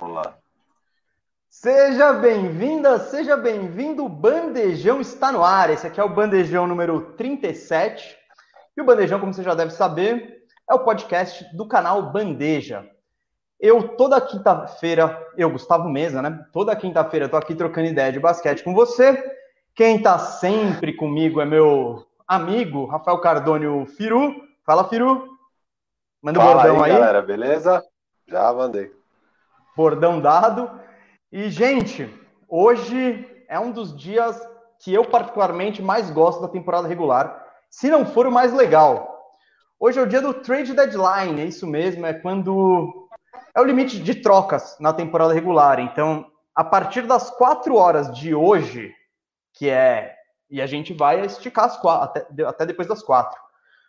Vamos lá. Seja bem-vinda, seja bem-vindo. O Bandejão está no ar. Esse aqui é o Bandejão número 37. E o Bandejão, como você já deve saber, é o podcast do canal Bandeja. Eu, toda quinta-feira, eu, Gustavo Mesa, né? Toda quinta-feira eu tô aqui trocando ideia de basquete com você. Quem tá sempre comigo é meu amigo, Rafael Cardônio Firu. Fala, Firu. Manda o bordão aí, aí. galera, beleza? Já mandei. Bordão dado. E, gente, hoje é um dos dias que eu particularmente mais gosto da temporada regular, se não for o mais legal. Hoje é o dia do trade deadline, é isso mesmo, é quando é o limite de trocas na temporada regular. Então, a partir das quatro horas de hoje, que é. E a gente vai esticar as quatro, até, até depois das quatro.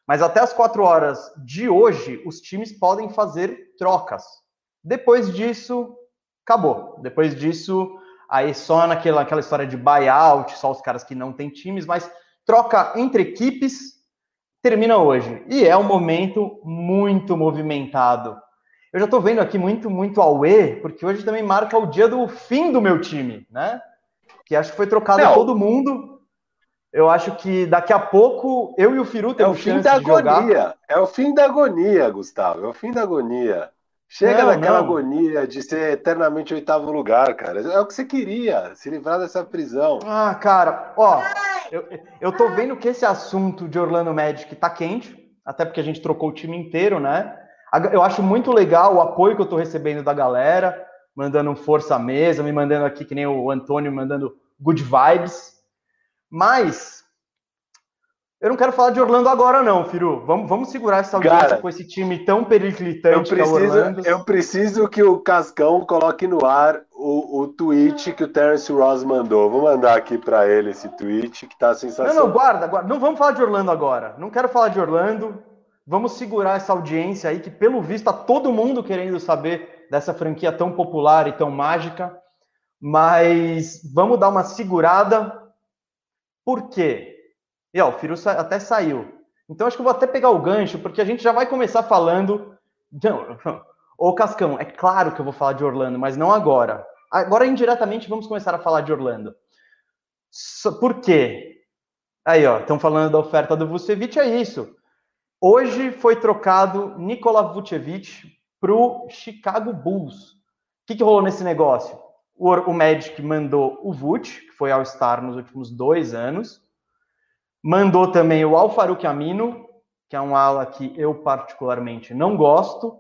Mas até as quatro horas de hoje, os times podem fazer trocas. Depois disso, acabou. Depois disso, aí só naquela aquela história de buyout, só os caras que não têm times, mas troca entre equipes termina hoje. E é um momento muito movimentado eu já estou vendo aqui muito, muito auê, porque hoje também marca o dia do fim do meu time, né? Que acho que foi trocado Não. todo mundo. Eu acho que daqui a pouco eu e o Firu temos é o fim da agonia. É o fim da agonia, Gustavo. É o fim da agonia. Chega não, naquela não. agonia de ser eternamente oitavo lugar, cara. É o que você queria, se livrar dessa prisão. Ah, cara, ó, eu, eu tô vendo que esse assunto de Orlando Magic tá quente, até porque a gente trocou o time inteiro, né? Eu acho muito legal o apoio que eu estou recebendo da galera, mandando força à mesa, me mandando aqui, que nem o Antônio, mandando good vibes. Mas eu não quero falar de Orlando agora, não, Firu. Vamos, vamos segurar essa audiência Cara, com esse time tão periclitante eu preciso, que é o Orlando. Eu preciso que o Cascão coloque no ar o, o tweet que o Terence Ross mandou. Vou mandar aqui para ele esse tweet que tá sensacional. Não, não, guarda, guarda. Não vamos falar de Orlando agora. Não quero falar de Orlando. Vamos segurar essa audiência aí, que pelo visto está todo mundo querendo saber dessa franquia tão popular e tão mágica. Mas vamos dar uma segurada. Por quê? E ó, o Firu até saiu. Então acho que eu vou até pegar o gancho, porque a gente já vai começar falando. Não, ô Cascão, é claro que eu vou falar de Orlando, mas não agora. Agora, indiretamente, vamos começar a falar de Orlando. Por quê? Aí, ó, estão falando da oferta do Vucevic, é isso. Hoje foi trocado Nikola Vucevic para o Chicago Bulls. O que, que rolou nesse negócio? O, o Magic mandou o Vuce, que foi All-Star nos últimos dois anos. Mandou também o Alfaruk Amino, que é um ala que eu particularmente não gosto.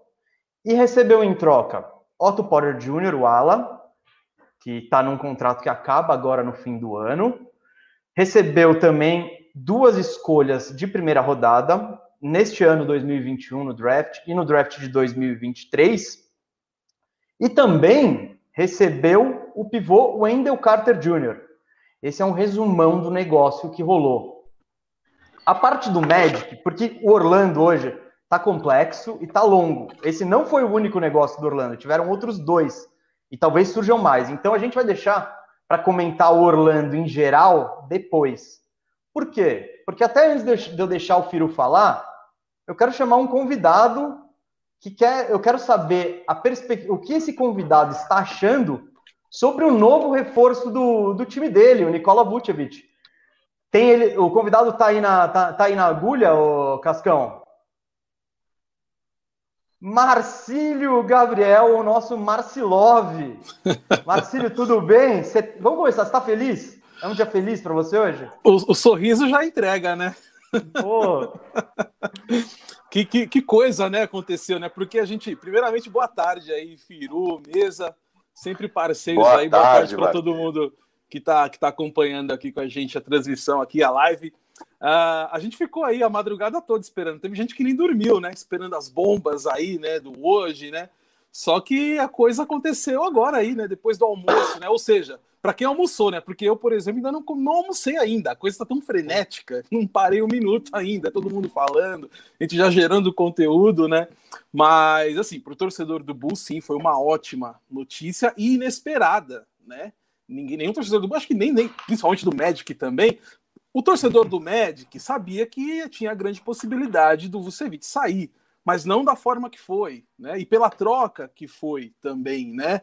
E recebeu em troca Otto Porter Jr., o ala, que está num contrato que acaba agora no fim do ano. Recebeu também duas escolhas de primeira rodada, neste ano 2021 no draft e no draft de 2023. E também recebeu o pivô Wendell Carter Jr. Esse é um resumão do negócio que rolou. A parte do Magic, porque o Orlando hoje tá complexo e tá longo. Esse não foi o único negócio do Orlando, tiveram outros dois e talvez surjam mais. Então a gente vai deixar para comentar o Orlando em geral depois. Por quê? Porque até antes de eu deixar o Firo falar, eu quero chamar um convidado que quer, eu quero saber a o que esse convidado está achando sobre o novo reforço do, do time dele, o Nikola Vucevic. Tem ele, o convidado está aí na tá, tá aí na agulha, o Cascão. Marcílio Gabriel, o nosso Marcilov. Marcílio, tudo bem? Cê, vamos começar, você está feliz? É um dia feliz para você hoje? O, o sorriso já entrega, né? Pô. que, que, que, coisa, né, aconteceu, né? Porque a gente, primeiramente, boa tarde aí, Firu, mesa, sempre parceiros boa aí, boa tarde, para todo mundo que está que tá acompanhando aqui com a gente a transmissão aqui, a live. Uh, a gente ficou aí a madrugada toda esperando. Teve gente que nem dormiu, né? Esperando as bombas aí, né? Do hoje, né? Só que a coisa aconteceu agora aí, né? Depois do almoço, né? Ou seja, para quem almoçou, né? Porque eu, por exemplo, ainda não, não almocei ainda. A coisa está tão frenética, não parei um minuto ainda, todo mundo falando, a gente já gerando conteúdo, né? Mas, assim, para o torcedor do Bulls, sim, foi uma ótima notícia e inesperada, né? Ninguém, nenhum torcedor do acho que nem, nem principalmente do Magic também, o torcedor do Magic sabia que tinha grande possibilidade do Vucevic sair, mas não da forma que foi, né? E pela troca que foi também, né?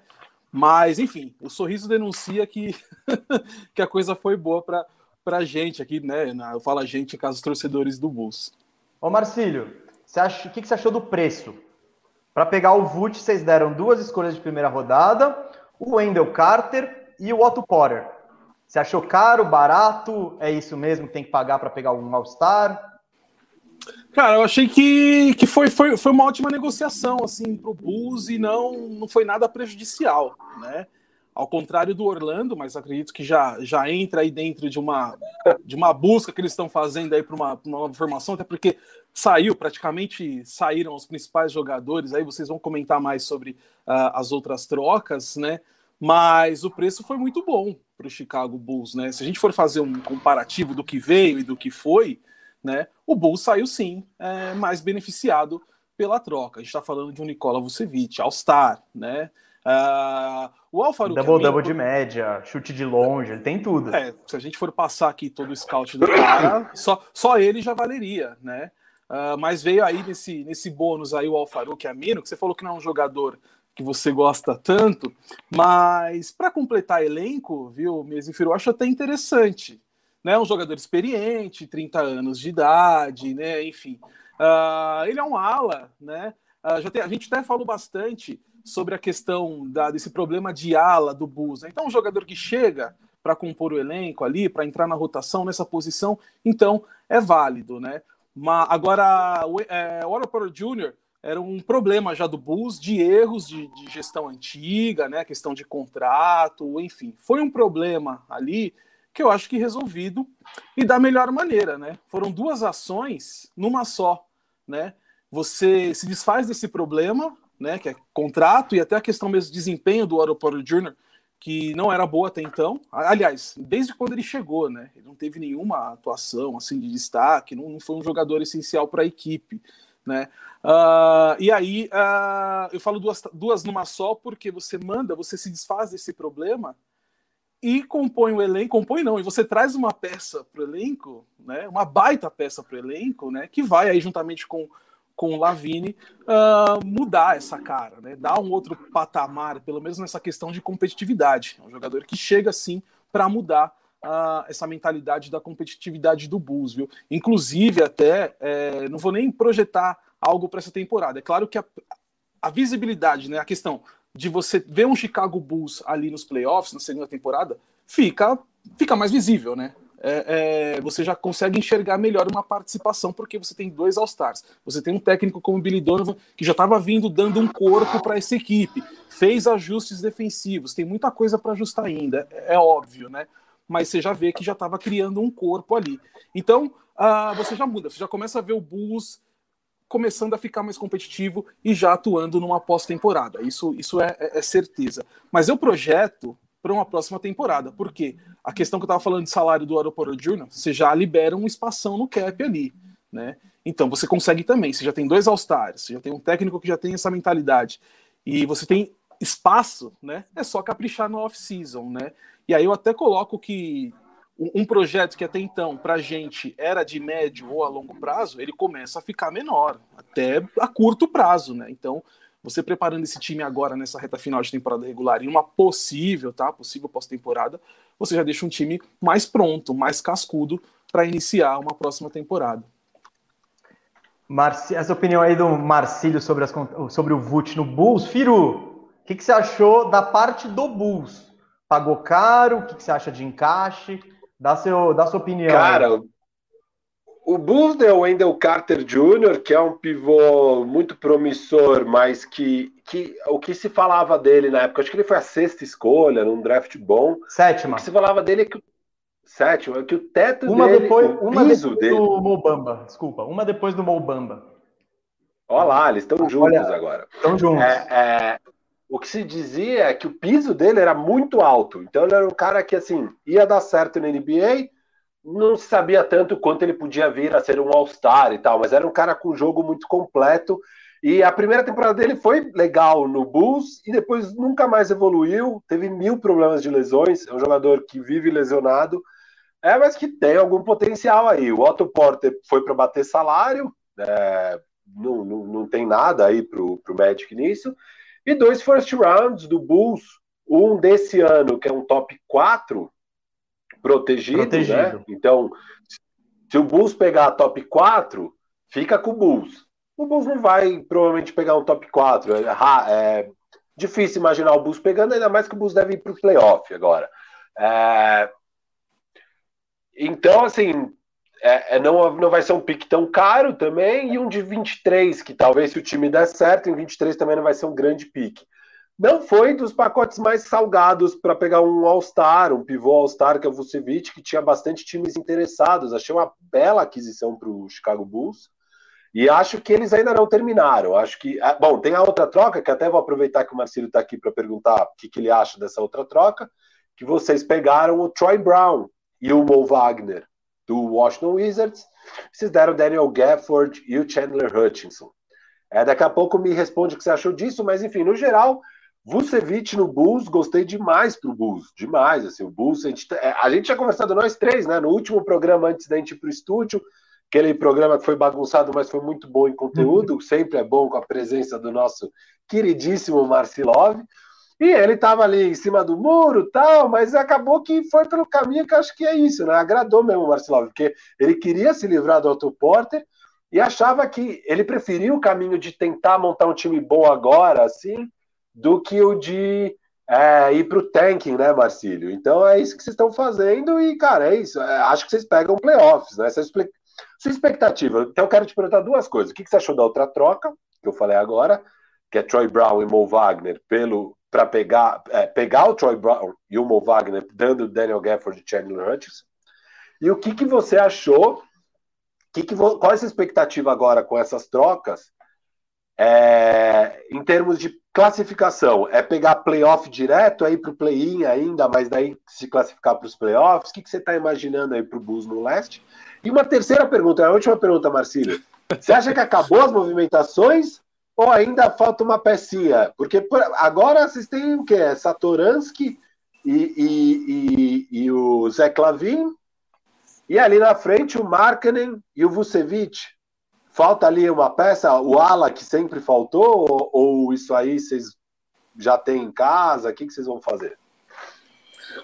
Mas, enfim, o sorriso denuncia que, que a coisa foi boa para a gente aqui, né? Eu falo a gente, caso os torcedores do Bulls. Ô, Marcílio, você acha, o que, que você achou do preço? Para pegar o Vult, vocês deram duas escolhas de primeira rodada, o Wendell Carter e o Otto Porter. Você achou caro, barato? É isso mesmo que tem que pagar para pegar um All-Star? Cara, eu achei que, que foi, foi, foi uma ótima negociação assim para o Bulls e não, não foi nada prejudicial, né? Ao contrário do Orlando, mas acredito que já, já entra aí dentro de uma, de uma busca que eles estão fazendo aí para uma, uma nova formação, até porque saiu, praticamente saíram os principais jogadores, aí vocês vão comentar mais sobre uh, as outras trocas, né? Mas o preço foi muito bom para o Chicago Bulls, né? Se a gente for fazer um comparativo do que veio e do que foi, né? O Bulls saiu sim é, mais beneficiado pela troca. A gente está falando de um Nikola Vucevic, All-Star, né? Uh, o Alfaro double double de média, chute de longe, ele tem tudo. É, se a gente for passar aqui todo o scout do cara, só, só ele já valeria, né? Uh, mas veio aí nesse, nesse bônus aí o Alfaruque Amino, que você falou que não é um jogador que você gosta tanto, mas para completar elenco, viu, Mesifiro, eu acho até interessante né? Um jogador experiente, 30 anos de idade, né? Enfim, uh, ele é um ala, né? Uh, já tem, a gente até falou bastante sobre a questão da, desse problema de ala do Bulls. Né? Então, um jogador que chega para compor o elenco ali, para entrar na rotação nessa posição, então é válido, né? Mas agora o, é, Jr. era um problema já do Bulls de erros de, de gestão antiga, né? Questão de contrato, enfim, foi um problema ali que eu acho que resolvido e da melhor maneira, né? Foram duas ações numa só, né? Você se desfaz desse problema, né? Que é contrato e até a questão mesmo de desempenho do Otto Porter Jr., que não era boa até então. Aliás, desde quando ele chegou, né? Ele não teve nenhuma atuação assim de destaque, não, não foi um jogador essencial para a equipe, né? Uh, e aí uh, eu falo duas, duas numa só porque você manda, você se desfaz desse problema e compõe o elenco, compõe não, e você traz uma peça para o elenco, né, uma baita peça para o elenco, né, que vai aí juntamente com, com o Lavine uh, mudar essa cara, né, dar um outro patamar, pelo menos nessa questão de competitividade. É um jogador que chega assim para mudar uh, essa mentalidade da competitividade do Bulls, viu? Inclusive até, é, não vou nem projetar algo para essa temporada. É claro que a, a visibilidade, né, a questão de você ver um Chicago Bulls ali nos playoffs, na segunda temporada, fica, fica mais visível, né? É, é, você já consegue enxergar melhor uma participação, porque você tem dois All-Stars. Você tem um técnico como Billy Donovan, que já estava vindo dando um corpo para essa equipe, fez ajustes defensivos, tem muita coisa para ajustar ainda, é, é, óbvio, né? Mas você já vê que já estava criando um corpo ali. Então, uh, você já muda, você já começa a ver o Bulls começando a ficar mais competitivo e já atuando numa pós-temporada. Isso, isso é, é, é certeza. Mas eu projeto para uma próxima temporada, porque a questão que eu estava falando de salário do Aeroporto Júnior, você já libera um espação no cap ali, né? Então você consegue também, você já tem dois All-Stars, você já tem um técnico que já tem essa mentalidade, e você tem espaço, né? É só caprichar no off-season, né? E aí eu até coloco que um projeto que até então para a gente era de médio ou a longo prazo, ele começa a ficar menor, até a curto prazo, né? Então, você preparando esse time agora nessa reta final de temporada regular em uma possível, tá? Possível pós-temporada, você já deixa um time mais pronto, mais cascudo para iniciar uma próxima temporada. Marci... Essa opinião aí do Marcílio sobre, as... sobre o Vult no Bulls, Firu, o que, que você achou da parte do Bulls? Pagou caro? O que, que você acha de encaixe? Dá, seu, dá sua opinião. Cara, aí. o Bulls deu o Wendell Carter Jr., que é um pivô muito promissor, mas que, que o que se falava dele na época, acho que ele foi a sexta escolha, num draft bom. Sétima. O que se falava dele é que o sétimo, é que o teto uma dele, depois, uma depois dele... do Mobamba, desculpa, uma depois do Mobamba. Olha lá, eles estão juntos Olha, agora. Estão juntos. É, é, o que se dizia é que o piso dele era muito alto. Então ele era um cara que assim ia dar certo na NBA, não se sabia tanto quanto ele podia vir a ser um All-Star e tal, mas era um cara com jogo muito completo. E a primeira temporada dele foi legal no Bulls e depois nunca mais evoluiu. Teve mil problemas de lesões. É um jogador que vive lesionado, é, mas que tem algum potencial aí. O Otto Porter foi para bater salário, é, não, não, não tem nada aí pro, pro Magic nisso. E dois first rounds do Bulls, um desse ano, que é um top 4 protegido, protegido. né? Então, se o Bulls pegar a top 4, fica com o Bulls. O Bulls não vai provavelmente pegar um top 4. É, é difícil imaginar o Bulls pegando, ainda mais que o Bulls deve ir para o playoff agora. É, então, assim, é, é, não, não vai ser um pique tão caro também, e um de 23, que talvez se o time der certo, em 23 também não vai ser um grande pique. Não foi dos pacotes mais salgados para pegar um All-Star, um pivô All-Star, que é o Vucevic, que tinha bastante times interessados. Achei uma bela aquisição para o Chicago Bulls. E acho que eles ainda não terminaram. Acho que. Ah, bom, tem a outra troca, que até vou aproveitar que o Marcelo está aqui para perguntar o que, que, ele acha dessa outra troca. Que vocês pegaram o Troy Brown e o Mo Wagner do Washington Wizards. Vocês deram o Daniel Gafford e o Chandler Hutchinson. É, daqui a pouco me responde o que você achou disso, mas enfim, no geral, Vucevic no Bulls, gostei demais pro Bulls, demais, assim, o Bulls, a gente, tá, é, a gente tinha conversado nós três, né, no último programa antes da gente ir pro estúdio, aquele programa que foi bagunçado, mas foi muito bom em conteúdo, uhum. sempre é bom com a presença do nosso queridíssimo Marcilov, e ele estava ali em cima do muro tal, mas acabou que foi pelo caminho que acho que é isso, né? Agradou mesmo o Marcelo, porque ele queria se livrar do Otto Porter e achava que ele preferia o caminho de tentar montar um time bom agora, assim, do que o de é, ir para o tanking, né, Marcílio? Então é isso que vocês estão fazendo e, cara, é isso. É, acho que vocês pegam playoffs, né? Essa sua expectativa. Então eu quero te perguntar duas coisas. O que você achou da outra troca, que eu falei agora, que é Troy Brown e Mo Wagner pelo para pegar, é, pegar o Troy Brown e o Mo Wagner, dando o Daniel Gafford e Chandler Hutchins. E o que, que você achou? Que que, qual é a sua expectativa agora com essas trocas? É, em termos de classificação, é pegar playoff direto, aí para o play-in ainda, mas daí se classificar para os playoffs? O que, que você está imaginando aí para o Bulls no leste? E uma terceira pergunta, a última pergunta, Marcílio. Você acha que acabou as movimentações ou ainda falta uma pecinha? Porque agora vocês têm o quê? Satoransky e, e, e, e o Zé Clavin, e ali na frente o Markkanen e o Vucevic. Falta ali uma peça, o Ala que sempre faltou, ou, ou isso aí vocês já têm em casa? O que, que vocês vão fazer?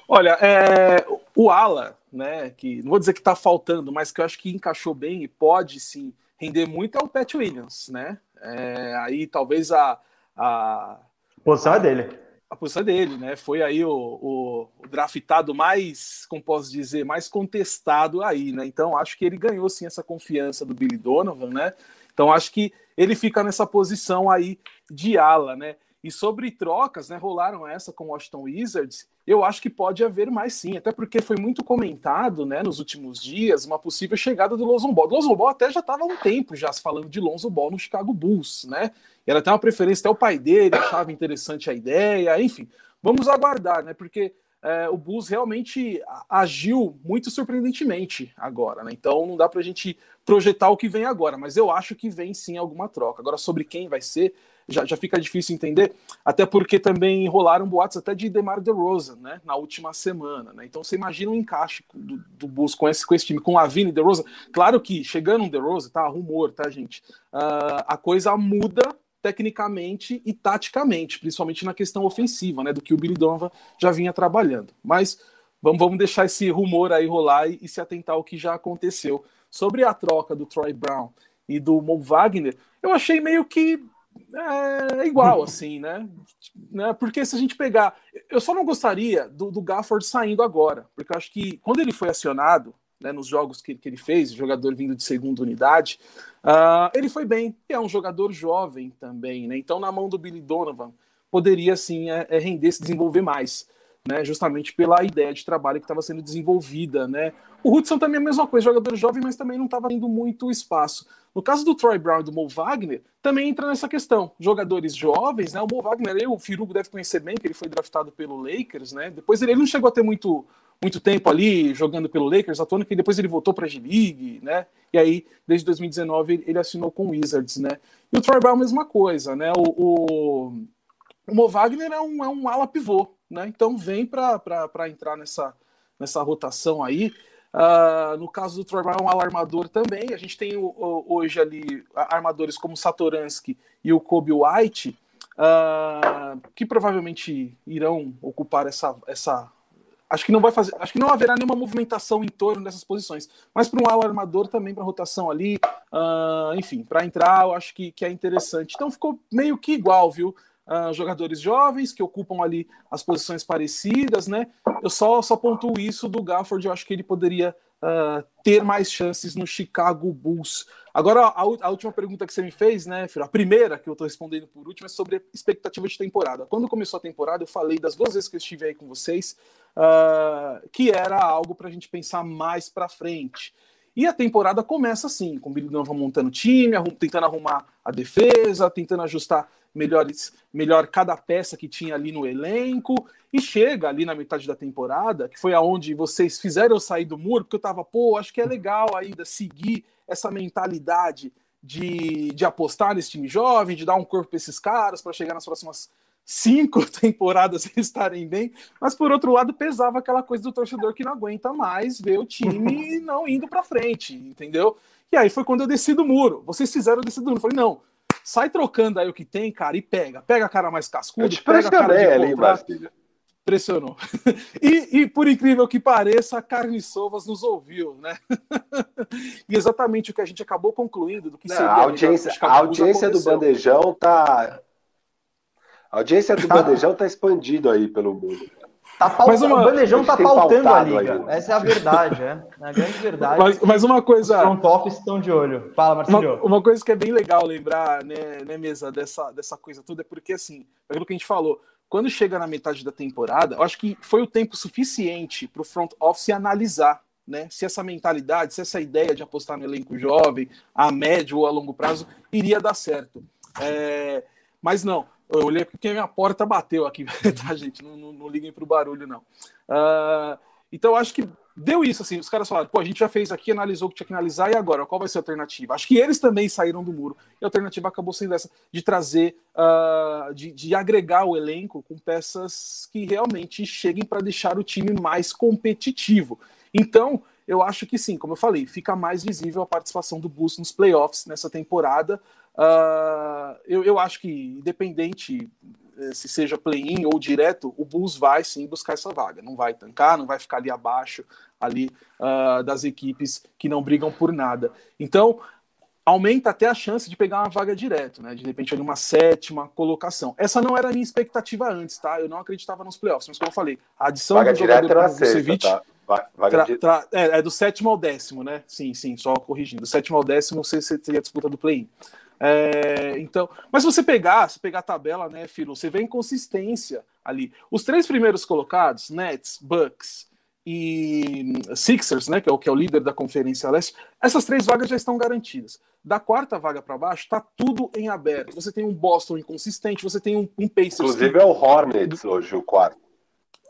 Olha, é, o Ala, né, que não vou dizer que está faltando, mas que eu acho que encaixou bem e pode sim render muito é o Pat Williams, né? É, aí talvez a, a. posição é dele. A posição é dele, né? Foi aí o, o, o, draftado mais, como posso dizer, mais contestado aí, né? Então acho que ele ganhou sim essa confiança do Billy Donovan, né? Então acho que ele fica nessa posição aí de ala, né? E sobre trocas, né? Rolaram essa com o Washington Wizards eu acho que pode haver mais sim, até porque foi muito comentado né, nos últimos dias uma possível chegada do Lonzo Ball. O Lonzo Ball até já estava há um tempo já se falando de Lonzo Ball no Chicago Bulls, né? Era até uma preferência, até o pai dele achava interessante a ideia, enfim. Vamos aguardar, né? Porque é, o Bulls realmente agiu muito surpreendentemente agora, né? Então não dá para a gente projetar o que vem agora, mas eu acho que vem sim alguma troca. Agora, sobre quem vai ser, já, já fica difícil entender, até porque também enrolaram boatos até de DeMar DeRozan, né, na última semana, né, então você imagina um encaixe do, do Bulls com esse, com esse time, com Lavine e DeRozan, claro que chegando um DeRozan, tá, rumor, tá, gente, uh, a coisa muda tecnicamente e taticamente, principalmente na questão ofensiva, né, do que o Billy Donovan já vinha trabalhando, mas vamos, vamos deixar esse rumor aí rolar e, e se atentar ao que já aconteceu. Sobre a troca do Troy Brown e do Mo Wagner, eu achei meio que é igual, assim, né? né? Porque se a gente pegar. Eu só não gostaria do, do Gafford saindo agora, porque eu acho que quando ele foi acionado, né, nos jogos que, que ele fez, jogador vindo de segunda unidade, uh, ele foi bem. E é um jogador jovem também, né? Então, na mão do Billy Donovan, poderia, sim, é, é render, se desenvolver mais né, justamente pela ideia de trabalho que estava sendo desenvolvida. Né. O Hudson também é a mesma coisa, jogador jovem, mas também não estava tendo muito espaço. No caso do Troy Brown e do Mo Wagner, também entra nessa questão. Jogadores jovens, né, o Mo Wagner, eu, o Firugo deve conhecer bem, que ele foi draftado pelo Lakers, né, depois ele, ele não chegou a ter muito, muito tempo ali jogando pelo Lakers, tona que depois ele voltou para a G-League, né, e aí, desde 2019, ele assinou com o Wizards, né. E o Troy Brown, mesma coisa, né, o, o, o Mo Wagner é um, é um ala pivô, né? Então vem para entrar nessa, nessa rotação aí. Uh, no caso do Troy Brown, um alarmador também. A gente tem o, o, hoje ali armadores como Satoransky e o Kobe White, uh, que provavelmente irão ocupar essa, essa. Acho que não vai fazer. Acho que não haverá nenhuma movimentação em torno dessas posições. Mas para um alarmador também para rotação ali, uh, enfim, para entrar, eu acho que, que é interessante. Então ficou meio que igual, viu? Uh, jogadores jovens que ocupam ali as posições parecidas, né? Eu só, só pontuo isso do Gafford, eu acho que ele poderia uh, ter mais chances no Chicago Bulls. Agora, a, a, última pergunta que você me fez, né, Firo? A primeira que eu estou respondendo por último é sobre expectativa de temporada. Quando começou a temporada, eu falei das duas vezes que eu estive aí com vocês uh, que era algo para a gente pensar mais para frente. E a temporada começa assim, com o Billy Donovan montando time, arrum, tentando arrumar a defesa, tentando ajustar melhores, melhor cada peça que tinha ali no elenco, e chega ali na metade da temporada, que foi aonde vocês fizeram eu sair do muro, porque eu tava, pô, acho que é legal ainda seguir essa mentalidade de, de apostar nesse time jovem, de dar um corpo para esses caras para chegar nas próximas cinco temporadas estarem bem, mas por outro lado pesava aquela coisa do torcedor que não aguenta mais ver o time não indo para frente, entendeu? E aí foi quando eu desci do muro. Vocês fizeram eu descer do muro. Eu falei, não, Sai trocando aí o que tem, cara, e pega. Pega a cara mais cascudo, pega a cara de ali, Brasília. Pressionou. e, e, por incrível que pareça, a Carne Sovas nos ouviu, né? e exatamente o que a gente acabou concluindo do que a audiência, a audiência do Bandejão tá. A audiência do. Bandejão tá expandido aí pelo mundo. Tá Mas uma... O bandejão tá pautando a liga. Aí. Essa é a verdade, é. é a grande verdade. Mas, mas uma coisa. Os front office estão de olho. Fala, Marcelo. Uma, uma, coisa que é bem legal lembrar, né, né, mesa, dessa, dessa coisa toda, é porque, assim, aquilo que a gente falou, quando chega na metade da temporada, eu acho que foi o tempo suficiente para o front office analisar né, se essa mentalidade, se essa ideia de apostar no elenco jovem, a médio ou a longo prazo, iria dar certo. É, mas não, eu olhei porque minha porta bateu aqui, tá, gente? Não, não, não liguem para o barulho, não. Uh, então, acho que deu isso, assim. Os caras falaram, pô, a gente já fez aqui, analisou o que tinha que analisar, e agora? Qual vai ser a alternativa? Acho que eles também saíram do muro. E a alternativa acabou sendo essa, de trazer, uh, de, de agregar o elenco com peças que realmente cheguem para deixar o time mais competitivo. Então, eu acho que sim, como eu falei, fica mais visível a participação do Bulls nos playoffs nessa temporada. Uh, eu, eu acho que, independente eh, se seja play-in ou direto, o Bulls vai sim buscar essa vaga. Não vai tancar, não vai ficar ali abaixo ali uh, das equipes que não brigam por nada. Então, aumenta até a chance de pegar uma vaga direto, né? De repente ali uma sétima colocação. Essa não era a minha expectativa antes, tá? Eu não acreditava nos playoffs, mas como eu falei, a adição vaga do jogador como Vucevic, tá? Vaga tra, tra, é, é, do sétimo ao décimo, né? Sim, sim, só corrigindo. Do sétimo ao décimo você, você teria a disputa do play-in. É, então, mas se você pegar, se pegar a tabela, né, Filo, você vê inconsistência ali. Os três primeiros colocados, Nets, Bucks e Sixers, né, que é o que é o líder da Conferência Leste, essas três vagas já estão garantidas. Da quarta vaga para baixo, está tudo em aberto. Você tem um Boston inconsistente, você tem um, um Pacers. Inclusive que... é o Hornets hoje, o quarto.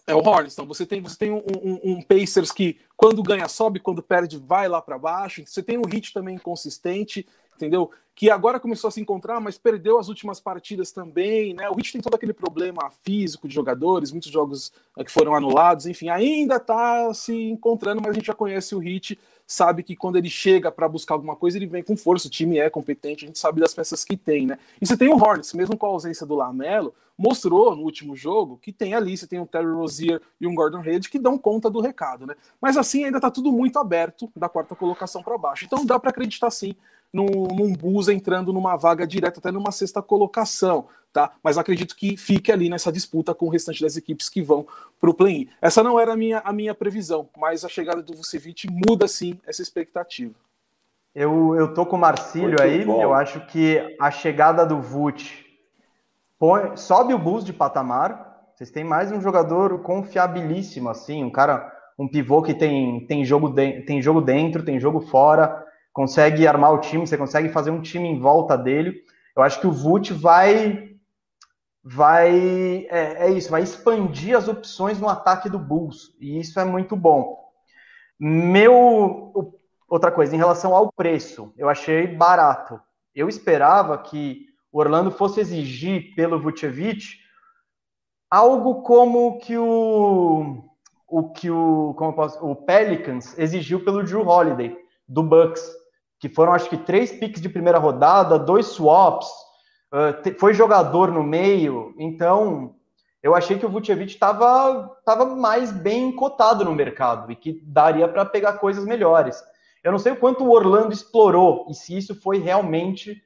É o Hornets. Então você tem, você tem um, um, um, Pacers que quando ganha sobe, quando perde vai lá para baixo. Você tem um Heat também inconsistente entendeu? Que agora começou a se encontrar, mas perdeu as últimas partidas também, né? O Heat tem todo aquele problema físico de jogadores, muitos jogos eh, que foram anulados, enfim, ainda tá se encontrando, mas a gente já conhece o Heat, sabe que quando ele chega para buscar alguma coisa, ele vem com força, o time é competente, a gente sabe das peças que tem, né? E você tem o Hornets, mesmo com a ausência do Lamelo, mostrou no último jogo que tem ali, você tem um Terry Rozier e um Gordon Hayward que dão conta do recado, né? Mas assim ainda tá tudo muito aberto da quarta colocação para baixo. Então dá para acreditar sim num, num bus entrando numa vaga direta, até numa sexta colocação, tá? Mas acredito que fique ali nessa disputa com o restante das equipes que vão para o play-in. Essa não era a minha, a minha previsão, mas a chegada do Vucevic muda sim essa expectativa. Eu, eu tô com o Marcílio aí, bom. eu acho que a chegada do Vult põe, sobe o Bulls de patamar. Vocês têm mais um jogador confiabilíssimo, assim, um cara, um pivô que tem, tem, jogo, de, tem jogo dentro, tem jogo fora, consegue armar o time, você consegue fazer um time em volta dele. Eu acho que o Vult vai vai é, é, isso, vai expandir as opções no ataque do Bulls e isso é muito bom. Meu outra coisa em relação ao preço, eu achei barato. Eu esperava que o Orlando fosse exigir pelo Vucevic algo como que o o que o, como posso, o Pelicans exigiu pelo Drew Holiday, do Bucks, que foram acho que três picks de primeira rodada, dois swaps, uh, foi jogador no meio, então eu achei que o Vucevic estava tava mais bem cotado no mercado e que daria para pegar coisas melhores. Eu não sei o quanto o Orlando explorou e se isso foi realmente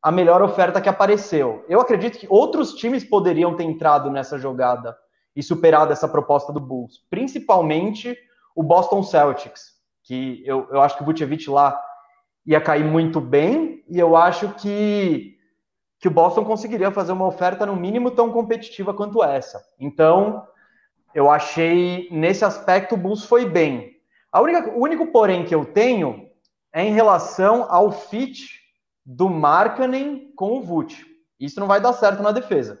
a melhor oferta que apareceu. Eu acredito que outros times poderiam ter entrado nessa jogada e superado essa proposta do Bulls, principalmente o Boston Celtics, que eu, eu acho que o Vucevic lá ia cair muito bem e eu acho que que o Boston conseguiria fazer uma oferta no mínimo tão competitiva quanto essa. Então, eu achei nesse aspecto o Bulls foi bem. A única, o único porém que eu tenho é em relação ao fit do Markkanen com o Vult. Isso não vai dar certo na defesa.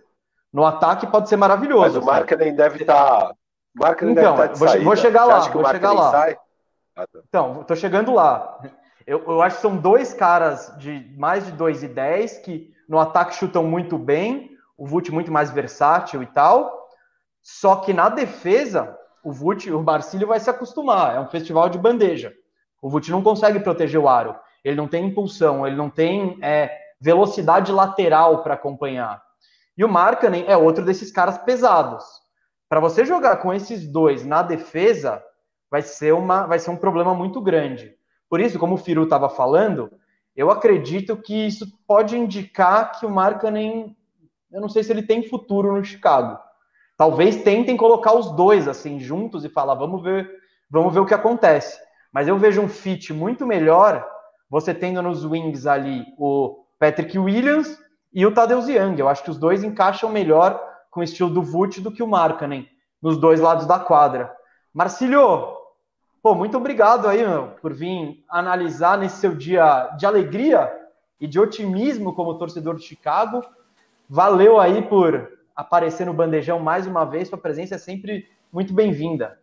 No ataque pode ser maravilhoso. Mas o Markkanen deve estar. Tá... Markkanen então, deve estar tá de vou, vou chegar lá. Vou chegar lá. Sai? Ah, tá. Então, estou chegando lá. Eu, eu, acho que são dois caras de mais de 2 e 10 que no ataque chutam muito bem, o Vult muito mais versátil e tal. Só que na defesa, o Vult, o Marcílio vai se acostumar. É um festival de bandeja. O Vult não consegue proteger o aro. Ele não tem impulsão, ele não tem é, velocidade lateral para acompanhar. E o Markkanen é outro desses caras pesados. Para você jogar com esses dois na defesa, vai ser, uma, vai ser um problema muito grande. Por isso, como o Firu estava falando, eu acredito que isso pode indicar que o Markkanen, eu não sei se ele tem futuro no Chicago. Talvez tentem colocar os dois assim juntos e falar, vamos ver, vamos ver o que acontece. Mas eu vejo um fit muito melhor você tendo nos wings ali o Patrick Williams e o Tadeusz Young. Eu acho que os dois encaixam melhor com o estilo do Vult do que o Markkanen nos dois lados da quadra. Marcílio, Pô, muito obrigado aí, meu, por vir analisar nesse seu dia de alegria e de otimismo como torcedor de Chicago. Valeu aí por aparecer no Bandejão mais uma vez. Sua presença é sempre muito bem-vinda.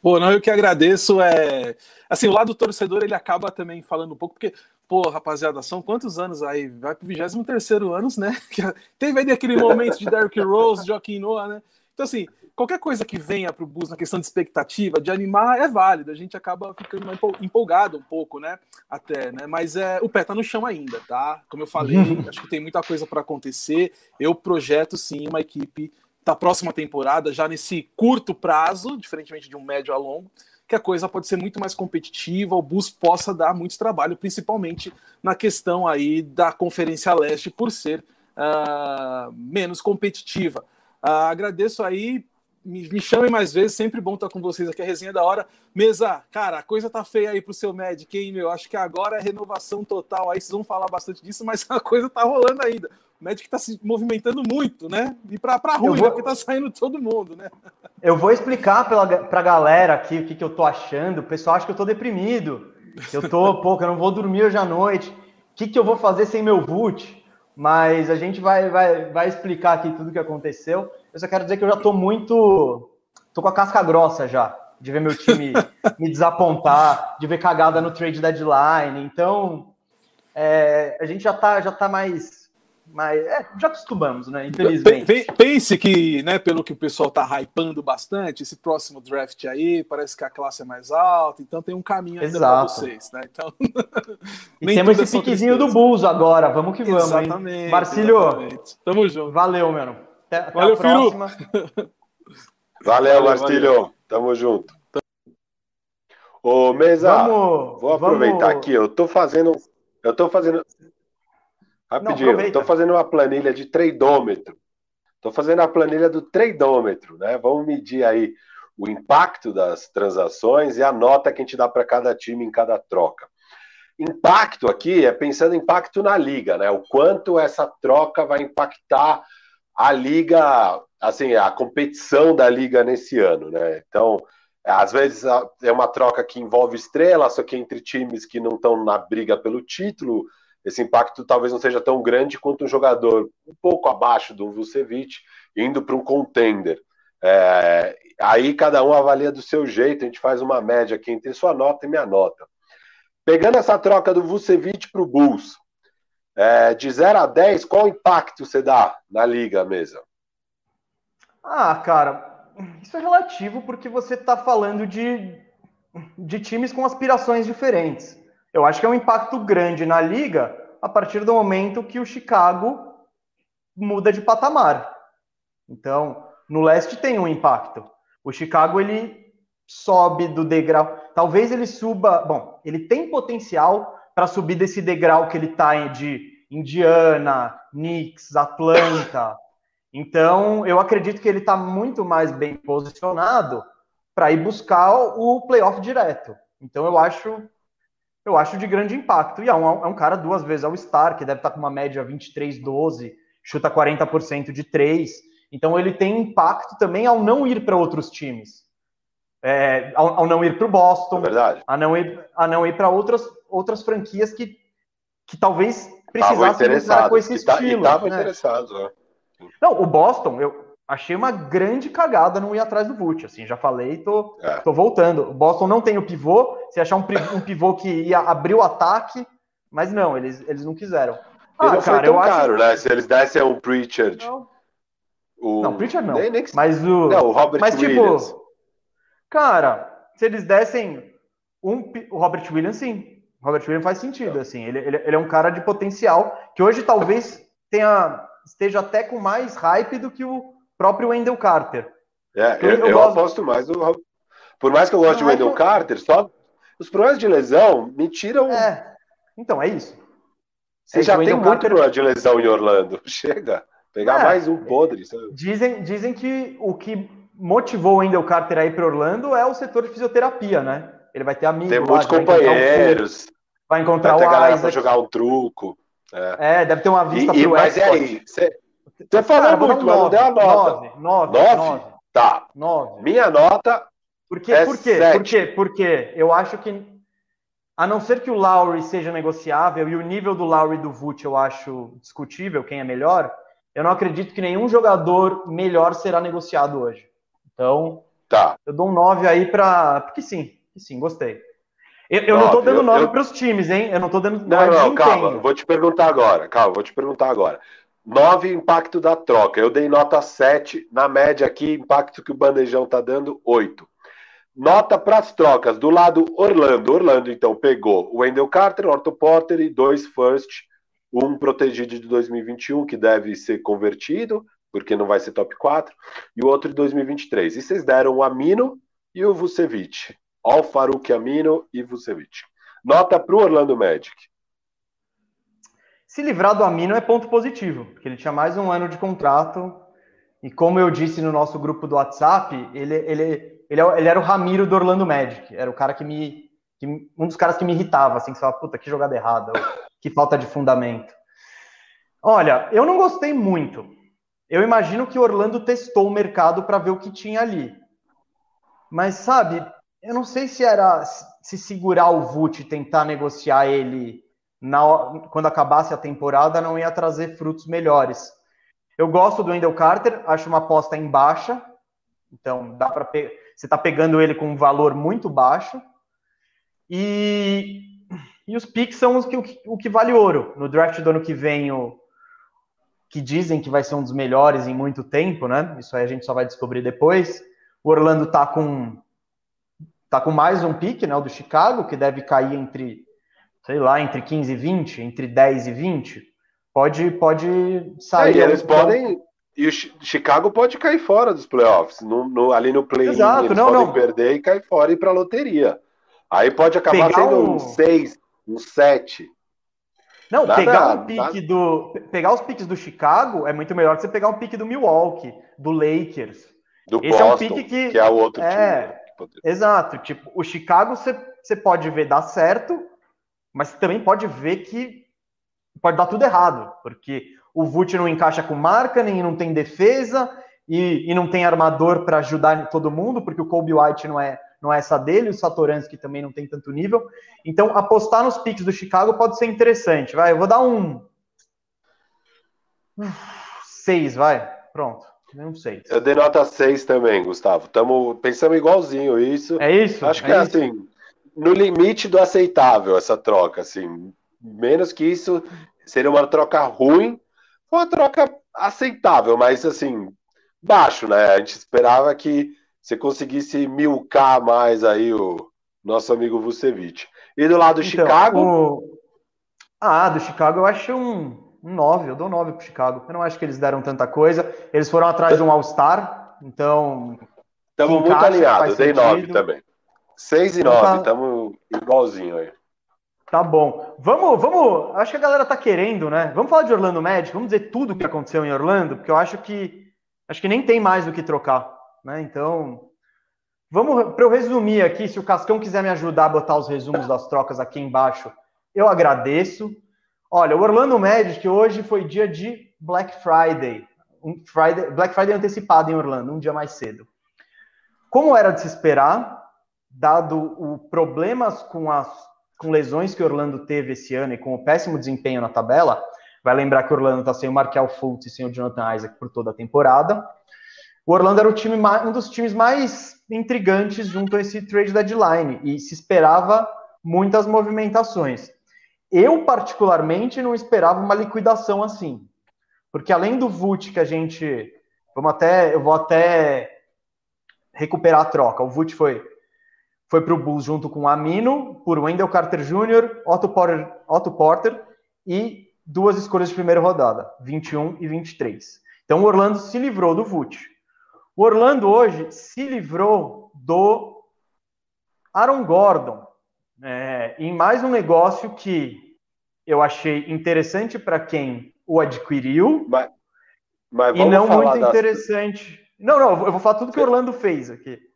Pô, não, eu que agradeço. É... Assim, o lado do torcedor ele acaba também falando um pouco, porque, pô, rapaziada, são quantos anos aí? Vai pro 23 ano, né? Teve aí aquele momento de Derrick Rose, Joaquim Noah, né? Então, assim, qualquer coisa que venha para o Bus na questão de expectativa, de animar, é válido. A gente acaba ficando empolgado um pouco, né? Até, né? Mas é, o pé tá no chão ainda, tá? Como eu falei, acho que tem muita coisa para acontecer. Eu projeto sim uma equipe da próxima temporada, já nesse curto prazo, diferentemente de um médio a longo, que a coisa pode ser muito mais competitiva, o Bus possa dar muito trabalho, principalmente na questão aí da Conferência Leste, por ser uh, menos competitiva. Uh, agradeço aí me, me chamem mais vezes, sempre bom estar com vocês aqui, a resenha da hora. Mesa, cara, a coisa tá feia aí pro seu Magic, hein, meu? Acho que agora é renovação total, aí vocês vão falar bastante disso, mas a coisa tá rolando ainda. O Magic tá se movimentando muito, né? E pra, pra ruim, vou... né? Porque tá saindo todo mundo, né? Eu vou explicar pela, pra galera aqui o que, que eu tô achando. O pessoal acha que eu tô deprimido. Eu tô, que eu não vou dormir hoje à noite. O que, que eu vou fazer sem meu VUT? Mas a gente vai, vai, vai explicar aqui tudo o que aconteceu. Eu só quero dizer que eu já tô muito. tô com a casca grossa já, de ver meu time me desapontar, de ver cagada no trade deadline. Então, é, a gente já tá, já tá mais mas é, já acostumamos, né? Infelizmente. Pense que, né, pelo que o pessoal tá hypando bastante, esse próximo draft aí, parece que a classe é mais alta, então tem um caminho ainda para vocês, né? Então. e temos esse é piquezinho do Bulls agora, vamos que vamos, exatamente, hein? Marcílio, exatamente. tamo junto. Valeu, mano. Até, até Valeu, a próxima. Valeu, Marcílio. Tamo junto. Ô, Mesa, vamos, vou aproveitar vamos... aqui. Eu tô fazendo. Eu tô fazendo. Rapidinho, estou fazendo uma planilha de treidômetro. Estou fazendo a planilha do treidômetro, né? Vamos medir aí o impacto das transações e a nota que a gente dá para cada time em cada troca. Impacto aqui é pensando impacto na liga, né? O quanto essa troca vai impactar a liga, assim, a competição da liga nesse ano, né? Então, às vezes é uma troca que envolve estrelas, só que entre times que não estão na briga pelo título, esse impacto talvez não seja tão grande quanto um jogador um pouco abaixo do Vucevic indo para um contender. É, aí cada um avalia do seu jeito, a gente faz uma média aqui entre sua nota e minha nota. Pegando essa troca do Vucevic para o Bulls, é, de 0 a 10, qual impacto você dá na liga mesa? Ah, cara, isso é relativo porque você está falando de, de times com aspirações diferentes. Eu acho que é um impacto grande na liga a partir do momento que o Chicago muda de patamar. Então, no leste tem um impacto. O Chicago ele sobe do degrau. Talvez ele suba. Bom, ele tem potencial para subir desse degrau que ele está de Indiana, Knicks, Atlanta. Então, eu acredito que ele está muito mais bem posicionado para ir buscar o playoff direto. Então, eu acho eu acho de grande impacto. E é um, é um cara duas vezes ao Star, que deve estar tá com uma média 23-12, chuta 40% de três. Então, ele tem impacto também ao não ir para outros times. É, ao, ao, não ir para o Boston, é verdade. a não ir, a não ir para outras, outras franquias que, que talvez precisassem com esse tá, estilo. Interessados, né? Não, o Boston, eu achei uma grande cagada não ir atrás do Vult, assim, já falei, tô, é. tô voltando. O Boston não tem o pivô, se achar um, um pivô que ia abrir o ataque, mas não, eles, eles não quiseram. Ah, não cara, foi tão eu caro, acho... né? Se eles dessem um Pritchard. Não, o... não Pritchard não. Nem, nem que... Mas o. Não, o Robert mas, tipo, Williams. Tipo, Cara, se eles dessem um, o Robert Williams, sim. O Robert Williams faz sentido, é. assim. Ele, ele, ele, é um cara de potencial que hoje talvez tenha, esteja até com mais hype do que o próprio Wendell Carter. É, eu, eu, eu gosto... aposto mais no. Por mais que eu goste do Wendell Carter, só os problemas de lesão me tiram. É. Então, é isso. Você é já tem muito Carter... problema de lesão em Orlando. Chega. Pegar é, mais um podre. Sabe? Dizem, dizem que o que motivou o Wendell Carter a ir para Orlando é o setor de fisioterapia, né? Ele vai ter amigos. Tem muitos lá, companheiros. Vai encontrar, vai encontrar o Isaac. jogar um truco. É. é, deve ter uma vista e, pro Mas é aí, você falou muito, mas não deu a nota. Nove, nove, nove? nove. Tá. Nove. Minha nota por quê? É por quê? Por quê? Porque eu acho que, a não ser que o Lowry seja negociável, e o nível do Lowry e do Vult eu acho discutível, quem é melhor, eu não acredito que nenhum jogador melhor será negociado hoje. Então, tá. eu dou um 9 aí para. Porque sim, sim, gostei. Eu, eu não estou dando 9 para os times, hein? Eu não estou dando. Não, não, não calma, vou te perguntar agora. Calma, vou te perguntar agora. 9 impacto da troca. Eu dei nota 7. Na média aqui, impacto que o bandejão tá dando, 8. Nota para as trocas. Do lado Orlando. Orlando, então, pegou o Wendell Carter, Orto Porter e dois first. Um protegido de 2021, que deve ser convertido, porque não vai ser top 4, e o outro de 2023. E vocês deram o Amino e o Vucevic. Al Farouk Amino e Vucevic. Nota para o Orlando Magic. Se livrar do Amino é ponto positivo, porque ele tinha mais um ano de contrato. E como eu disse no nosso grupo do WhatsApp, ele, ele, ele, ele era o Ramiro do Orlando Magic. Era o cara que me. Que, um dos caras que me irritava, assim, que você fala, puta, que jogada errada, que falta de fundamento. Olha, eu não gostei muito. Eu imagino que Orlando testou o mercado para ver o que tinha ali. Mas, sabe, eu não sei se era se segurar o Vult e tentar negociar ele na, quando acabasse a temporada não ia trazer frutos melhores. Eu gosto do Wendell Carter, acho uma aposta em baixa. Então, dá para pe... você está pegando ele com um valor muito baixo. E, e os picks são os que, o, que, o que vale ouro. No draft do ano que vem, o, que dizem que vai ser um dos melhores em muito tempo, né? Isso aí a gente só vai descobrir depois. O Orlando tá com tá com mais um pique, né, o do Chicago, que deve cair entre sei lá, entre 15 e 20, entre 10 e 20. Pode pode sair. É, eles podem e o Chicago pode cair fora dos playoffs, no, no ali no play-in, eles não, podem não. perder e cair fora e ir para loteria. Aí pode acabar Pegar sendo um 6, um 7. Não, nada, pegar um pique nada. do. Pegar os piques do Chicago é muito melhor que você pegar um pique do Milwaukee, do Lakers. Do Esse Boston, é um pique que, que é o outro é, time. Exato. Tipo, o Chicago você, você pode ver dar certo, mas também pode ver que pode dar tudo errado, porque o Vult não encaixa com marca, nem não tem defesa, e, e não tem armador para ajudar todo mundo, porque o Kobe White não é não é essa dele, o Satoransky também não tem tanto nível. Então, apostar nos picks do Chicago pode ser interessante. Vai, eu vou dar um. Seis, vai. Pronto. Um seis. Eu dei nota seis também, Gustavo. Estamos pensando igualzinho isso. É isso? Acho que é, é assim, no limite do aceitável essa troca, assim. Menos que isso, seria uma troca ruim. Uma troca aceitável, mas assim, baixo, né? A gente esperava que você conseguisse milcar mais aí o nosso amigo Vucevic. E do lado do então, Chicago. O... Ah, do Chicago eu acho um, um 9, eu dou 9 pro Chicago. Eu não acho que eles deram tanta coisa. Eles foram atrás de um All-Star, então. Estamos muito alinhados, dei 9 também. 6 e 9, estamos tá... igualzinho aí. Tá bom. Vamos, vamos. Acho que a galera tá querendo, né? Vamos falar de Orlando Magic, vamos dizer tudo o que aconteceu em Orlando, porque eu acho que acho que nem tem mais o que trocar, né? Então, vamos para eu resumir aqui, se o Cascão quiser me ajudar a botar os resumos das trocas aqui embaixo, eu agradeço. Olha, o Orlando Magic hoje foi dia de Black Friday, um Friday, Black Friday antecipado em Orlando, um dia mais cedo. Como era de se esperar, dado o problemas com as com lesões que Orlando teve esse ano e com o péssimo desempenho na tabela, vai lembrar que Orlando está sem o Markel Fultz e sem o Jonathan Isaac por toda a temporada. O Orlando era o time um dos times mais intrigantes junto a esse trade deadline e se esperava muitas movimentações. Eu, particularmente, não esperava uma liquidação assim. Porque além do Vult que a gente. Vamos até. Eu vou até recuperar a troca. O Vult foi foi para o Bulls junto com Amino, por Wendell Carter Jr., Otto Porter, Otto Porter e duas escolhas de primeira rodada, 21 e 23. Então o Orlando se livrou do Vult. O Orlando hoje se livrou do Aaron Gordon, é, em mais um negócio que eu achei interessante para quem o adquiriu, mas, mas e não muito interessante. Das... Não, não, eu vou falar tudo que o Orlando fez aqui.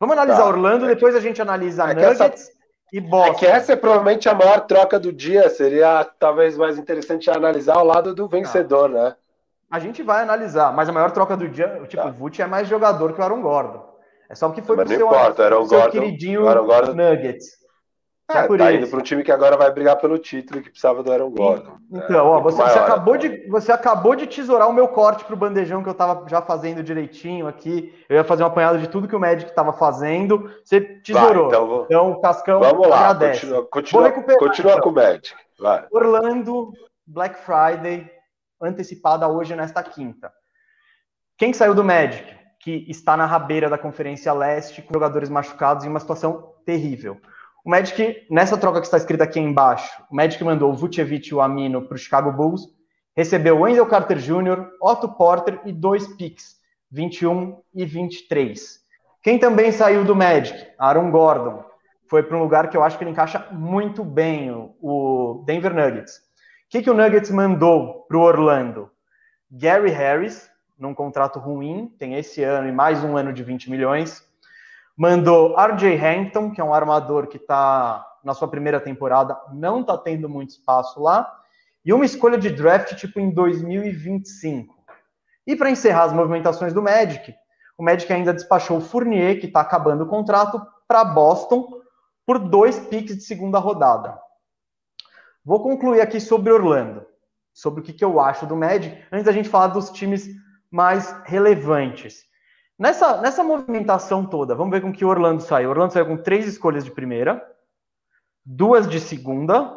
Vamos analisar tá. Orlando, é depois a gente analisa é Nuggets essa, e Boston. É que essa é provavelmente a maior troca do dia. Seria talvez mais interessante analisar o lado do vencedor, tá. né? A gente vai analisar, mas a maior troca do dia, tipo, tá. o Vult é mais jogador que o Aaron Gordon. É só porque foi pro seu, importa, Aaron seu Gordon, queridinho Aaron Gordon, Nuggets. É, tá indo para um time que agora vai brigar pelo título que precisava do Aaron Gordon. Então, é, ó, você, maior, você, acabou de, você acabou de tesourar o meu corte pro bandejão que eu estava já fazendo direitinho aqui. Eu ia fazer um apanhado de tudo que o Magic estava fazendo. Você tesourou. Vai, então, vou... então, o Cascão Vamos lá, agradece. Continua, continua, continua então. com o Magic. Vai. Orlando, Black Friday, antecipada hoje nesta quinta. Quem saiu do Magic? Que está na rabeira da Conferência Leste, com jogadores machucados em uma situação terrível. O Magic, nessa troca que está escrita aqui embaixo, o Magic mandou o Vucevic e o Amino para o Chicago Bulls, recebeu Wendell Carter Jr., Otto Porter e dois picks, 21 e 23. Quem também saiu do Magic? Aaron Gordon. Foi para um lugar que eu acho que ele encaixa muito bem, o Denver Nuggets. O que, que o Nuggets mandou para o Orlando? Gary Harris, num contrato ruim, tem esse ano e mais um ano de 20 milhões. Mandou RJ Hampton, que é um armador que está na sua primeira temporada, não está tendo muito espaço lá. E uma escolha de draft tipo em 2025. E para encerrar as movimentações do Magic, o Magic ainda despachou o Fournier, que está acabando o contrato, para Boston por dois picks de segunda rodada. Vou concluir aqui sobre Orlando, sobre o que, que eu acho do Magic, antes da gente falar dos times mais relevantes. Nessa, nessa movimentação toda, vamos ver com que Orlando saiu. O Orlando saiu com três escolhas de primeira, duas de segunda,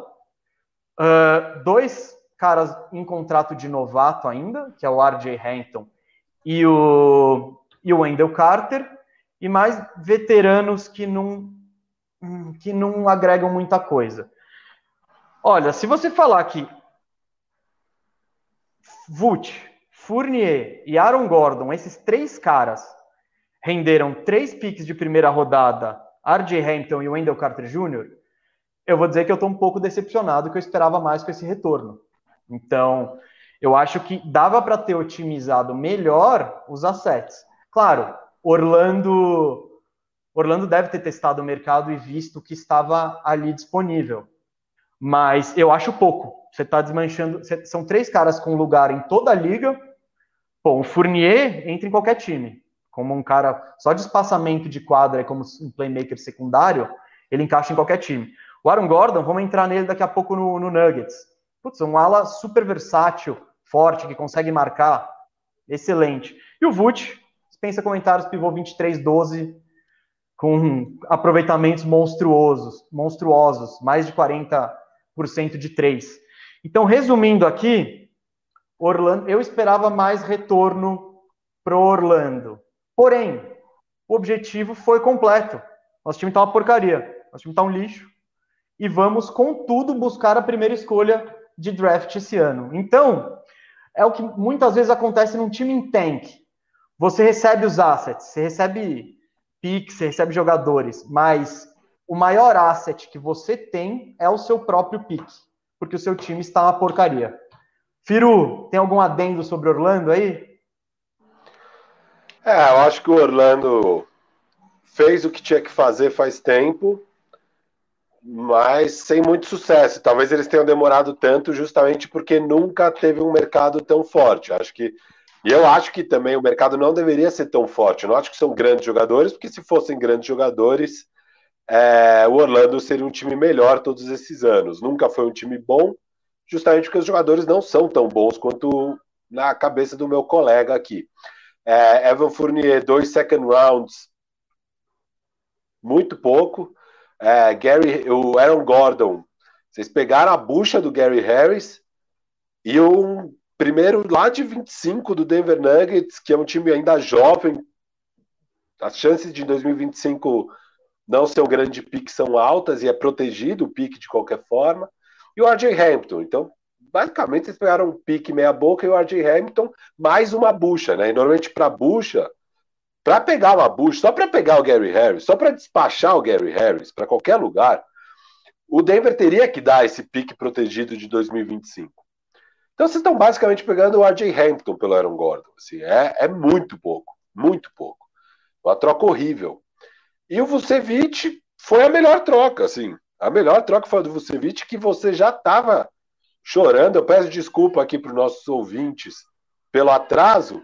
uh, dois caras em contrato de novato ainda, que é o RJ Hampton e o, e o Wendell Carter, e mais veteranos que não, que não agregam muita coisa. Olha, se você falar que Vult, Fournier e Aaron Gordon, esses três caras, renderam três picks de primeira rodada, R.J. Hampton e Wendell Carter Jr., eu vou dizer que eu estou um pouco decepcionado, que eu esperava mais com esse retorno. Então, eu acho que dava para ter otimizado melhor os assets. Claro, Orlando Orlando deve ter testado o mercado e visto o que estava ali disponível. Mas eu acho pouco. Você está desmanchando. São três caras com lugar em toda a liga Bom, o Fournier entra em qualquer time. Como um cara só de espaçamento de quadra e como um playmaker secundário, ele encaixa em qualquer time. O Aaron Gordon, vamos entrar nele daqui a pouco no, no Nuggets. Putz, um ala super versátil, forte, que consegue marcar. Excelente. E o Vult, dispensa comentários, pivô 23-12, com aproveitamentos monstruosos, monstruosos, mais de 40% de três. Então, resumindo aqui, Orlando, eu esperava mais retorno pro Orlando. Porém, o objetivo foi completo. Nosso time tá uma porcaria. Nosso time tá um lixo. E vamos, contudo, buscar a primeira escolha de draft esse ano. Então, é o que muitas vezes acontece num time em tank. Você recebe os assets, você recebe picks, você recebe jogadores, mas o maior asset que você tem é o seu próprio pick, porque o seu time está uma porcaria. Firu, tem algum adendo sobre Orlando aí? É, eu acho que o Orlando fez o que tinha que fazer faz tempo, mas sem muito sucesso. Talvez eles tenham demorado tanto justamente porque nunca teve um mercado tão forte. Acho que e eu acho que também o mercado não deveria ser tão forte. Eu não acho que são grandes jogadores, porque se fossem grandes jogadores, é, o Orlando seria um time melhor todos esses anos. Nunca foi um time bom, justamente porque os jogadores não são tão bons quanto na cabeça do meu colega aqui. É, Evan Fournier, dois second rounds, muito pouco. É, Gary, o Aaron Gordon, vocês pegaram a bucha do Gary Harris e um primeiro lá de 25 do Denver Nuggets, que é um time ainda jovem. As chances de 2025 não ser um grande pique são altas e é protegido o pique de qualquer forma. E o RJ Hampton. Então, basicamente, eles pegaram um pique meia-boca e o RJ Hampton mais uma bucha, né? E normalmente, para bucha, para pegar uma bucha, só para pegar o Gary Harris, só para despachar o Gary Harris para qualquer lugar, o Denver teria que dar esse pique protegido de 2025. Então vocês estão basicamente pegando o RJ Hampton pelo Aaron Gordon. Assim, é, é muito pouco, muito pouco. Uma troca horrível. E o Vucevic foi a melhor troca, assim. A melhor troca foi a do Vucevic, que você já estava chorando. Eu peço desculpa aqui para os nossos ouvintes pelo atraso.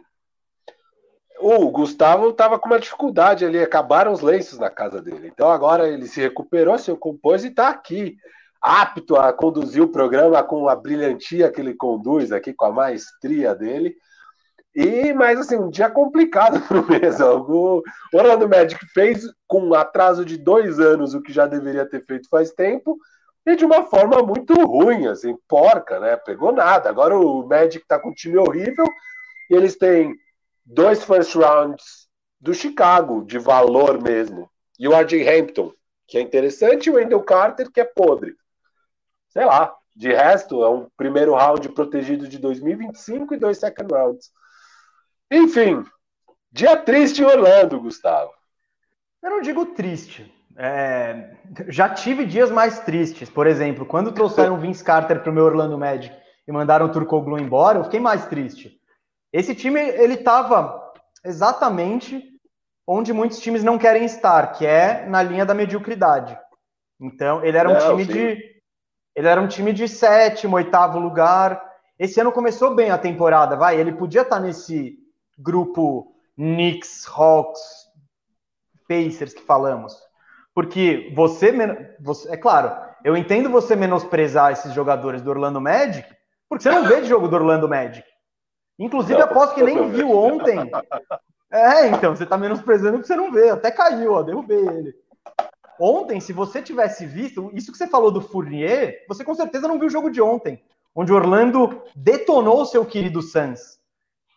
O Gustavo estava com uma dificuldade ali, acabaram os lenços na casa dele. Então agora ele se recuperou, se compôs e está aqui apto a conduzir o programa com a brilhantia que ele conduz aqui, com a maestria dele. E, mas assim, um dia complicado para o Mesa. O Orlando Magic fez com atraso de dois anos o que já deveria ter feito faz tempo, e de uma forma muito ruim, assim, porca, né? Pegou nada. Agora o Magic está com um time horrível e eles têm dois first rounds do Chicago, de valor mesmo. E o RJ Hampton, que é interessante, e o Wendell Carter, que é podre sei lá. De resto, é um primeiro round protegido de 2025 e dois second rounds. Enfim, dia triste em Orlando, Gustavo. Eu não digo triste. É... já tive dias mais tristes. Por exemplo, quando trouxeram o Vince Carter para o meu Orlando Magic e mandaram o Turcoglu embora, eu fiquei mais triste. Esse time, ele estava exatamente onde muitos times não querem estar, que é na linha da mediocridade. Então, ele era um não, time sim. de ele era um time de sétimo, oitavo lugar. Esse ano começou bem a temporada, vai. Ele podia estar nesse grupo Knicks, Hawks, Pacers que falamos. Porque você, você, é claro, eu entendo você menosprezar esses jogadores do Orlando Magic, porque você não vê de jogo do Orlando Magic. Inclusive, aposto que nem viu ontem. É, então, você tá menosprezando porque você não vê. Até caiu, ó, derrubei ele. Ontem, se você tivesse visto, isso que você falou do Fournier, você com certeza não viu o jogo de ontem, onde Orlando detonou o seu querido Suns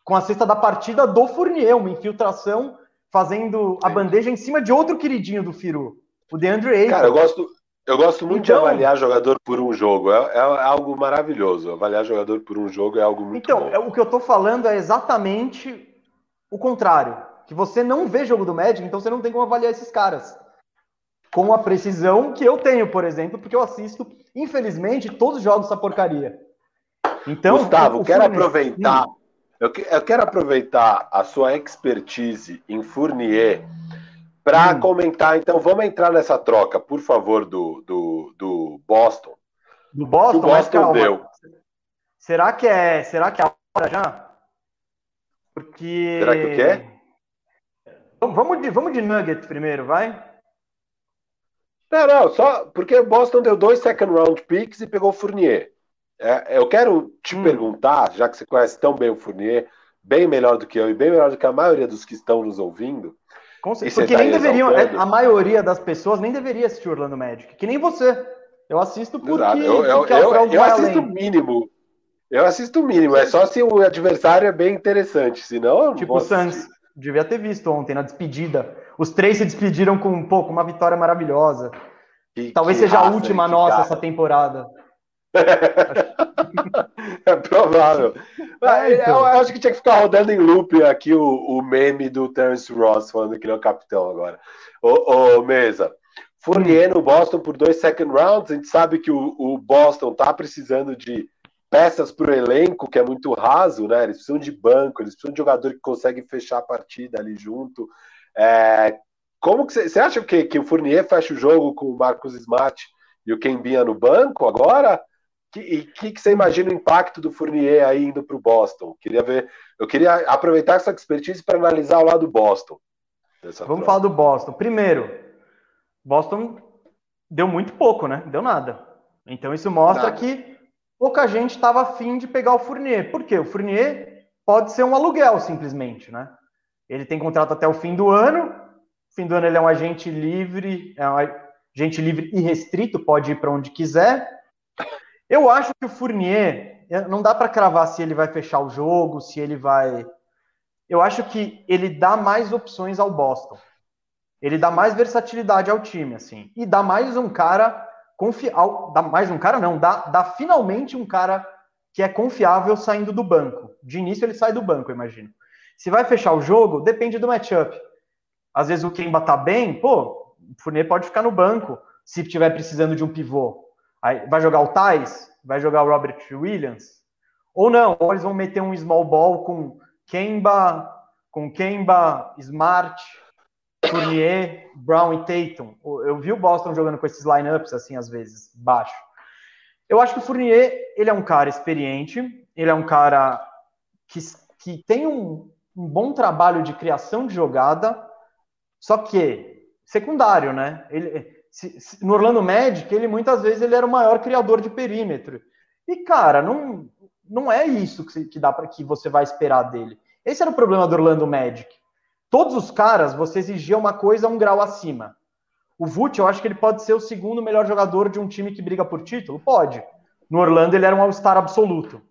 com a cesta da partida do Fournier, uma infiltração fazendo a bandeja em cima de outro queridinho do Firu, o DeAndre Ayton. Cara, eu gosto, eu gosto muito então, de avaliar jogador por um jogo. É, é, algo maravilhoso. Avaliar jogador por um jogo é algo muito então, bom. Então, o que eu tô falando é exatamente o contrário. Que você não vê jogo do Magic, então você não tem como avaliar esses caras com a precisão que eu tenho, por exemplo, porque eu assisto, infelizmente, todos os jogos dessa porcaria. Então, Gustavo, quero aproveitar, eu, eu, quero aproveitar a sua expertise em Fournier para hum. comentar. Então, vamos entrar nessa troca, por favor, do, do, do Boston. Do Boston, do Boston deu. Será que é? Será que é a hora já? Porque. Será que o quê? Vamos de, vamos de Nuggets primeiro, vai? Não, não, só porque o Boston deu dois second round picks e pegou o Fournier. É, eu quero te hum. perguntar, já que você conhece tão bem o Fournier, bem melhor do que eu e bem melhor do que a maioria dos que estão nos ouvindo. Porque nem deveriam, é, a maioria das pessoas nem deveria assistir Orlando Magic, que nem você. Eu assisto porque, eu, eu, porque eu, eu assisto o mínimo. Eu assisto o mínimo, é só se o adversário é bem interessante, senão. Tipo o Santos, devia ter visto ontem na despedida. Os três se despediram com um pouco, uma vitória maravilhosa. Que, Talvez que seja raça, a última nossa essa temporada. é provável. É, então. eu, acho que tinha que ficar rodando em loop aqui o, o meme do Terence Ross falando que ele é o capitão agora. Ô, ô Mesa, Fournier no Boston por dois second rounds. A gente sabe que o, o Boston tá precisando de peças para o elenco, que é muito raso, né? Eles precisam de banco, eles precisam de jogador que consegue fechar a partida ali junto. É, como que você acha que, que o Fournier fecha o jogo com o Marcos Smart e o Kembinha no banco agora? Que, e o que, que, você imagina o impacto do Fournier aí indo para o Boston? Queria ver, eu queria aproveitar essa expertise para analisar o lado do Boston. Vamos troca. falar do Boston. Primeiro, Boston deu muito pouco, né? Deu nada. Então isso mostra nada. que pouca gente estava afim de pegar o Fournier. Por quê? O Fournier pode ser um aluguel, simplesmente, né? Ele tem contrato até o fim do ano, fim do ano ele é um agente livre, é um agente livre e restrito, pode ir para onde quiser. Eu acho que o Fournier, não dá para cravar se ele vai fechar o jogo, se ele vai. Eu acho que ele dá mais opções ao Boston. Ele dá mais versatilidade ao time, assim. E dá mais um cara confiável. Dá mais um cara, não. Dá, dá finalmente um cara que é confiável saindo do banco. De início ele sai do banco, eu imagino. Se vai fechar o jogo, depende do matchup. Às vezes o Kemba tá bem, pô, o Fournier pode ficar no banco se estiver precisando de um pivô. Aí, vai jogar o Thais? Vai jogar o Robert Williams? Ou não, ou eles vão meter um small ball com Kemba, com Kemba, Smart, Fournier, Brown e Tatum. Eu vi o Boston jogando com esses lineups assim às vezes, baixo. Eu acho que o Fournier, ele é um cara experiente, ele é um cara que, que tem um, um bom trabalho de criação de jogada, só que secundário, né? Ele, se, se, no Orlando Magic, ele muitas vezes ele era o maior criador de perímetro. E cara, não, não é isso que, que dá para que você vai esperar dele. Esse era o problema do Orlando Magic. Todos os caras, você exigia uma coisa um grau acima. O Vult, eu acho que ele pode ser o segundo melhor jogador de um time que briga por título? Pode. No Orlando, ele era um all-star absoluto.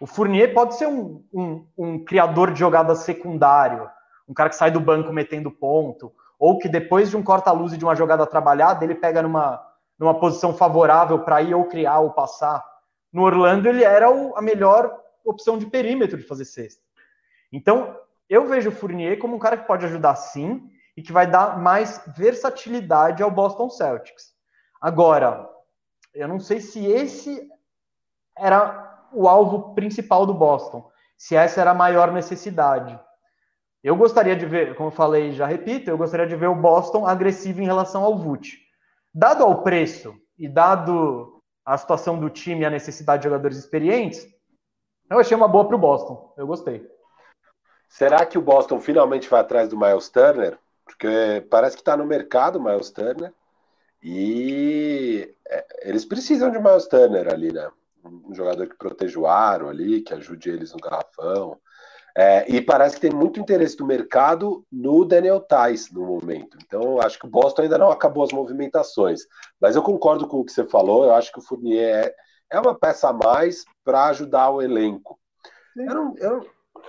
O Fournier pode ser um, um, um criador de jogadas secundário um cara que sai do banco metendo ponto, ou que depois de um corta-luz e de uma jogada trabalhada, ele pega numa, numa posição favorável para ir ou criar ou passar. No Orlando, ele era o, a melhor opção de perímetro de fazer cesta. Então, eu vejo o Fournier como um cara que pode ajudar sim e que vai dar mais versatilidade ao Boston Celtics. Agora, eu não sei se esse era o alvo principal do Boston, se essa era a maior necessidade. Eu gostaria de ver, como eu falei, já repito, eu gostaria de ver o Boston agressivo em relação ao Vult. Dado ao preço e dado a situação do time e a necessidade de jogadores experientes, eu achei uma boa para o Boston. Eu gostei. Será que o Boston finalmente vai atrás do Miles Turner? Porque parece que está no mercado o Miles Turner. E é, eles precisam de Miles Turner ali, né? Um jogador que proteja o aro ali, que ajude eles no garrafão. É, e parece que tem muito interesse do mercado no Daniel Tais no momento. Então, acho que o Boston ainda não acabou as movimentações. Mas eu concordo com o que você falou. Eu acho que o Fournier é, é uma peça a mais para ajudar o elenco. Eu não, eu,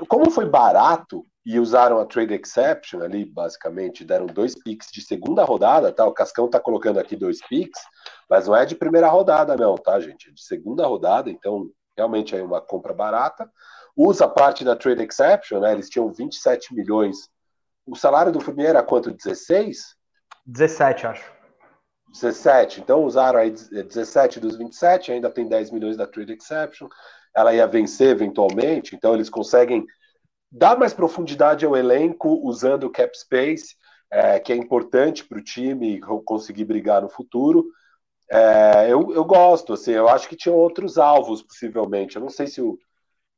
como foi barato e usaram a trade exception ali, basicamente, deram dois picks de segunda rodada, tá? O Cascão tá colocando aqui dois picks, mas não é de primeira rodada, não, tá, gente? É de segunda rodada, então realmente é uma compra barata usa parte da trade exception, né? Eles tinham 27 milhões. O salário do Fournier era quanto? 16? 17, acho. 17. Então usaram aí 17 dos 27, ainda tem 10 milhões da trade exception. Ela ia vencer eventualmente, então eles conseguem dar mais profundidade ao elenco usando o cap space, é, que é importante para o time conseguir brigar no futuro. É, eu, eu gosto, assim, eu acho que tinham outros alvos, possivelmente. Eu não sei se o,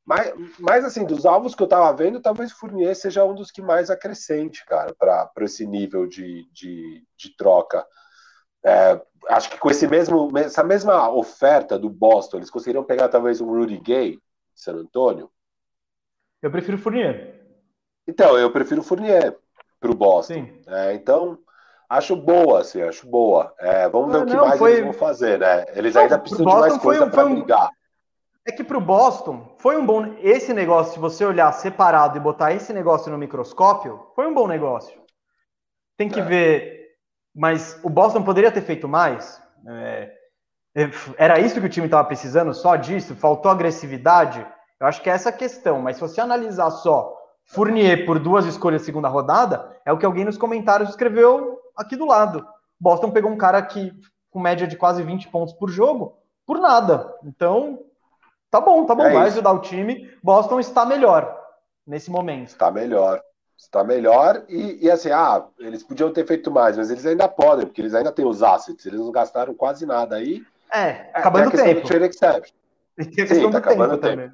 mas, mas assim, dos alvos que eu tava vendo, talvez o Fournier seja um dos que mais acrescente, cara, para esse nível de, de, de troca. É, acho que com esse mesmo, essa mesma oferta do Boston, eles conseguiriam pegar talvez um Rudy Gay de San Antônio? Eu prefiro Fournier. Então, eu prefiro Fournier para o Boston. É, então, acho boa, assim, acho boa. É, vamos ver ah, o que não, mais foi... eles vão fazer, né? Eles ainda precisam de mais coisa para brigar. É que para o Boston foi um bom. Esse negócio, se você olhar separado e botar esse negócio no microscópio, foi um bom negócio. Tem que é. ver. Mas o Boston poderia ter feito mais. É, é era isso que o time estava precisando, só disso? Faltou agressividade? Eu acho que é essa a questão. Mas se você analisar só Fournier por duas escolhas segunda rodada, é o que alguém nos comentários escreveu aqui do lado. Boston pegou um cara que com média de quase 20 pontos por jogo, por nada. Então, Tá bom, tá bom, é vai ajudar o time. Boston está melhor nesse momento. Está melhor. Está melhor e, e, assim, ah, eles podiam ter feito mais, mas eles ainda podem, porque eles ainda têm os assets, eles não gastaram quase nada aí. É, acabando o tempo. Trade exception. Sim, tá acabando o tempo. Também.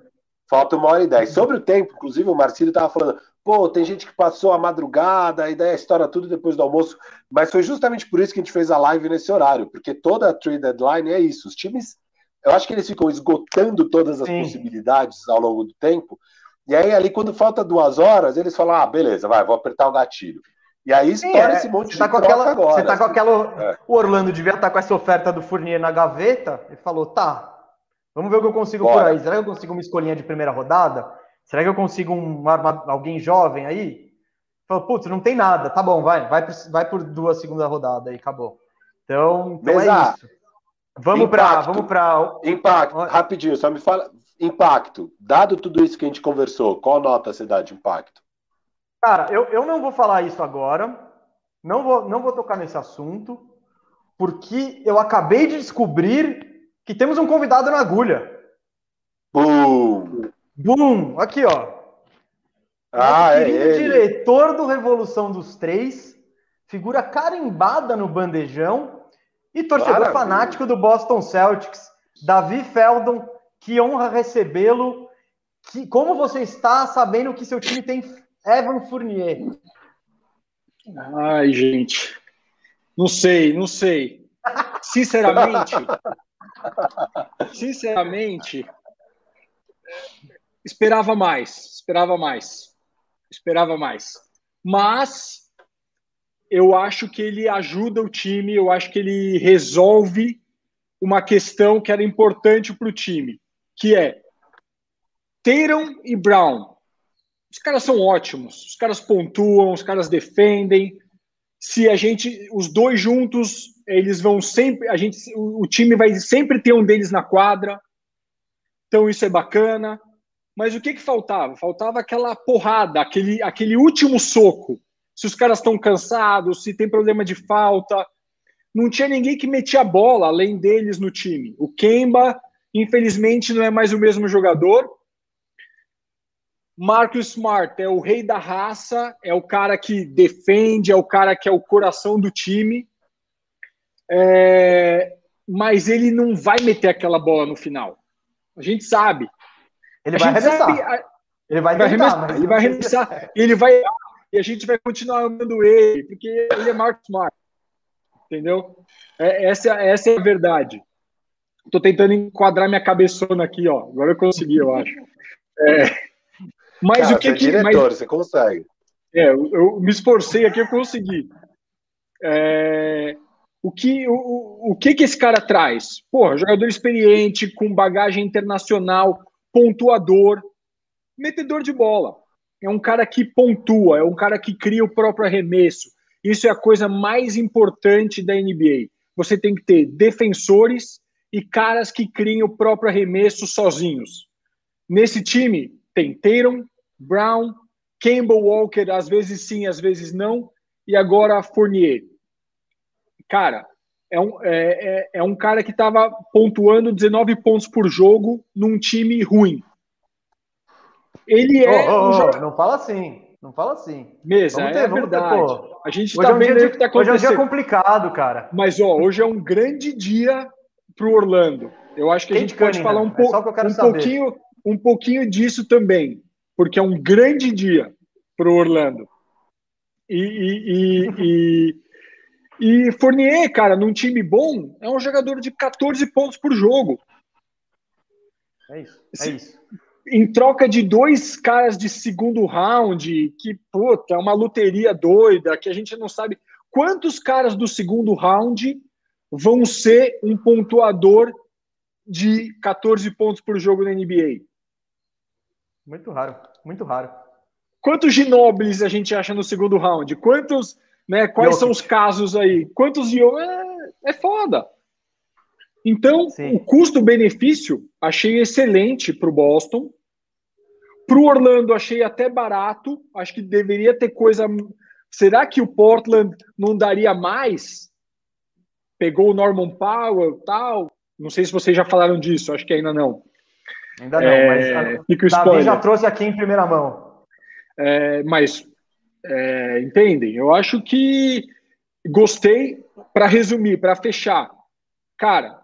Falta uma hora e dez. Sobre o tempo, inclusive, o Marcílio estava falando, pô, tem gente que passou a madrugada, e daí a história tudo depois do almoço, mas foi justamente por isso que a gente fez a live nesse horário, porque toda a trade deadline é isso, os times eu acho que eles ficam esgotando todas as Sim. possibilidades ao longo do tempo. E aí, ali, quando falta duas horas, eles falam: ah, beleza, vai, vou apertar o gatilho. E aí estoura é, esse monte de tá com aquela, agora. Você tá com aquela. É. O Orlando devia estar tá com essa oferta do Fournier na gaveta e falou: tá, vamos ver o que eu consigo Bora. por aí. Será que eu consigo uma escolinha de primeira rodada? Será que eu consigo um, alguém jovem aí? Falou, putz, não tem nada, tá bom, vai, vai, vai por duas segunda rodada aí, acabou. Então, então é isso. Vamos para. Vamos para. Impacto, rapidinho, só me fala. Impacto. Dado tudo isso que a gente conversou, qual nota você dá de impacto? Cara, eu, eu não vou falar isso agora. Não vou, não vou tocar nesse assunto, porque eu acabei de descobrir que temos um convidado na agulha. Boom! Boom! Aqui, ó. Ah, é ele. diretor do Revolução dos Três, figura carimbada no bandejão e torcedor Maravilha. fanático do Boston Celtics, Davi Feldon, que honra recebê-lo. Que, como você está sabendo que seu time tem Evan Fournier? Ai, gente. Não sei, não sei. Sinceramente, sinceramente, esperava mais, esperava mais, esperava mais. Mas eu acho que ele ajuda o time, eu acho que ele resolve uma questão que era importante para o time, que é Tatum e Brown. Os caras são ótimos, os caras pontuam, os caras defendem. Se a gente, os dois juntos, eles vão sempre, a gente, o, time vai sempre ter um deles na quadra. Então isso é bacana. Mas o que que faltava? Faltava aquela porrada, aquele, aquele último soco se os caras estão cansados, se tem problema de falta. Não tinha ninguém que metia a bola além deles no time. O Kemba, infelizmente, não é mais o mesmo jogador. Marcus Smart é o rei da raça, é o cara que defende, é o cara que é o coração do time. É... Mas ele não vai meter aquela bola no final. A gente sabe. Ele vai arremessar. Ele vai, tentar, vai arremessar. Ele vai arremessar. ele vai e a gente vai continuar amando ele, porque ele é Marcos Smart. Entendeu? É, essa, essa é a verdade. Estou tentando enquadrar minha cabeçona aqui, ó. Agora eu consegui, eu acho. É, mas Cara, o que, você é que diretor, mas, você consegue. É, eu, eu, me esforcei aqui, eu consegui. É, o que o, o que que esse cara traz? Porra, jogador experiente, com bagagem internacional, pontuador, metedor de bola é um cara que pontua, é um cara que cria o próprio arremesso. Isso é a coisa mais importante da NBA. Você tem que ter defensores e caras que criem o próprio arremesso sozinhos. Nesse time tem Tatum, Brown, Campbell Walker, às vezes sim, às vezes não, e agora Fournier. Cara, é um, é, é, é um cara que estava pontuando 19 pontos por jogo num time ruim. Ele é. Oh, oh, um Não fala assim. Não fala assim. Mesa, vamos ter, é verdade. Ter, a gente está é um vendo o que está acontecendo. Hoje é um dia complicado, cara. Mas, ó, hoje é um grande dia para o Orlando. Eu acho que Quem a gente pode falar um, é po é um pouquinho, um pouquinho disso também, porque é um grande dia para o Orlando. E, e, e, e, e Fournier, cara, num time bom, é um jogador de 14 pontos por jogo. É isso. É isso em troca de dois caras de segundo round, que, puta, é uma loteria doida, que a gente não sabe quantos caras do segundo round vão ser um pontuador de 14 pontos por jogo na NBA? Muito raro, muito raro. Quantos Ginobles a gente acha no segundo round? Quantos, né? Quais Jokic. são os casos aí? Quantos é, é foda. Então, Sim. o custo-benefício achei excelente para o Boston. Para o Orlando, achei até barato. Acho que deveria ter coisa. Será que o Portland não daria mais? Pegou o Norman Powell tal. Não sei se vocês já falaram disso, acho que ainda não. Ainda não, é, mas fica o Davi já trouxe aqui em primeira mão. É, mas, é, entendem? Eu acho que gostei, para resumir, para fechar. Cara,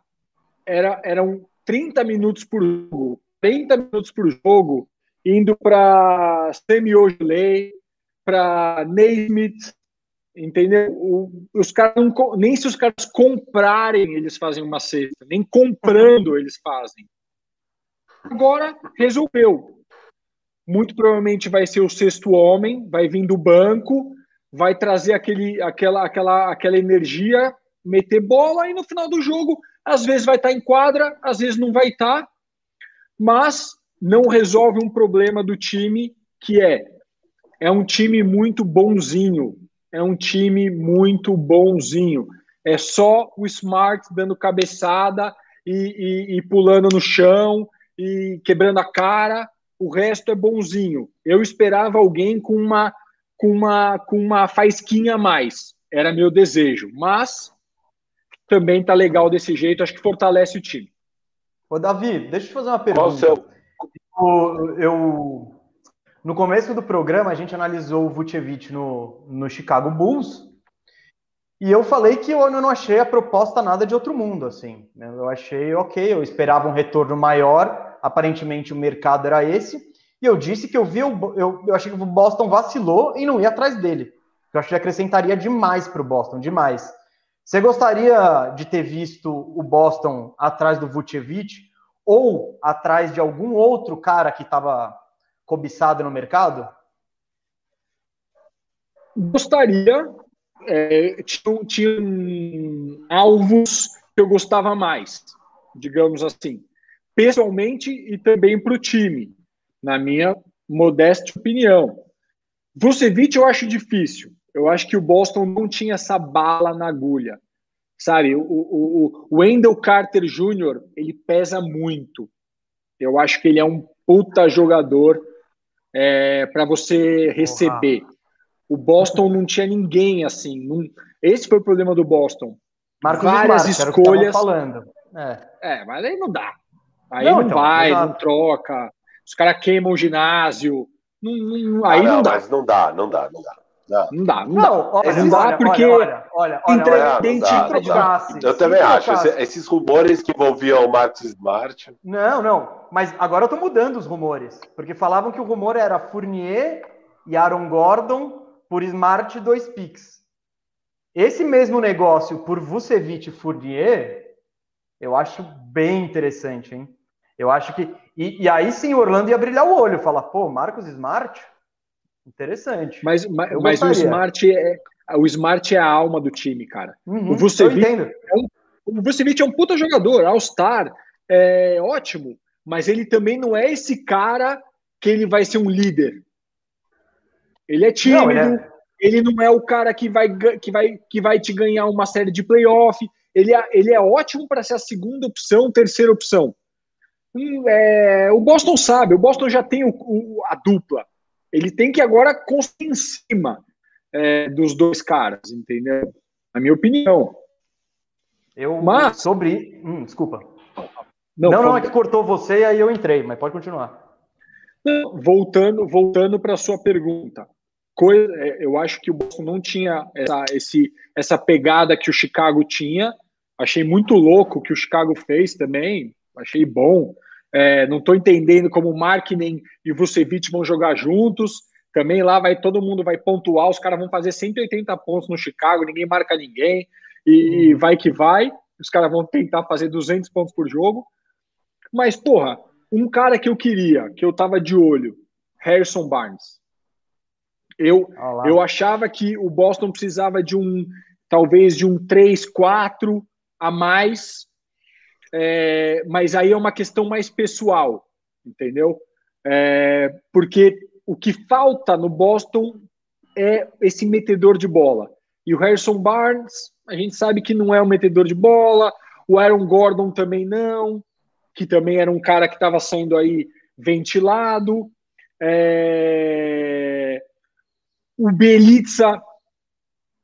era, eram 30 minutos por jogo, 30 minutos por jogo, indo para Semi Ojulei, para Naismith, entendeu? O, os caras não, nem se os caras comprarem, eles fazem uma cesta, nem comprando eles fazem. Agora resolveu. Muito provavelmente vai ser o sexto homem, vai vir do banco, vai trazer aquele, aquela, aquela, aquela energia, meter bola e no final do jogo às vezes vai estar em quadra, às vezes não vai estar, mas não resolve um problema do time que é é um time muito bonzinho, é um time muito bonzinho. É só o Smart dando cabeçada e, e, e pulando no chão e quebrando a cara. O resto é bonzinho. Eu esperava alguém com uma com uma com uma faisquinha a mais. Era meu desejo, mas também tá legal desse jeito, acho que fortalece o time. Ô, Davi, deixa eu te fazer uma pergunta. Qual o seu? Eu, no começo do programa, a gente analisou o Vucevic no, no Chicago Bulls, e eu falei que eu não achei a proposta nada de outro mundo, assim. Né? Eu achei ok, eu esperava um retorno maior, aparentemente o mercado era esse, e eu disse que eu vi, eu, eu achei que o Boston vacilou e não ia atrás dele. Eu acho que acrescentaria demais para o Boston, demais. Você gostaria de ter visto o Boston atrás do Vucevic ou atrás de algum outro cara que estava cobiçado no mercado? Gostaria. É, tinha, tinha alvos que eu gostava mais, digamos assim, pessoalmente e também para o time, na minha modesta opinião. Vucevic eu acho difícil. Eu acho que o Boston não tinha essa bala na agulha. Sabe, o, o, o Wendell Carter Jr., ele pesa muito. Eu acho que ele é um puta jogador é, para você receber. O Boston não tinha ninguém assim. Não... Esse foi o problema do Boston. Marcos Várias Smart, escolhas. falando. É. é. mas aí não dá. Aí não, não então, vai, exato. não troca. Os caras queimam o ginásio. Não, não, aí ah, não, não, dá. Mas não dá, não dá, não dá. Não, não dá, não, não dá. Olha, não dá olha, porque olha, olha, olha, olha, Eu também acho. Esses rumores que envolviam o Marcos Smart. Não, não. Mas agora eu tô mudando os rumores. Porque falavam que o rumor era Fournier e Aaron Gordon por Smart dois picks. Esse mesmo negócio por Vucevic e Fournier, eu acho bem interessante, hein? Eu acho que. E, e aí sim o Orlando ia brilhar o olho, falar, pô, Marcos Smart Interessante. Mas, mas, mas o Smart é o Smart é a alma do time, cara. Uhum, o Vucevic é um, o Vucevic é um puta jogador, All-Star, é ótimo, mas ele também não é esse cara que ele vai ser um líder. Ele é tímido, não, ele, é... ele, não é o cara que vai, que, vai, que vai te ganhar uma série de playoff. Ele é, ele é ótimo para ser a segunda opção, terceira opção. Hum, é, o Boston sabe, o Boston já tem o, o, a dupla. Ele tem que agora construir em cima é, dos dois caras, entendeu? Na minha opinião. Eu mas sobre, hum, desculpa. Não, não, não, é que cortou você e aí eu entrei, mas pode continuar. Voltando, voltando para a sua pergunta, coisa, é, eu acho que o Boston não tinha essa, esse, essa pegada que o Chicago tinha. Achei muito louco o que o Chicago fez também. Achei bom. É, não estou entendendo como o Markkinen e o Vucevic vão jogar juntos. Também lá vai todo mundo vai pontuar, os caras vão fazer 180 pontos no Chicago, ninguém marca ninguém e, uhum. vai que vai. Os caras vão tentar fazer 200 pontos por jogo. Mas porra, um cara que eu queria, que eu tava de olho, Harrison Barnes. Eu, eu achava que o Boston precisava de um, talvez de um 3-4 a mais é, mas aí é uma questão mais pessoal, entendeu? É, porque o que falta no Boston é esse metedor de bola. E o Harrison Barnes, a gente sabe que não é um metedor de bola, o Aaron Gordon também não, que também era um cara que estava sendo aí ventilado. É... O Belitza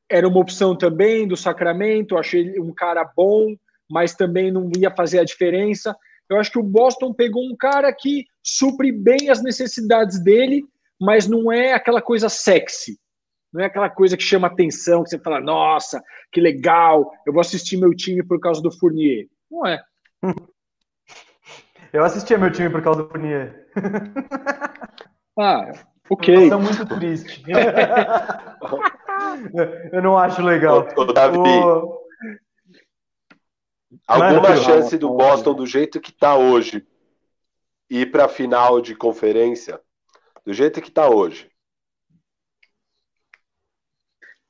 era uma opção também do Sacramento, achei um cara bom, mas também não ia fazer a diferença. Eu acho que o Boston pegou um cara que supre bem as necessidades dele, mas não é aquela coisa sexy. Não é aquela coisa que chama atenção, que você fala, nossa, que legal, eu vou assistir meu time por causa do Fournier. Não é. Eu assistia meu time por causa do Fournier. Ah, ok. Estou muito triste. eu não acho legal. Ô, Davi, o... Alguma chance do Boston, do jeito que está hoje, ir para a final de conferência? Do jeito que está hoje?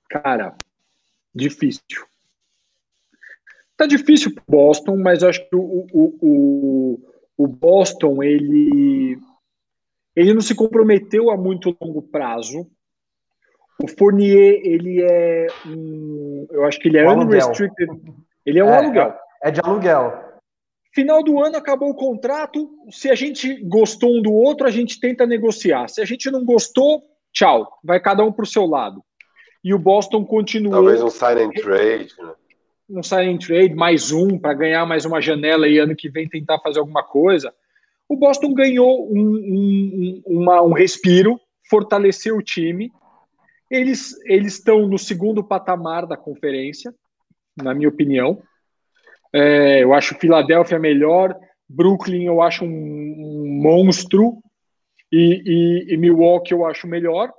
Cara, difícil. Tá difícil para Boston, mas eu acho que o, o, o, o Boston ele ele não se comprometeu a muito longo prazo. O Fournier, ele é um, eu acho que ele é um unrestricted. Ele é um é, aluguel. É de aluguel. Final do ano acabou o contrato. Se a gente gostou um do outro, a gente tenta negociar. Se a gente não gostou, tchau. Vai cada um para o seu lado. E o Boston continuou. Talvez um sign and trade. Né? Um sign and trade, mais um, para ganhar mais uma janela e ano que vem tentar fazer alguma coisa. O Boston ganhou um, um, uma, um respiro, fortaleceu o time. Eles eles estão no segundo patamar da conferência, na minha opinião. É, eu acho Filadélfia melhor, Brooklyn eu acho um, um monstro e, e, e, Milwaukee eu acho melhor.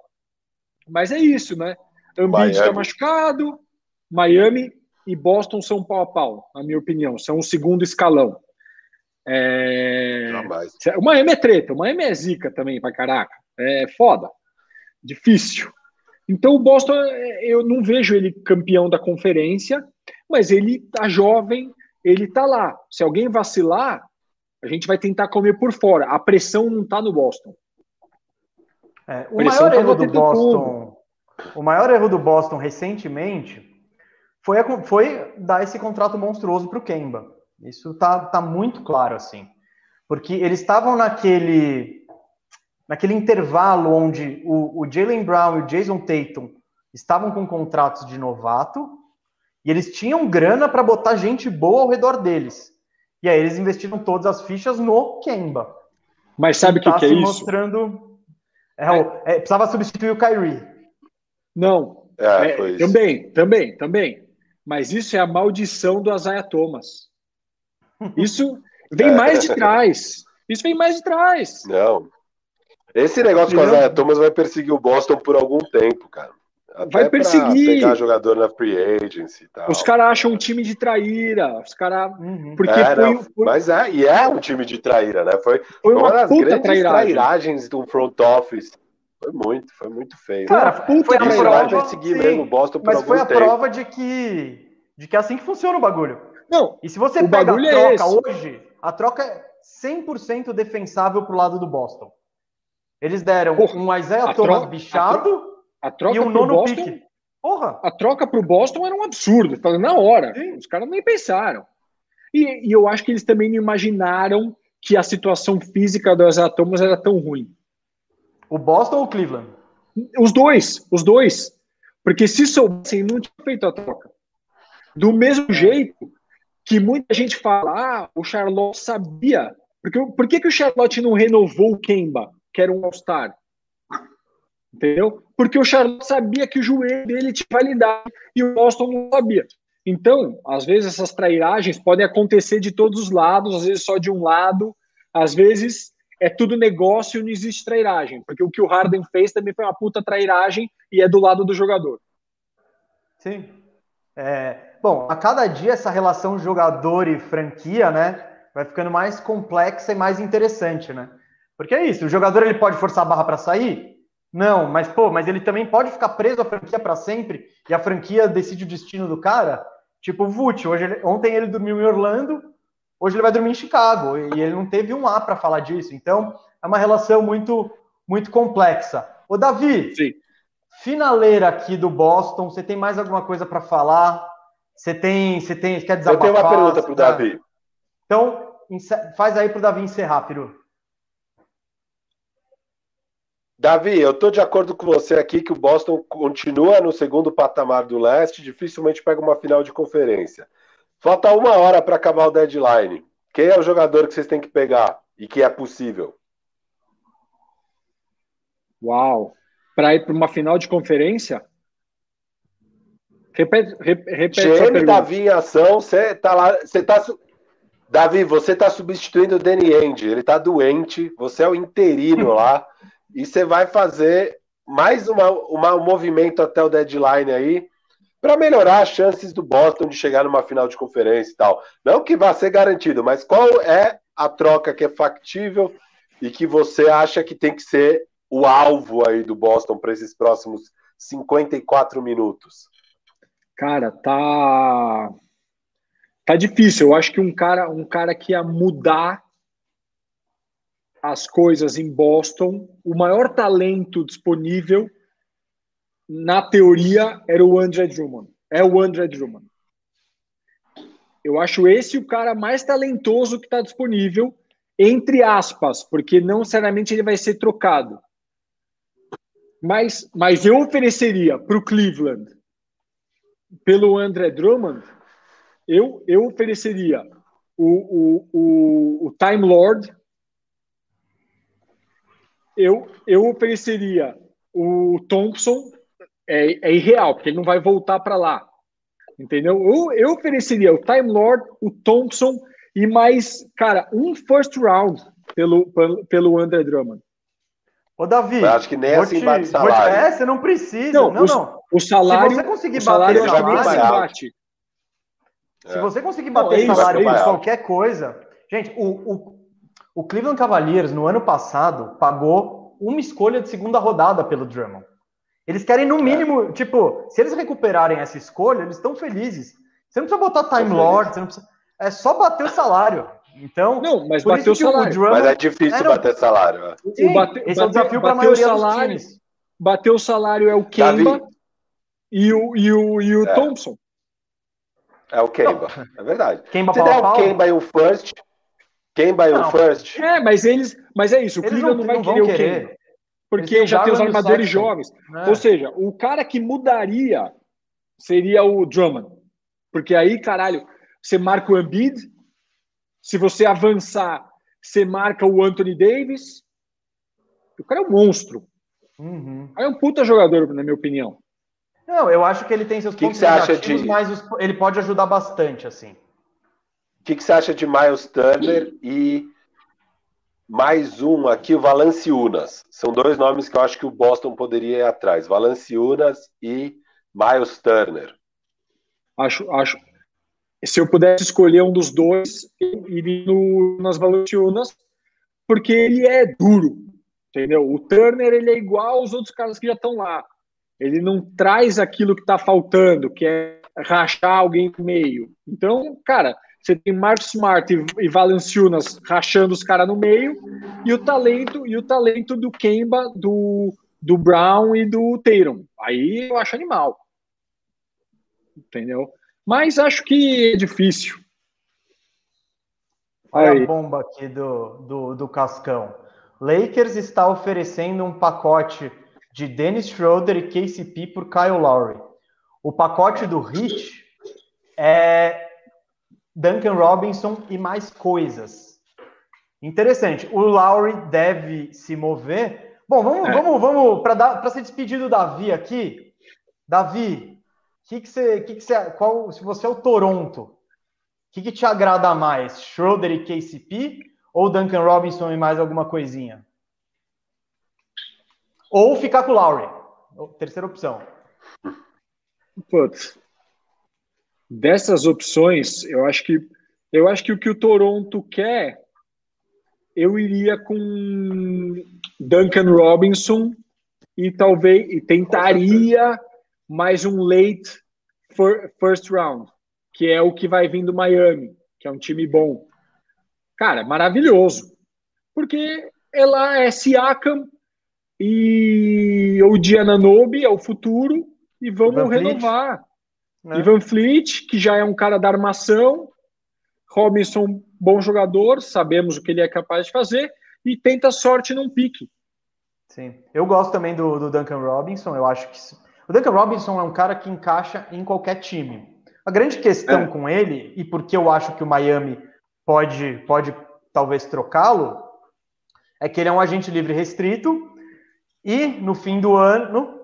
Mas é isso, né? Embiid está machucado, Miami e Boston são pau a pau, na minha opinião, são o segundo escalão. É... Jamais. O Miami é treta, o Miami é zica também, pra caraca. É foda, difícil. Então o Boston, é, eu não vejo ele campeão da conferência, mas ele tá jovem, ele tá lá. Se alguém vacilar, a gente vai tentar comer por fora. A pressão não tá no Boston. É, o maior tá erro do Boston, o maior erro do Boston recentemente foi, a, foi dar esse contrato monstruoso para o Kemba. Isso tá, tá muito claro assim, porque eles estavam naquele naquele intervalo onde o, o Jalen Brown e o Jason Tatum estavam com contratos de novato e eles tinham grana para botar gente boa ao redor deles. E aí eles investiram todas as fichas no Kemba. Mas sabe o que, tá que, é isso? mostrando. É, é. É, precisava substituir o Kyrie. Não. É, é também, também, também. Mas isso é a maldição do Isaiah Thomas. Isso vem é. mais de trás. Isso vem mais de trás. Não. Esse negócio com o Isaiah Thomas vai perseguir o Boston por algum tempo, cara. Até vai perseguir. Pegar jogador na free agency e tal. Os caras acham um time de traíra. Os caras. Uhum. Porque é, foi, foi, Mas é, e é um time de traíra, né? Foi, foi uma, uma das grandes trairagem. trairagens do front office. Foi muito, foi muito feio. Cara, puta foi a prova, vai perseguir sim, mesmo Boston por Mas foi a tempo. prova de que, de que é assim que funciona o bagulho. Não. E se você pega a é troca é hoje, a troca é 100% defensável pro lado do Boston. Eles deram Porra, um Isaiah Thomas bichado a troca e um nono Boston, pique. Porra. A troca para o Boston era um absurdo. Na hora. Sim. Os caras nem pensaram. E, e, eu acho que eles também não imaginaram que a situação física dos átomos era tão ruim. O Boston ou o Cleveland? Os dois. Os dois. Porque se soubessem, não tinha feito a troca. Do mesmo jeito que muita gente fala, ah, o Charlotte sabia. Porque, por que, que o Charlotte não renovou o Kemba, que era um All-Star? Entendeu? Porque o Charlotte sabia que o joelho dele tinha validade e o Boston não sabia. Então, às vezes essas trairagens podem acontecer de todos os lados, às vezes só de um lado, às vezes é tudo negócio e não existe trairagem, porque o que o Harden fez também foi uma puta trairagem e é do lado do jogador. Sim. É, bom, a cada dia essa relação jogador e franquia, né, vai ficando mais complexa e mais interessante, né? Porque é isso, o jogador ele pode forçar a barra para sair, não, mas pô, mas ele também pode ficar preso à franquia para sempre e a franquia decide o destino do cara? Tipo Vult, hoje ele, ontem ele dormiu em Orlando, hoje ele vai dormir em Chicago e ele não teve um A para falar disso. Então, é uma relação muito, muito complexa. Ô, Davi, Sim. finaleira aqui do Boston, você tem mais alguma coisa para falar? Você tem, você tem, quer desabafar? Eu tenho uma pergunta para o Davi. Então, faz aí para o Davi encerrar, Peru. Davi, eu estou de acordo com você aqui que o Boston continua no segundo patamar do leste, dificilmente pega uma final de conferência. Falta uma hora para acabar o deadline. Quem é o jogador que vocês têm que pegar e que é possível? Uau! Para ir para uma final de conferência? Repete, repete GM Davi em ação, você tá lá, você tá Davi, você tá substituindo o Danny End, ele tá doente, você é o interino lá e você vai fazer mais uma, uma, um movimento até o deadline aí para melhorar as chances do Boston de chegar numa final de conferência e tal. Não que vá ser garantido, mas qual é a troca que é factível e que você acha que tem que ser o alvo aí do Boston para esses próximos 54 minutos? Cara, tá tá difícil. Eu acho que um cara, um cara que ia mudar as coisas em Boston, o maior talento disponível, na teoria, era o André Drummond. É o André Drummond. Eu acho esse o cara mais talentoso que está disponível, entre aspas, porque não necessariamente ele vai ser trocado. Mas, mas eu ofereceria para o Cleveland, pelo André Drummond, eu, eu ofereceria o, o, o, o Time Lord, eu, eu ofereceria o Thompson, é, é irreal, porque ele não vai voltar para lá. Entendeu? Eu, eu ofereceria o Time Lord, o Thompson e mais, cara, um first round pelo, pelo, pelo André Drummond. Ô, Davi. Eu acho que nem assim te, bate salário. é, você não precisa. Não, não, o, não. O salário. Se você conseguir bater salário, salário bate. Se você conseguir bater não, é salário por qualquer coisa. Gente, o, o, o Cleveland Cavaliers, no ano passado, pagou uma escolha de segunda rodada pelo Drummond. Eles querem, no é. mínimo, é. tipo, se eles recuperarem essa escolha, eles estão felizes. Você não precisa botar Time Lord, você não precisa... é só bater o salário. Então, não, mas bater o salário. O Drummond... Mas é difícil é, bater salário. É. Sim, o bate, esse é o desafio para a maioria salário, dos times. Bater o salário é o Kemba e o, e o, e o é. Thompson. É o Kemba, não. é verdade. Kemba Se der o Kemba e o First, quem vai o first? É, mas eles. Mas é isso, o Cleveland não, vai não querer o querer. Porque já tem os armadores jovens. É. Ou seja, o cara que mudaria seria o Drummond. Porque aí, caralho, você marca o Embiid, se você avançar, você marca o Anthony Davis. O cara é um monstro. Uhum. É um puta jogador, na minha opinião. Não, eu acho que ele tem seus que pontos que negativos, de... mas ele pode ajudar bastante, assim. O que, que, você acha de Miles Turner e mais um aqui, o Valanciunas? São dois nomes que eu acho que o Boston poderia ir atrás. Valanciunas e Miles Turner. Acho, acho. Se eu pudesse escolher um dos dois, eu iria no, nas Valanciunas, porque ele é duro, entendeu? O Turner ele é igual aos outros caras que já estão lá. Ele não traz aquilo que está faltando, que é rachar alguém no meio. Então, cara, você tem Marcos Smart e, e Valanciunas rachando os caras no meio, e o talento e o talento do Kemba, do, do Brown e do Tatum. Aí eu acho animal. Entendeu? Mas acho que é difícil. Olha Aí. a bomba aqui do, do, do Cascão. Lakers está oferecendo um pacote de Dennis Schroeder e KCP por Kyle Lowry. O pacote do Heat é Duncan Robinson e mais coisas. Interessante. O Lowry deve se mover. Bom, vamos, é. vamos, vamos para ser despedido do Davi aqui. Davi, que que você, que que você, qual, se você é o Toronto, o que, que te agrada mais, Schroeder e KCP ou Duncan Robinson e mais alguma coisinha? Ou ficar com o Lowry? Terceira opção. Putz, dessas opções, eu acho que eu acho que o que o Toronto quer, eu iria com Duncan Robinson e talvez e tentaria mais um late for, first round, que é o que vai vir do Miami, que é um time bom. cara, maravilhoso. Porque ela é Siakam e o Diananobi é o futuro e vamos renovar. Né? Ivan Fleet, que já é um cara da armação, Robinson, bom jogador, sabemos o que ele é capaz de fazer, e tenta sorte num pique. Sim, eu gosto também do, do Duncan Robinson, eu acho que o Duncan Robinson é um cara que encaixa em qualquer time. A grande questão é. com ele, e porque eu acho que o Miami pode, pode talvez trocá-lo, é que ele é um agente livre restrito e no fim do ano,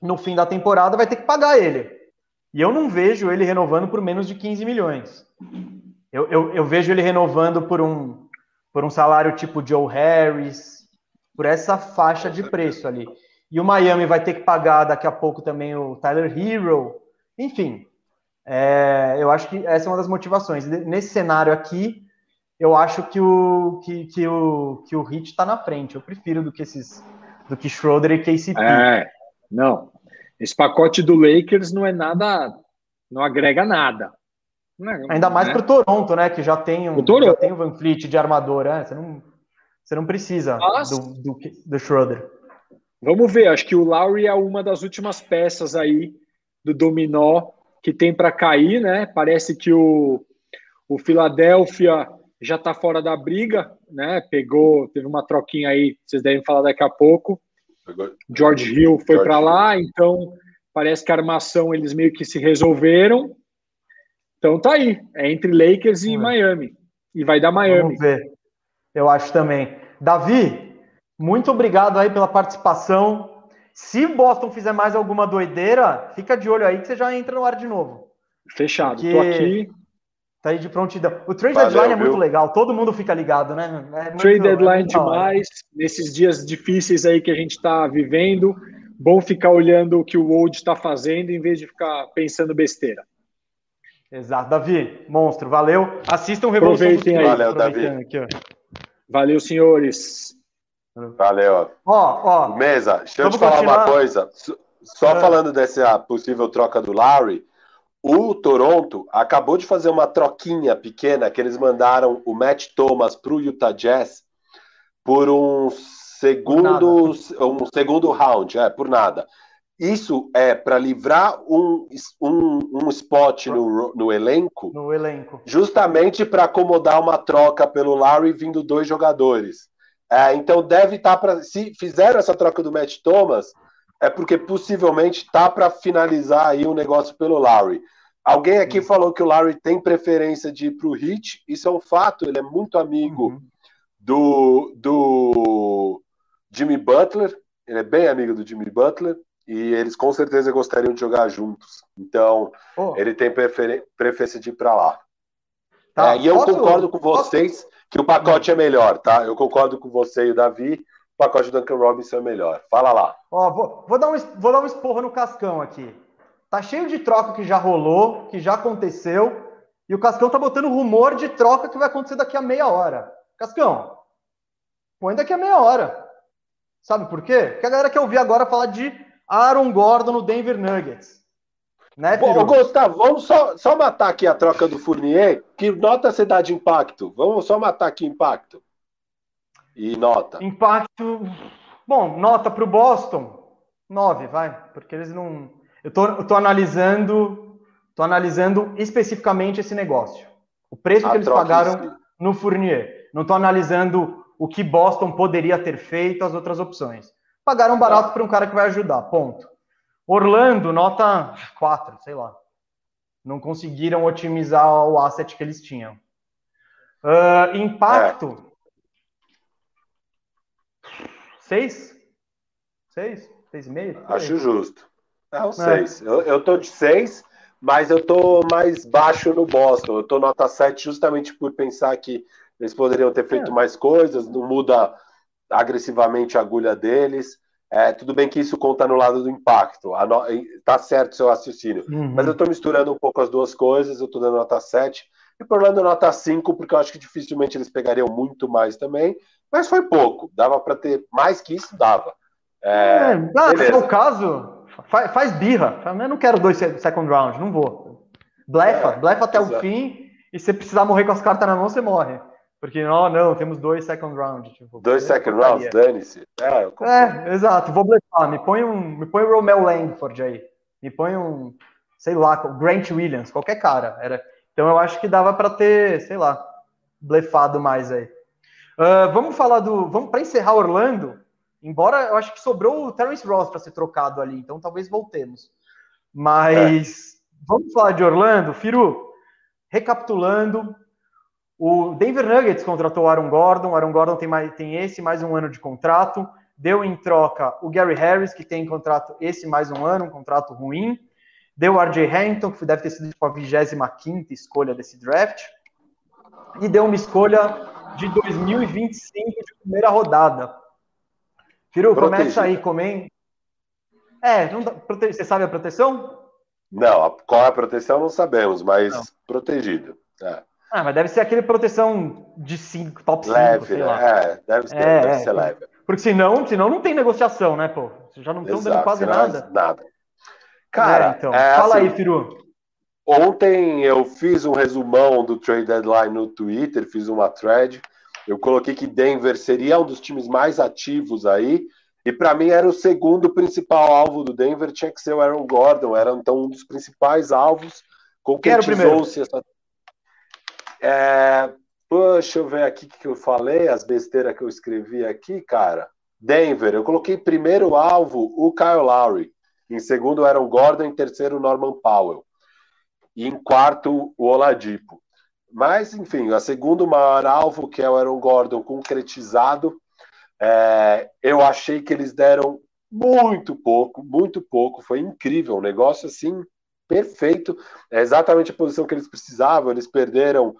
no fim da temporada, vai ter que pagar ele. E eu não vejo ele renovando por menos de 15 milhões. Eu, eu, eu vejo ele renovando por um, por um salário tipo Joe Harris, por essa faixa de preço ali. E o Miami vai ter que pagar daqui a pouco também o Tyler Hero. Enfim, é, eu acho que essa é uma das motivações. Nesse cenário aqui, eu acho que o que, que o que o Hit está na frente. Eu prefiro do que esses do que Schroeder e KCP. É, não. Esse pacote do Lakers não é nada, não agrega nada. Não, é, Ainda mais né? para o Toronto, né? Que já tem um, o já tem o Van Fleet de armador, né? Você não, você não precisa do, do, do Schroeder. Vamos ver, acho que o Lowry é uma das últimas peças aí do dominó que tem para cair, né? Parece que o, o Philadelphia já está fora da briga, né? Pegou, teve uma troquinha aí, vocês devem falar daqui a pouco. George Hill foi para lá, então parece que a armação eles meio que se resolveram. Então tá aí, é entre Lakers e Miami. E vai dar Miami. Vamos ver. Eu acho também. Davi, muito obrigado aí pela participação. Se Boston fizer mais alguma doideira, fica de olho aí que você já entra no ar de novo. Fechado, Porque... tô aqui. Tá aí de prontidão. O trade Valeu, deadline é muito legal, todo mundo fica ligado, né? É muito, trade deadline é demais, nesses dias difíceis aí que a gente está vivendo. Bom ficar olhando o que o Old está fazendo em vez de ficar pensando besteira. Exato, Davi, monstro, valeu. Assistam Revolução Aproveitem aí. Valeu, Davi. Aqui, valeu, senhores. Valeu. Ó, ó. Mesa, deixa eu te falar continuar. uma coisa. Só é. falando dessa possível troca do Larry, o Toronto acabou de fazer uma troquinha pequena que eles mandaram o Matt Thomas para o Utah Jazz por um segundo, um segundo round, é, por nada. Isso é para livrar um, um, um spot no, no elenco, no elenco, justamente para acomodar uma troca pelo Larry vindo dois jogadores. É, então deve estar tá para. Se fizeram essa troca do Matt Thomas, é porque possivelmente tá para finalizar aí o um negócio pelo Larry. Alguém aqui uhum. falou que o Larry tem preferência de ir para o Heat. Isso é um fato. Ele é muito amigo uhum. do, do Jimmy Butler. Ele é bem amigo do Jimmy Butler e eles com certeza gostariam de jogar juntos. Então, oh. ele tem preferência de ir para lá. Tá. É, e eu posso, concordo com vocês posso... que o pacote é melhor, tá? Eu concordo com você e o Davi. O pacote do Duncan Robinson é melhor. Fala lá. Ó, vou, vou, dar um, vou dar um esporro no Cascão aqui. Tá cheio de troca que já rolou, que já aconteceu, e o Cascão tá botando rumor de troca que vai acontecer daqui a meia hora. Cascão, põe daqui a meia hora. Sabe por quê? Porque a galera quer ouvir agora falar de Aaron Gordon no Denver Nuggets. Né, Bom, Gustavo, vamos só, só matar aqui a troca do Fournier. Que nota você dá de impacto? Vamos só matar aqui impacto. E nota. Impacto. Bom, nota para o Boston. Nove, vai. Porque eles não. Eu tô analisando. Tô analisando especificamente esse negócio. O preço a que eles pagaram no Fournier. Não estou analisando o que Boston poderia ter feito, as outras opções. Pagaram barato para um cara que vai ajudar, ponto. Orlando, nota 4, sei lá. Não conseguiram otimizar o asset que eles tinham. Uh, impacto. 6? 6? 6,5? Acho justo. É um 6. É. Eu, eu tô de 6, mas eu tô mais baixo no Boston. Eu tô nota 7 justamente por pensar que eles poderiam ter feito é. mais coisas, não muda agressivamente a agulha deles. É, tudo bem que isso conta no lado do impacto. No... Tá certo o seu raciocínio. Uhum. Mas eu estou misturando um pouco as duas coisas. Eu estou dando nota 7. E por Orlando nota 5, porque eu acho que dificilmente eles pegariam muito mais também. Mas foi pouco. Dava para ter mais que isso? Dava. É, é se é o caso, faz, faz birra. Eu não quero dois second round, não vou. Blefa, é, blefa até exato. o fim. E se precisar morrer com as cartas na mão, você morre. Porque, não, não, temos dois second round. Tipo, dois second rounds, dane-se. É, é, exato, vou blefar. Me põe um, me põe o Romel Langford aí. Me põe um, sei lá, Grant Williams, qualquer cara. Era... Então eu acho que dava para ter, sei lá, blefado mais aí. Uh, vamos falar do. Vamos para encerrar Orlando. Embora eu acho que sobrou o Terence Ross para ser trocado ali, então talvez voltemos. Mas é. vamos falar de Orlando, Firu. Recapitulando, o Denver Nuggets contratou o Aaron Gordon. O Aaron Gordon tem, mais, tem esse mais um ano de contrato. Deu em troca o Gary Harris, que tem contrato esse mais um ano, um contrato ruim. Deu o RJ Hampton, que deve ter sido tipo, a 25 escolha desse draft. E deu uma escolha de 2025 de primeira rodada. Firu, começa aí, comem. É, não dá, você sabe a proteção? Não, qual é a proteção não sabemos, mas não. protegido. É. Ah, mas deve ser aquele proteção de 5, top 5, leve, sei lá. É, deve ser, é, deve ser leve. Porque senão, senão não tem negociação, né, pô? Vocês já não estão dando quase nada. Nada. Cara, é, então, é, fala assim, aí, Firu. Ontem eu fiz um resumão do trade deadline no Twitter, fiz uma thread. Eu coloquei que Denver seria um dos times mais ativos aí. E para mim era o segundo principal alvo do Denver, tinha que ser o Aaron Gordon, era então um dos principais alvos. Concretizou-se essa é, deixa eu ver aqui o que eu falei, as besteiras que eu escrevi aqui, cara. Denver, eu coloquei primeiro alvo o Kyle Lowry, em segundo Aaron Gordon, em terceiro Norman Powell, e em quarto o Oladipo. Mas, enfim, a segundo maior alvo, que é o Aaron Gordon concretizado, é, eu achei que eles deram muito pouco, muito pouco, foi incrível, um negócio assim, perfeito, é exatamente a posição que eles precisavam, eles perderam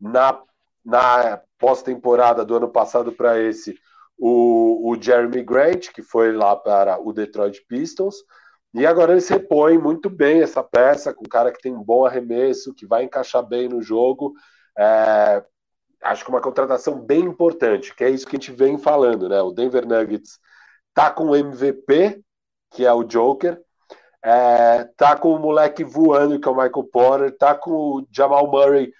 na, na pós-temporada do ano passado para esse, o, o Jeremy Grant, que foi lá para o Detroit Pistons, e agora eles repõem muito bem essa peça, com um cara que tem um bom arremesso, que vai encaixar bem no jogo. É, acho que uma contratação bem importante, que é isso que a gente vem falando, né? O Denver Nuggets tá com o MVP, que é o Joker, é, tá com o moleque voando, que é o Michael Porter, tá com o Jamal Murray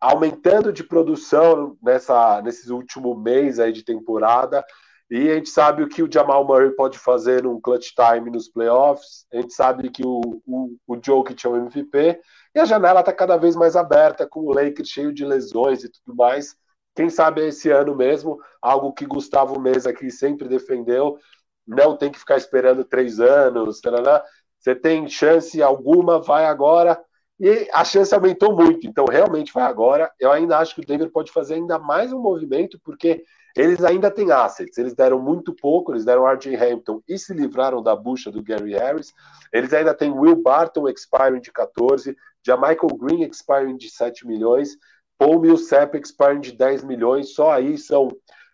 aumentando de produção nessa, nesses últimos mês aí de temporada. E a gente sabe o que o Jamal Murray pode fazer num clutch time nos playoffs. A gente sabe que o, o, o Jokic é o MVP. E a janela está cada vez mais aberta, com o Lakers cheio de lesões e tudo mais. Quem sabe esse ano mesmo, algo que Gustavo Mesa aqui sempre defendeu, não tem que ficar esperando três anos. Tarará. Você tem chance alguma, vai agora e a chance aumentou muito, então realmente vai agora. Eu ainda acho que o Denver pode fazer ainda mais um movimento, porque eles ainda têm assets. Eles deram muito pouco, eles deram RJ Hampton e se livraram da bucha do Gary Harris. Eles ainda têm Will Barton expiring de 14, Michael Green expiring de 7 milhões, Paul Millsap expiring de 10 milhões. Só aí são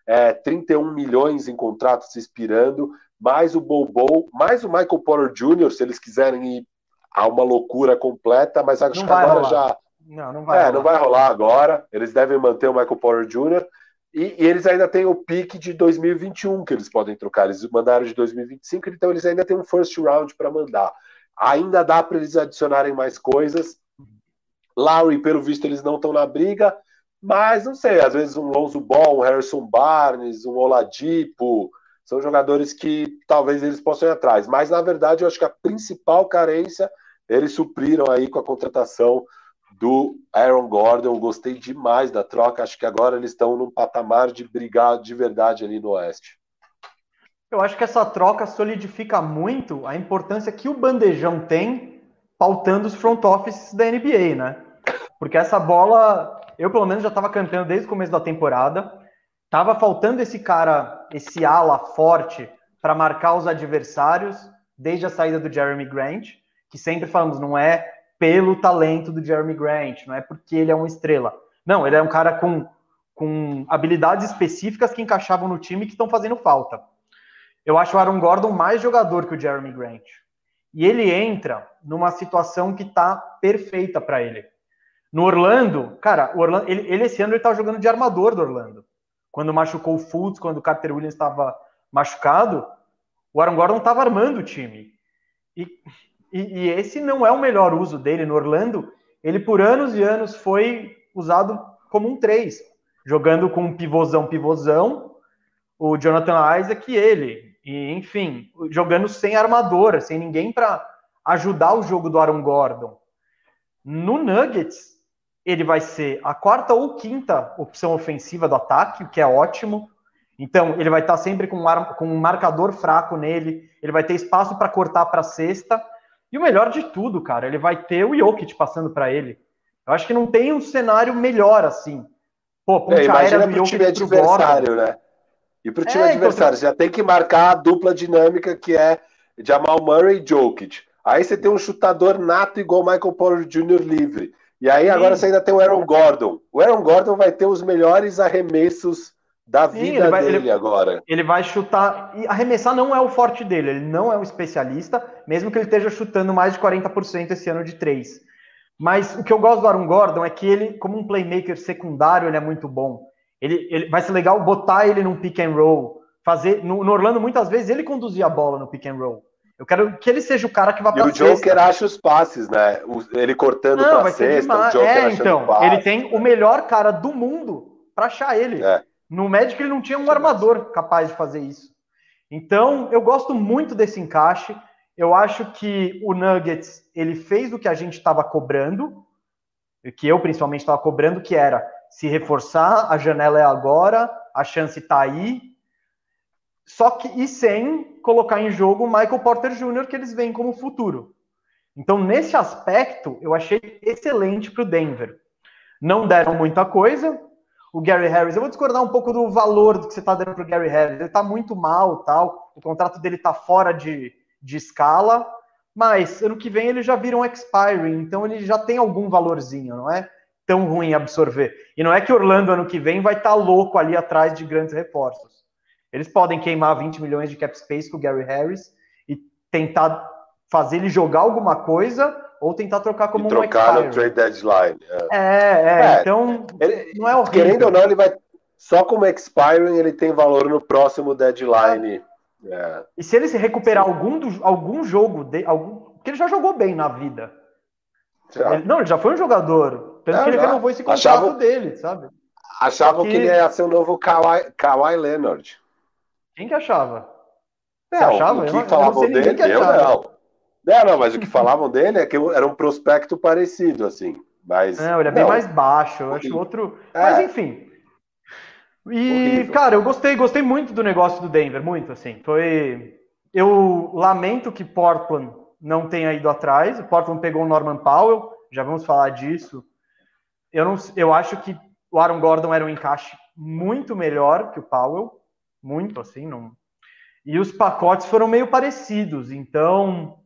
é, 31 milhões em contratos expirando, mais o Bobo, mais o Michael Porter Jr., se eles quiserem ir há uma loucura completa, mas acho não que agora rolar. já. Não, não vai. É, rolar. não vai rolar agora. Eles devem manter o Michael Porter Jr. E, e, eles ainda têm o pique de 2021 que eles podem trocar. Eles mandaram de 2025, então eles ainda têm um first round para mandar. Ainda dá para eles adicionarem mais coisas. Lowry, pelo visto, eles não estão na briga, mas não sei, às vezes um Lonzo Ball, um Harrison Barnes, um Oladipo, são jogadores que talvez eles possam ir atrás. Mas, na verdade, eu acho que a principal carência eles supriram aí com a contratação do Aaron Gordon. Gostei demais da troca. Acho que agora eles estão num patamar de brigar de verdade ali no Oeste. Eu acho que essa troca solidifica muito a importância que o bandejão tem pautando os front offices da NBA, né? Porque essa bola, eu pelo menos já estava cantando desde o começo da temporada. Tava faltando esse cara, esse ala forte para marcar os adversários desde a saída do Jeremy Grant, que sempre falamos, não é pelo talento do Jeremy Grant, não é porque ele é uma estrela. Não, ele é um cara com, com habilidades específicas que encaixavam no time que estão fazendo falta. Eu acho o Aaron Gordon mais jogador que o Jeremy Grant. E ele entra numa situação que tá perfeita para ele. No Orlando, cara, Orlando, ele, ele esse ano ele tá jogando de armador do Orlando quando machucou o Fultz, quando o Carter Williams estava machucado, o Aaron Gordon estava armando o time. E, e, e, esse não é o melhor uso dele no Orlando. Ele, por anos e anos, foi usado como um 3. jogando com um pivôzão, pivôzão, o Jonathan Isaac e ele. E, enfim, jogando sem armador, sem ninguém para ajudar o jogo do Aaron Gordon. No Nuggets, ele vai ser a quarta ou quinta opção ofensiva do ataque, o que é ótimo. Então, ele vai estar sempre com um, com um marcador fraco nele, ele vai ter espaço para cortar para a cesta. E o melhor de tudo, cara, ele vai ter o Jokic passando para ele. Eu acho que não tem um cenário melhor assim. Pô, ponte é, aérea do Jokic time adversário, né? E para o time é, então, adversário, então... já tem que marcar a dupla dinâmica que é Jamal Murray e Jokic. Aí você tem um chutador nato igual Michael Porter Jr. livre. E aí Sim. agora você ainda tem o Aaron Gordon. O Aaron Gordon vai ter os melhores arremessos da Sim, vida vai, dele ele, agora. Ele vai chutar. E arremessar não é o forte dele, ele não é um especialista, mesmo que ele esteja chutando mais de 40% esse ano de três. Mas o que eu gosto do Aaron Gordon é que ele, como um playmaker secundário, ele é muito bom. Ele, ele vai ser legal botar ele num pick and roll, fazer. No, no Orlando, muitas vezes, ele conduzia a bola no pick and roll. Eu quero que ele seja o cara que vá para. E o Joker acha os passes, né? Ele cortando para cesta, o Joker é, então, passe. ele tem o melhor cara do mundo para achar ele. É. No Magic ele não tinha um armador capaz de fazer isso. Então, eu gosto muito desse encaixe. Eu acho que o Nuggets, ele fez o que a gente estava cobrando, que eu principalmente estava cobrando, que era se reforçar, a janela é agora, a chance está aí, só que e sem colocar em jogo o Michael Porter Jr., que eles veem como futuro. Então, nesse aspecto, eu achei excelente para o Denver. Não deram muita coisa. O Gary Harris, eu vou discordar um pouco do valor do que você está dando para o Gary Harris. Ele está muito mal, tal. O contrato dele está fora de, de escala. Mas ano que vem ele já vira um expiring, então ele já tem algum valorzinho, não é tão ruim absorver. E não é que Orlando ano que vem vai estar tá louco ali atrás de grandes reforços. Eles podem queimar 20 milhões de cap space com o Gary Harris e tentar fazer ele jogar alguma coisa ou tentar trocar como e um trocar no trade deadline. É, é, é, é então ele, não é horrível. Querendo ou não, ele vai só como expiring ele tem valor no próximo deadline. É. E se ele se recuperar algum, do, algum jogo, de, algum, porque ele já jogou bem na vida. Ele, não, ele já foi um jogador. Tanto é, que ele já. renovou esse contrato Achava, dele, sabe? Achavam que... que... ele ia ser o novo Kawhi, Kawhi Leonard. Quem que achava? Não, achava? O que eu falavam dele, eu não. Não, não, mas o que falavam dele é que era um prospecto parecido, assim. Mas, não, ele é bem mais baixo, eu acho outro. É. Mas enfim. E, Horrível. cara, eu gostei, gostei muito do negócio do Denver, muito, assim. Foi. Eu lamento que Portland não tenha ido atrás. O Portland pegou o Norman Powell, já vamos falar disso. Eu, não, eu acho que o Aaron Gordon era um encaixe muito melhor que o Powell muito assim, não. E os pacotes foram meio parecidos, então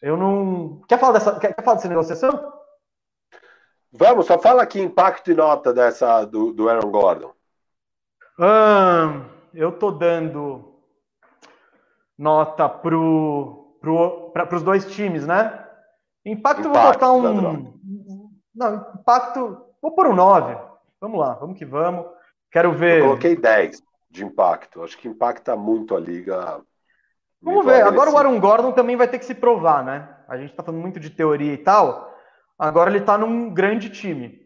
eu não. Quer falar dessa, quer, quer falar dessa negociação? Vamos, só fala aqui impacto e nota dessa do, do Aaron Gordon. Hum, eu tô dando nota pro, pro, para os dois times, né? Impacto, impacto vou botar um. Não, impacto. Vou por um 9. Vamos lá, vamos que vamos. Quero ver. Eu coloquei 10 de impacto. Acho que impacta muito a liga. Vamos ver. Agora o Aaron Gordon também vai ter que se provar, né? A gente está falando muito de teoria e tal. Agora ele está num grande time.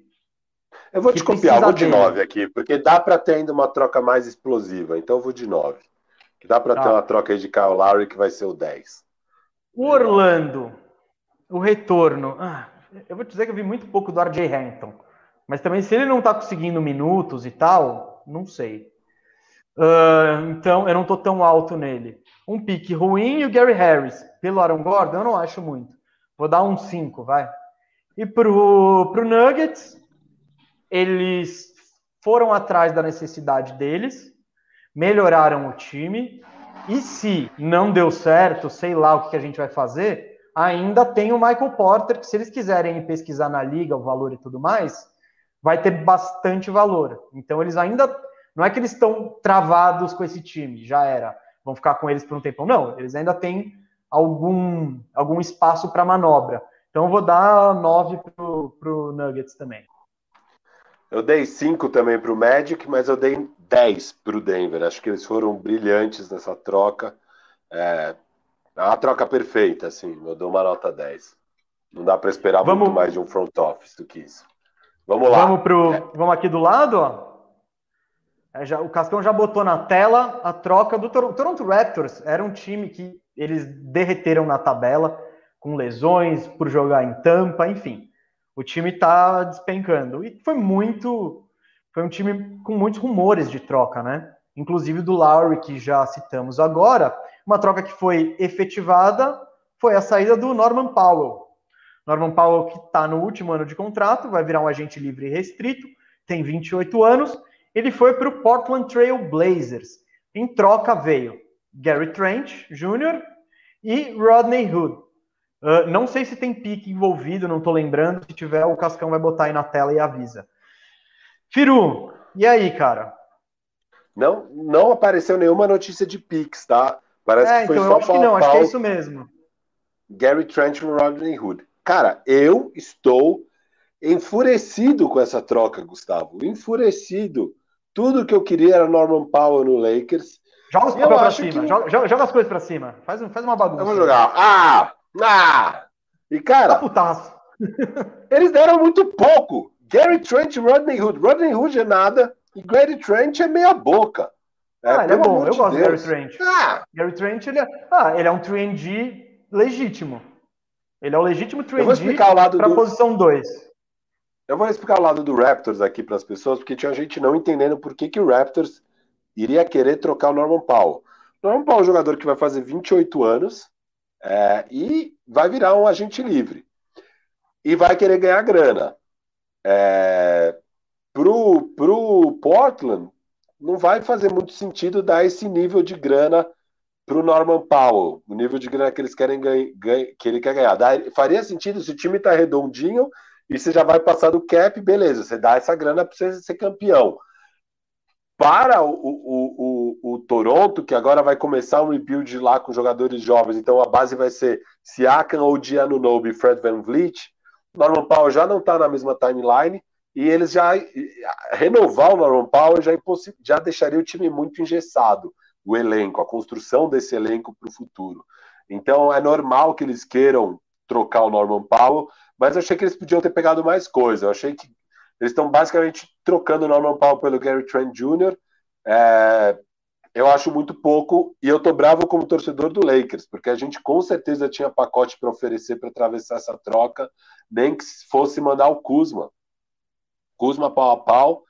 Eu vou te copiar, vou de 9 aqui, porque dá para ter ainda uma troca mais explosiva. Então eu vou de 9. Que dá para tá. ter uma troca aí de Kyle Lowry que vai ser o 10. O Orlando, o retorno. Ah, eu vou te dizer que eu vi muito pouco do RJ Hampton. Mas também, se ele não está conseguindo minutos e tal, não sei. Uh, então, eu não estou tão alto nele. Um pique ruim e o Gary Harris. Pelo Aaron Gordon, eu não acho muito. Vou dar um 5, vai. E pro, pro Nuggets, eles foram atrás da necessidade deles, melhoraram o time. E se não deu certo, sei lá o que a gente vai fazer, ainda tem o Michael Porter, que se eles quiserem pesquisar na liga o valor e tudo mais, vai ter bastante valor. Então eles ainda não é que eles estão travados com esse time, já era, vão ficar com eles por um tempo. Não, eles ainda têm algum, algum espaço para manobra. Então eu vou dar 9 para o Nuggets também. Eu dei 5 também para o Magic, mas eu dei 10 para o Denver. Acho que eles foram brilhantes nessa troca. É, é uma troca perfeita, assim. Eu dou uma nota 10. Não dá para esperar vamos... muito mais de um front office do que isso. Vamos lá. Vamos, pro... É. vamos aqui do lado, ó. É, já, o Cascão já botou na tela a troca do Tor Toronto Raptors. Era um time que eles derreteram na tabela, com lesões, por jogar em tampa, enfim. O time está despencando. E foi muito. Foi um time com muitos rumores de troca, né? Inclusive do Lowry, que já citamos agora. Uma troca que foi efetivada foi a saída do Norman Powell. Norman Powell, que está no último ano de contrato, vai virar um agente livre restrito, tem 28 anos ele foi para o Portland Trail Blazers. Em troca veio Gary Trent Jr. e Rodney Hood. Uh, não sei se tem pique envolvido, não estou lembrando. Se tiver, o Cascão vai botar aí na tela e avisa. Firu, e aí, cara? Não, não apareceu nenhuma notícia de piques, tá? Parece é, que foi então só eu acho que não, acho que é isso mesmo. Gary Trent e Rodney Hood. Cara, eu estou enfurecido com essa troca, Gustavo. Enfurecido. Tudo que eu queria era Norman Powell no Lakers. Joga os papéis pra cima. Que... Joga, joga, as coisas pra cima. Faz, faz uma bagunça. Vamos jogar. Ah! Ah! E, cara. Tá eles deram muito pouco. Gary Trent e Rodney Hood. Rodney Hood é nada. E Gary Trent é meia boca. É, ah, ele é bom. Eu de gosto Deus. do Gary Trent. Ah. Gary Trent, ele é, ah, ele é um 3D legítimo. Ele é o legítimo 3D para do... posição 2. Eu vou explicar o lado do Raptors aqui para as pessoas, porque tinha gente não entendendo por que, que o Raptors iria querer trocar o Norman Powell. O Norman Powell é um jogador que vai fazer 28 anos é, e vai virar um agente livre. E vai querer ganhar grana. É, pro, pro Portland, não vai fazer muito sentido dar esse nível de grana pro Norman Powell, o nível de grana que eles querem ganhar, que ele quer ganhar. faria sentido se o time está redondinho e você já vai passar do cap, beleza, você dá essa grana para você ser campeão. Para o, o, o, o, Toronto, que agora vai começar um rebuild lá com jogadores jovens, então a base vai ser Siakam, Odiano Nobe e Fred Van Vliet, Norman Powell já não está na mesma timeline, e eles já renovar o Norman Powell já, já deixaria o time muito engessado, o elenco, a construção desse elenco para o futuro. Então é normal que eles queiram trocar o Norman Powell, mas eu achei que eles podiam ter pegado mais coisa. Eu achei que eles estão basicamente trocando o Norman Powell pelo Gary Trent Jr. É, eu acho muito pouco e eu tô bravo como torcedor do Lakers, porque a gente com certeza tinha pacote para oferecer para atravessar essa troca, nem que fosse mandar o Kuzma. Kuzma pau a pau.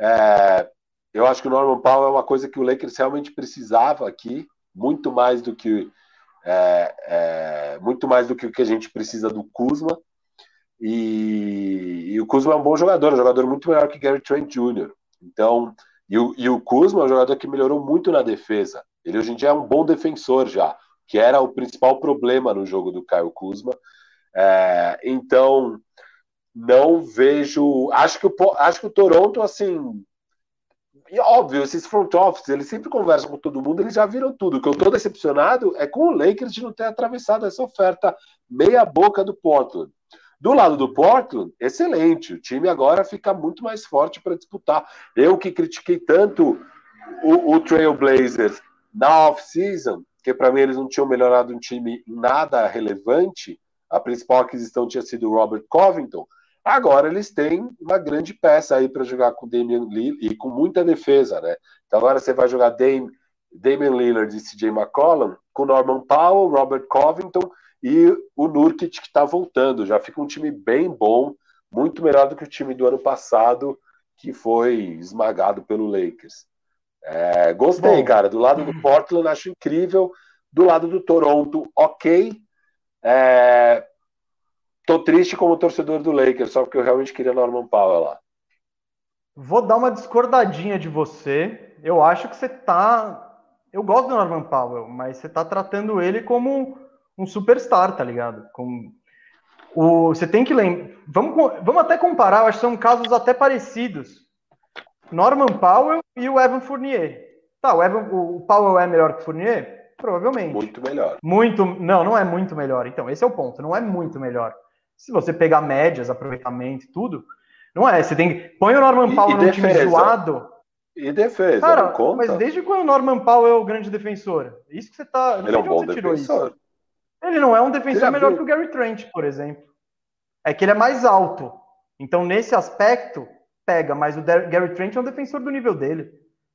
É, eu acho que o Norman Powell é uma coisa que o Lakers realmente precisava aqui, muito mais do que é, é, muito mais do que o que a gente precisa do Kuzma. E, e, o Kuzma é um bom jogador, um jogador muito melhor que Gary Trent Jr. Então, e o, e o Kuzma é um jogador que melhorou muito na defesa. Ele hoje em dia é um bom defensor já, que era o principal problema no jogo do Caio Kuzma. É, então, não vejo. Acho que, o, acho que o Toronto, assim. E óbvio, esses front office, eles sempre conversam com todo mundo, eles já viram tudo. O que eu tô decepcionado é com o Lakers de não ter atravessado essa oferta meia boca do Portland. Do lado do Portland, excelente. O time agora fica muito mais forte para disputar. Eu que critiquei tanto o, o Trailblazers na off-season, que para mim eles não tinham melhorado um time nada relevante, a principal aquisição tinha sido o Robert Covington. Agora eles têm uma grande peça aí para jogar com Damian Lillard e com muita defesa, né? Então agora você vai jogar Dame, Damian Lillard e CJ McCollum com Norman Powell, Robert Covington e o Nurkic que está voltando. Já fica um time bem bom, muito melhor do que o time do ano passado, que foi esmagado pelo Lakers. É, gostei, bom. cara. Do lado do Portland, acho incrível. Do lado do Toronto, ok. É, tô triste como torcedor do Lakers, só porque eu realmente queria Norman Powell lá. Vou dar uma discordadinha de você. Eu acho que você tá. Eu gosto do Norman Powell, mas você tá tratando ele como um superstar, tá ligado? Com o, você tem que lembrar. Vamos, vamos até comparar, acho que são casos até parecidos. Norman Powell e o Evan Fournier. Tá, o, Evan, o Powell é melhor que o Fournier? Provavelmente. Muito melhor. Muito. Não, não é muito melhor. Então, esse é o ponto. Não é muito melhor. Se você pegar médias, aproveitamento e tudo, não é. Você tem que. Põe o Norman Powell no time zoado. E defesa, Cara, mas desde quando o Norman Powell é o grande defensor? Isso que você tá. Ele é um bom defensor. Isso. Ele não é um defensor melhor viu? que o Gary Trent, por exemplo. É que ele é mais alto. Então, nesse aspecto, pega, mas o Gary Trent é um defensor do nível dele.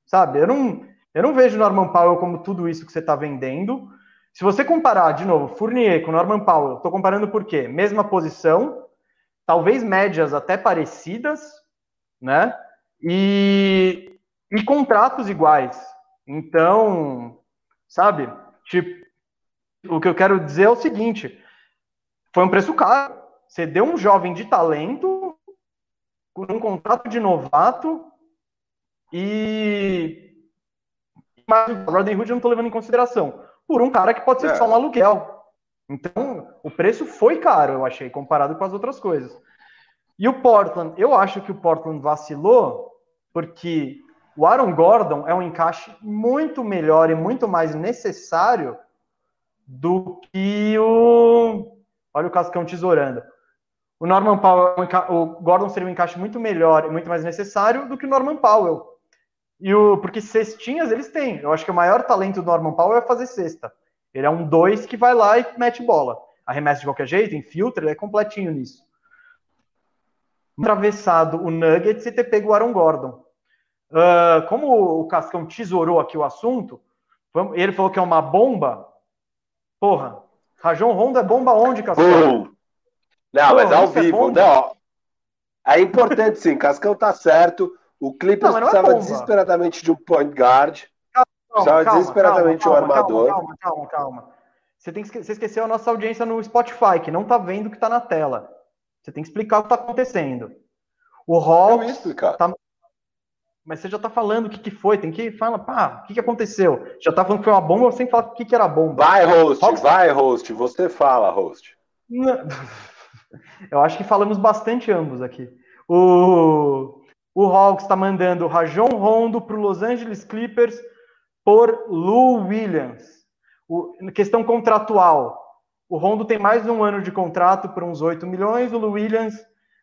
sabe? Eu não, eu não vejo Norman Powell como tudo isso que você está vendendo. Se você comparar, de novo, Fournier com Norman Powell, estou comparando por quê? Mesma posição, talvez médias até parecidas, né? E, e contratos iguais. Então, sabe? Tipo, o que eu quero dizer é o seguinte: foi um preço caro. Você deu um jovem de talento com um contrato de novato e mas o Rodney Hood eu não estou levando em consideração por um cara que pode ser é. só um aluguel. Então, o preço foi caro, eu achei, comparado com as outras coisas. E o Portland, eu acho que o Portland vacilou porque o Aaron Gordon é um encaixe muito melhor e muito mais necessário do que o. Olha o Cascão tesourando. O Norman Powell, o Gordon seria um encaixe muito melhor e muito mais necessário do que o Norman Powell. E o, porque cestinhas eles têm. Eu acho que o maior talento do Norman Powell é fazer cesta. Ele é um dois que vai lá e mete bola. Arremessa de qualquer jeito, infiltra, ele é completinho nisso. Atravessado o Nuggets e ter pego o Aaron Gordon. Uh, como o Cascão tesourou aqui o assunto, ele falou que é uma bomba. Porra, Rajon Rondo é bomba onde, Cascão? Não, Pô, mas ao é vivo. É não. É importante sim, Cascão tá certo. O Clippers não, não é precisava é desesperadamente de um point guard. Calma, precisava calma, desesperadamente calma, de um armador. Calma, calma, calma. Você, tem que, você esqueceu a nossa audiência no Spotify, que não tá vendo o que tá na tela. Você tem que explicar o que tá acontecendo. O Hawks. Tá... Mas você já tá falando o que, que foi, tem que falar, pá, o que, que aconteceu? Já tá falando que foi uma bomba, sem falar o que, que era bomba. Vai, host, Hawks... vai, host, você fala, host. Eu acho que falamos bastante ambos aqui. O o Hawks está mandando Rajon Rondo para o Los Angeles Clippers por Lou Williams. O, questão contratual. O Rondo tem mais um ano de contrato por uns 8 milhões. O Lou Williams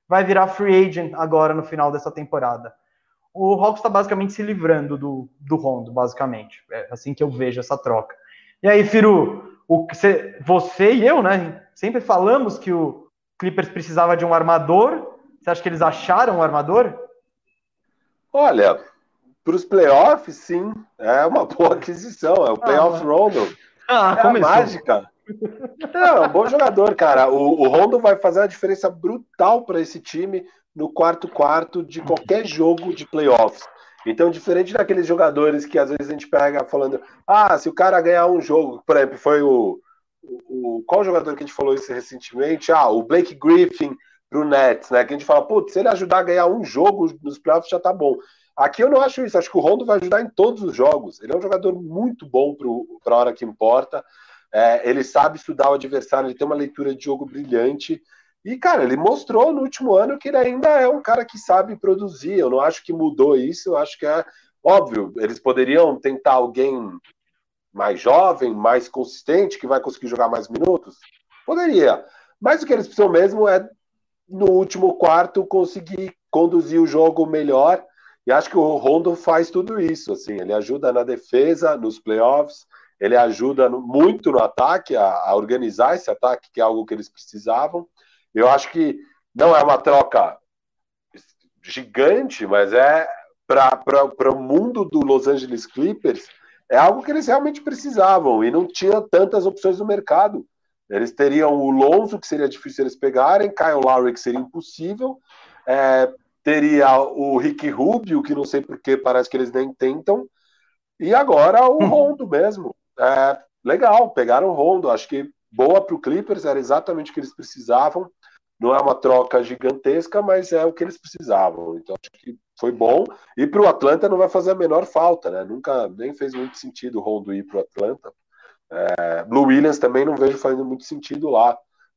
vai virar free agent agora no final dessa temporada. O Hawks está basicamente se livrando do, do Rondo, basicamente. É assim que eu vejo essa troca. E aí, Firu, o, você, você e eu, né? Sempre falamos que o Clippers precisava de um armador. Você acha que eles acharam um armador? Olha, para os playoffs, sim, é uma boa aquisição. É o ah, playoff ah, Rondo. Ah, é começou. mágica. É, um bom jogador, cara. O, o Rondo vai fazer uma diferença brutal para esse time no quarto quarto de qualquer jogo de playoffs. Então, diferente daqueles jogadores que às vezes a gente pega falando, ah, se o cara ganhar um jogo, por exemplo, foi o, o qual jogador que a gente falou isso recentemente? Ah, o Blake Griffin pro Nets, né? Que a gente fala, putz, se ele ajudar a ganhar um jogo nos playoffs já tá bom. Aqui eu não acho isso, acho que o Rondo vai ajudar em todos os jogos. Ele é um jogador muito bom para a hora que importa. É, ele sabe estudar o adversário, ele tem uma leitura de jogo brilhante. E, cara, ele mostrou no último ano que ele ainda é um cara que sabe produzir. Eu não acho que mudou isso, eu acho que é óbvio. Eles poderiam tentar alguém mais jovem, mais consistente, que vai conseguir jogar mais minutos? Poderia. Mas o que eles precisam mesmo é no último quarto conseguir conduzir o jogo melhor. E acho que o Rondo faz tudo isso. Assim, ele ajuda na defesa, nos playoffs, ele ajuda muito no ataque, a, a, organizar esse ataque, que é algo que eles precisavam. Eu acho que não é uma troca gigante, mas é para o mundo do Los Angeles Clippers, é algo que eles realmente precisavam e não tinha tantas opções no mercado. Eles teriam o Lonzo, que seria difícil eles pegarem, Kyle Lowry, que seria impossível, é, teria o Rick Rubio, que não sei porquê, parece que eles nem tentam, e agora o Rondo mesmo. É, legal, pegaram o Rondo, acho que boa para o Clippers, era exatamente o que eles precisavam. Não é uma troca gigantesca, mas é o que eles precisavam. Então acho que foi bom. E para o Atlanta não vai fazer a menor falta, né? Nunca nem fez muito sentido o Rondo ir para o Atlanta. É, Blue Williams também não vejo fazendo muito sentido lá.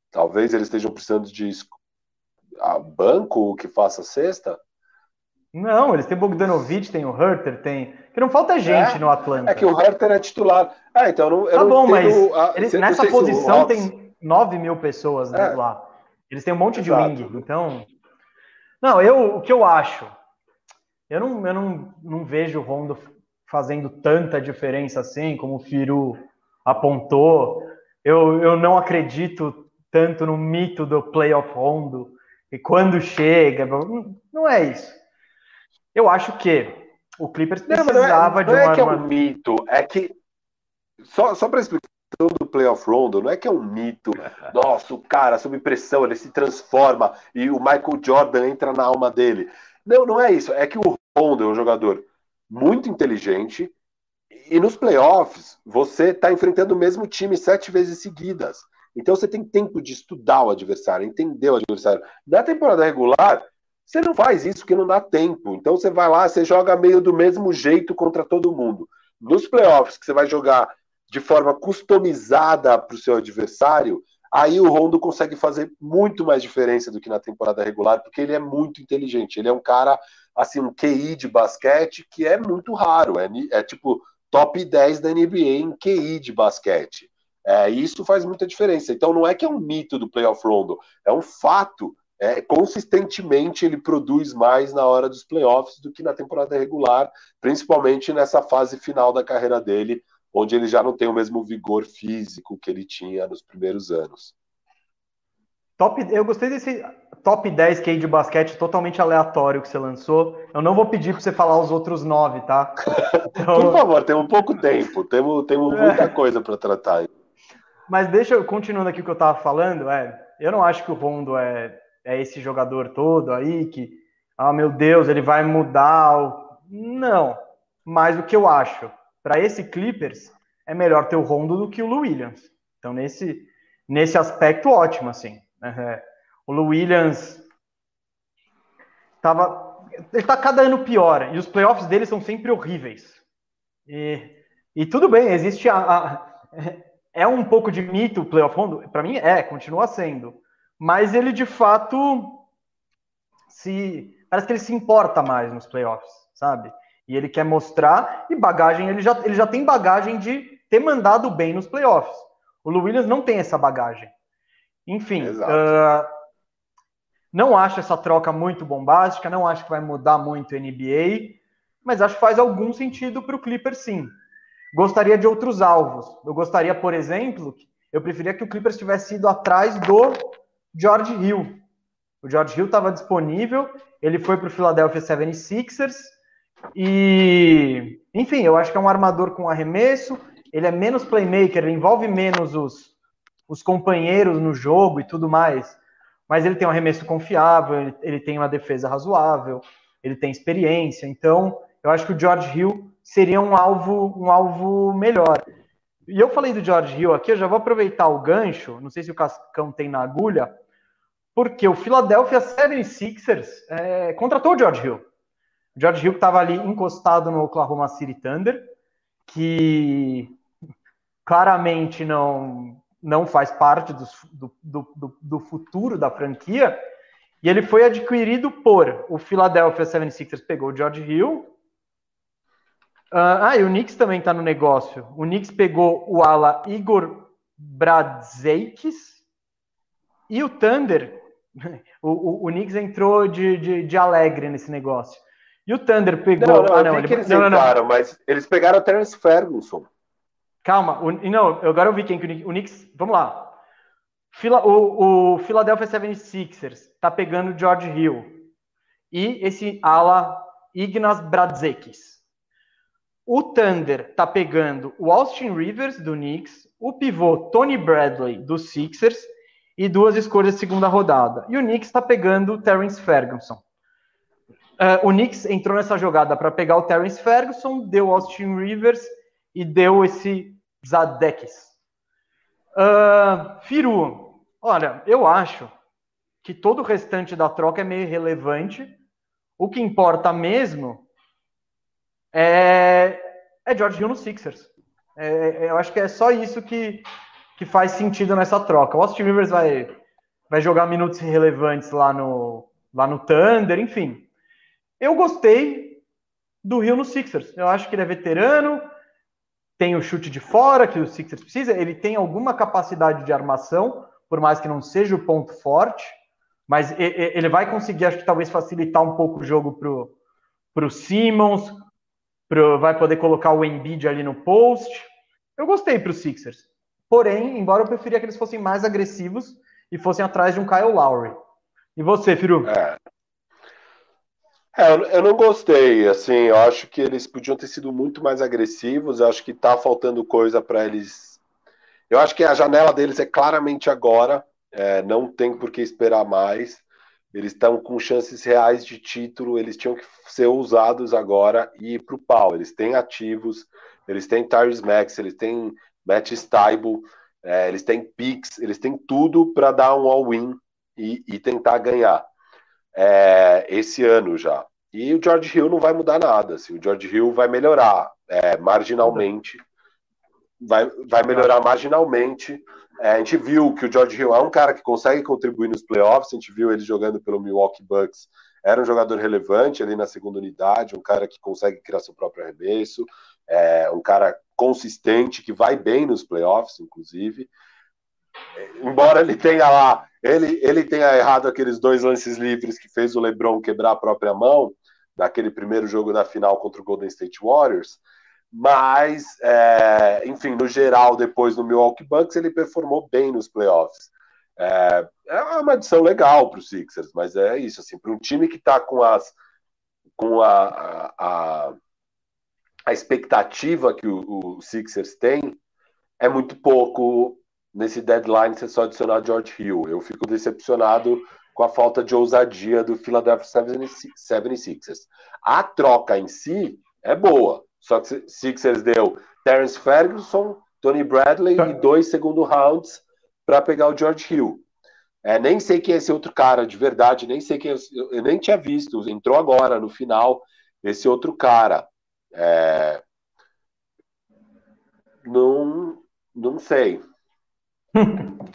Talvez eles estejam precisando de banco que faça cesta. Não, eles têm Bogdanovich, tem o Herter, tem. Que não falta gente é, no Atlanta. É que o Herter é titular. Ah, então eu não. Eu tá bom, mas a, eles, nessa posição tem 9 mil pessoas né, é. lá. Eles têm um monte Exato. de wing. Então. Não, eu, o que eu acho? Eu não, eu não, não vejo o Rondo fazendo tanta diferença assim, como o Firu apontou. Eu, eu não acredito tanto no mito do playoff rondo e quando chega. Não é isso. Eu acho que O Clippers precisava não, não é, não é que é um mito, é que só, só para explicar do playoff rondo, não é que é um mito. Nossa, o cara, sob pressão, ele se transforma e o Michael Jordan entra na alma dele. Não, não é isso. É que o Rondo é um jogador muito inteligente e nos playoffs você está enfrentando o mesmo time sete vezes seguidas. Então você tem tempo de estudar o adversário, entender o adversário. Na temporada regular, você não faz isso porque não dá tempo. Então você vai lá, você joga meio do mesmo jeito contra todo mundo. Nos playoffs, que você vai jogar de forma customizada para o seu adversário, aí o Rondo consegue fazer muito mais diferença do que na temporada regular, porque ele é muito inteligente. Ele é um cara, assim, um QI de basquete que é muito raro. É, é tipo top 10 da NBA em QI de basquete. É, isso faz muita diferença. Então não é que é um mito do playoff Rondo, é um fato. É, consistentemente ele produz mais na hora dos playoffs do que na temporada regular, principalmente nessa fase final da carreira dele, onde ele já não tem o mesmo vigor físico que ele tinha nos primeiros anos. Top, eu gostei desse top 10 que de basquete totalmente aleatório que você lançou. Eu não vou pedir para você falar os outros nove, tá? Então... Por favor, temos pouco tempo, temos, temos é. muita coisa para tratar. Mas deixa eu, continuando aqui o que eu estava falando, é, eu não acho que o Rondo é, é esse jogador todo aí que, ah, meu Deus, ele vai mudar. O... Não, mas o que eu acho para esse Clippers, é melhor ter o Rondo do que o Lou Williams. Então, nesse, nesse aspecto, ótimo, assim. É, o Lou Williams tava, ele tá cada ano pior, e os playoffs dele são sempre horríveis. E, e tudo bem, existe a, a, é um pouco de mito o playoff Rondo, para mim é, continua sendo. Mas ele de fato se parece que ele se importa mais nos playoffs, sabe? E ele quer mostrar, e bagagem, ele já, ele já tem bagagem de ter mandado bem nos playoffs. O Lou Williams não tem essa bagagem. Enfim, uh, não acho essa troca muito bombástica, não acho que vai mudar muito a NBA, mas acho que faz algum sentido para o Clippers sim. Gostaria de outros alvos. Eu gostaria, por exemplo, eu preferia que o Clippers tivesse ido atrás do George Hill. O George Hill estava disponível, ele foi para o Philadelphia 76ers, e, enfim, eu acho que é um armador com arremesso, ele é menos playmaker, ele envolve menos os, os companheiros no jogo e tudo mais. Mas ele tem um arremesso confiável, ele, ele tem uma defesa razoável, ele tem experiência. Então, eu acho que o George Hill seria um alvo, um alvo melhor. E eu falei do George Hill aqui, eu já vou aproveitar o gancho, não sei se o Cascão tem na agulha, porque o Philadelphia 76ers é, contratou o George Hill. George Hill estava ali encostado no Oklahoma City Thunder, que claramente não, não faz parte do, do, do, do futuro da franquia, e ele foi adquirido por o Philadelphia 76ers, pegou o George Hill. Uh, ah, e o Knicks também está no negócio. O Knicks pegou o ala Igor Bradzeikis e o Thunder. O, o, o Knicks entrou de, de, de alegre nesse negócio. E o Thunder pegou. Não, não, ah, não, ele... que eles não, não, mas eles pegaram o Terence Ferguson. Calma, o, não, agora eu vi quem que o, o Knicks. Vamos lá. Fila, o, o Philadelphia 76ers tá pegando George Hill e esse ala Ignas Bradzekis. O Thunder tá pegando o Austin Rivers do Knicks, o pivô Tony Bradley do Sixers e duas escolhas de segunda rodada. E o Knicks está pegando o Terence Ferguson. Uh, o Knicks entrou nessa jogada para pegar o Terence Ferguson, deu Austin Rivers e deu esse Zadekis. Uh, Firu, olha, eu acho que todo o restante da troca é meio irrelevante. O que importa mesmo é, é George Hill no Sixers. É, é, eu acho que é só isso que, que faz sentido nessa troca. O Austin Rivers vai, vai jogar minutos relevantes lá no, lá no Thunder, enfim. Eu gostei do Rio no Sixers. Eu acho que ele é veterano, tem o chute de fora que o Sixers precisa, ele tem alguma capacidade de armação, por mais que não seja o ponto forte, mas ele vai conseguir, acho que talvez facilitar um pouco o jogo pro, pro Simmons, pro, vai poder colocar o Embiid ali no post. Eu gostei para os Sixers. Porém, embora eu preferia que eles fossem mais agressivos e fossem atrás de um Kyle Lowry. E você, Firu? É, É, eu não gostei, assim, eu acho que eles podiam ter sido muito mais agressivos, eu acho que tá faltando coisa para eles. Eu acho que a janela deles é claramente agora, é, não tem por que esperar mais. Eles estão com chances reais de título, eles tinham que ser usados agora e ir para o pau. Eles têm ativos, eles têm Tyrese Max, eles têm Matt Stable, é, eles têm picks, eles têm tudo para dar um all-in e, e tentar ganhar é, esse ano já. E o George Hill não vai mudar nada. Assim, o George Hill vai melhorar é, marginalmente. Vai, vai melhorar marginalmente. É, a gente viu que o George Hill é um cara que consegue contribuir nos playoffs. A gente viu ele jogando pelo Milwaukee Bucks. Era um jogador relevante ali na segunda unidade, um cara que consegue criar seu próprio arremesso, é, um cara consistente que vai bem nos playoffs, inclusive embora ele tenha lá, ele, ele tenha errado aqueles dois lances livres que fez o LeBron quebrar a própria mão, naquele primeiro jogo da final contra o Golden State Warriors, mas, é, enfim, no geral, depois no Milwaukee Bucks, ele performou bem nos playoffs. É, é uma adição legal para os Sixers, mas é isso, assim, para um time que está com as com a, a, a expectativa que o, o Sixers tem, é muito pouco nesse deadline você só adicionar George Hill. Eu fico decepcionado com a falta de ousadia do Philadelphia 76ers. A troca em si é boa, só que Sixers deu Terence Ferguson, Tony Bradley e dois segundo rounds para pegar o George Hill. É, nem sei quem é esse outro cara, de verdade, nem sei quem é, eu nem tinha visto, entrou agora no final esse outro cara. É, não, não sei.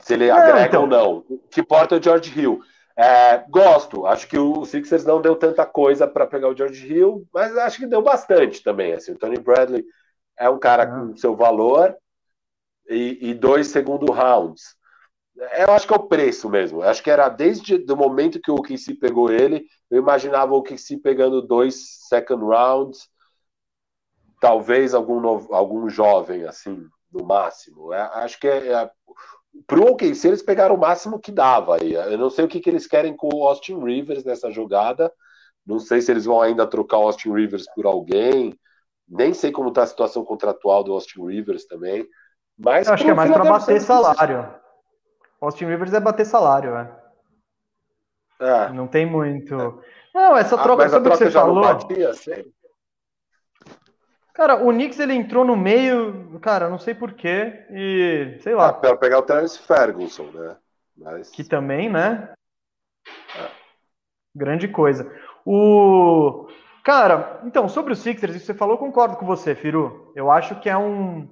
Se ele agrega então... ou não. O que importa é o George Hill. É, gosto, acho que o Sixers não deu tanta coisa para pegar o George Hill, mas acho que deu bastante também. Assim, o Tony Bradley é um cara com seu valor e, e, dois segundo rounds. Eu acho que é o preço mesmo. Eu acho que era desde o momento que o OKC pegou ele, eu imaginava o OKC pegando dois second rounds, talvez algum, novo, algum jovem assim, no máximo. É, acho que é, é Pro OKC eles pegaram o máximo que dava aí. Eu não sei o que, que eles querem com o Austin Rivers nessa jogada. Não sei se eles vão ainda trocar o Austin Rivers por alguém. Nem sei como está a situação contratual do Austin Rivers também. Mas Eu acho que é mais para bater salário. Austin Rivers é bater salário, né? É. Não tem muito. Não, essa ah, troca ah, sobre o que você falou. Batia, Cara, o Knicks ele entrou no meio, cara, não sei porquê, e sei lá. Ah, para pegar o Terence Ferguson, né? Mas... Que também, né? É. Grande coisa. O. Cara, então, sobre os Sixers, isso que você falou, concordo com você, Firu. Eu acho que é um.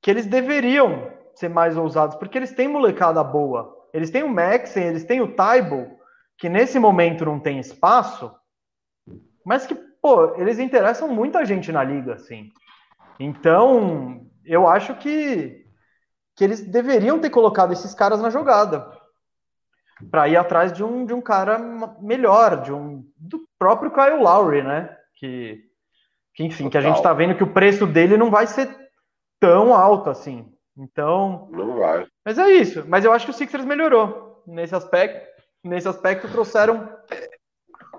Que eles deveriam ser mais ousados, porque eles têm molecada boa. Eles têm o Maxen, eles têm o Taibo, que nesse momento não tem espaço, mas que pô, eles interessam muita gente na liga, assim. Então, eu acho que, que eles deveriam ter colocado esses caras na jogada para ir atrás de um, de um cara melhor, de um do próprio Kyle Lowry, né? Que, que enfim, Total. que a gente está vendo que o preço dele não vai ser tão alto assim. Então, não vai. Mas é isso. Mas eu acho que o Sixers melhorou nesse aspecto. Nesse aspecto trouxeram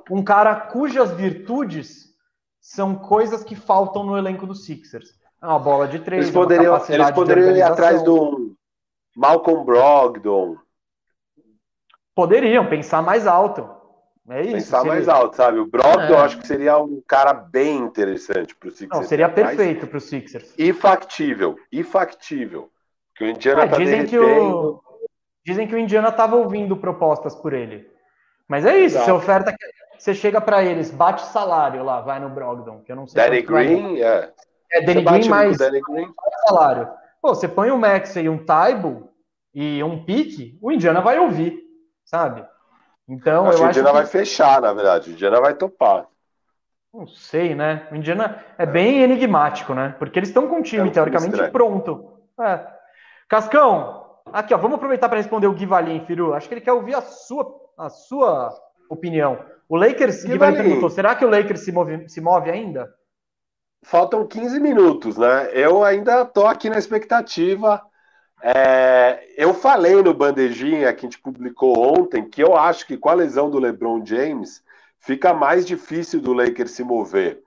um cara cujas virtudes são coisas que faltam no elenco do Sixers. É uma bola de três, eles poderiam, eles poderiam ir atrás do Malcolm Brogdon. Poderiam pensar mais alto. É isso. Pensar seria... mais alto, sabe? O Brogdon é. eu acho que seria um cara bem interessante para o Sixers. Não, seria perfeito para o Sixers. E factível, e factível. Que o Indiana é, tá dizem derretendo. que o Dizem que o Indiana estava ouvindo propostas por ele. Mas é isso, Exato. se oferta você chega para eles, bate salário lá, vai no Brogdon, que eu não sei. Danny Green, é. É, Danny Green mais Danny Green. salário. Pô, você põe um Max e um Taibo e um pique, o Indiana vai ouvir, sabe? Então, acho eu acho o Indiana que... vai fechar, na verdade. O Indiana vai topar. Não sei, né? O Indiana é bem enigmático, né? Porque eles estão com o time, é teoricamente, estranho. pronto. É. Cascão, aqui, ó, vamos aproveitar para responder o Gui Valim, Firu. Acho que ele quer ouvir a sua, a sua opinião. O Lakers, que vai perguntou, será que o Lakers se move, se move ainda? Faltam 15 minutos, né? Eu ainda tô aqui na expectativa. É, eu falei no Bandejinha que a gente publicou ontem que eu acho que com a lesão do LeBron James fica mais difícil do Lakers se mover.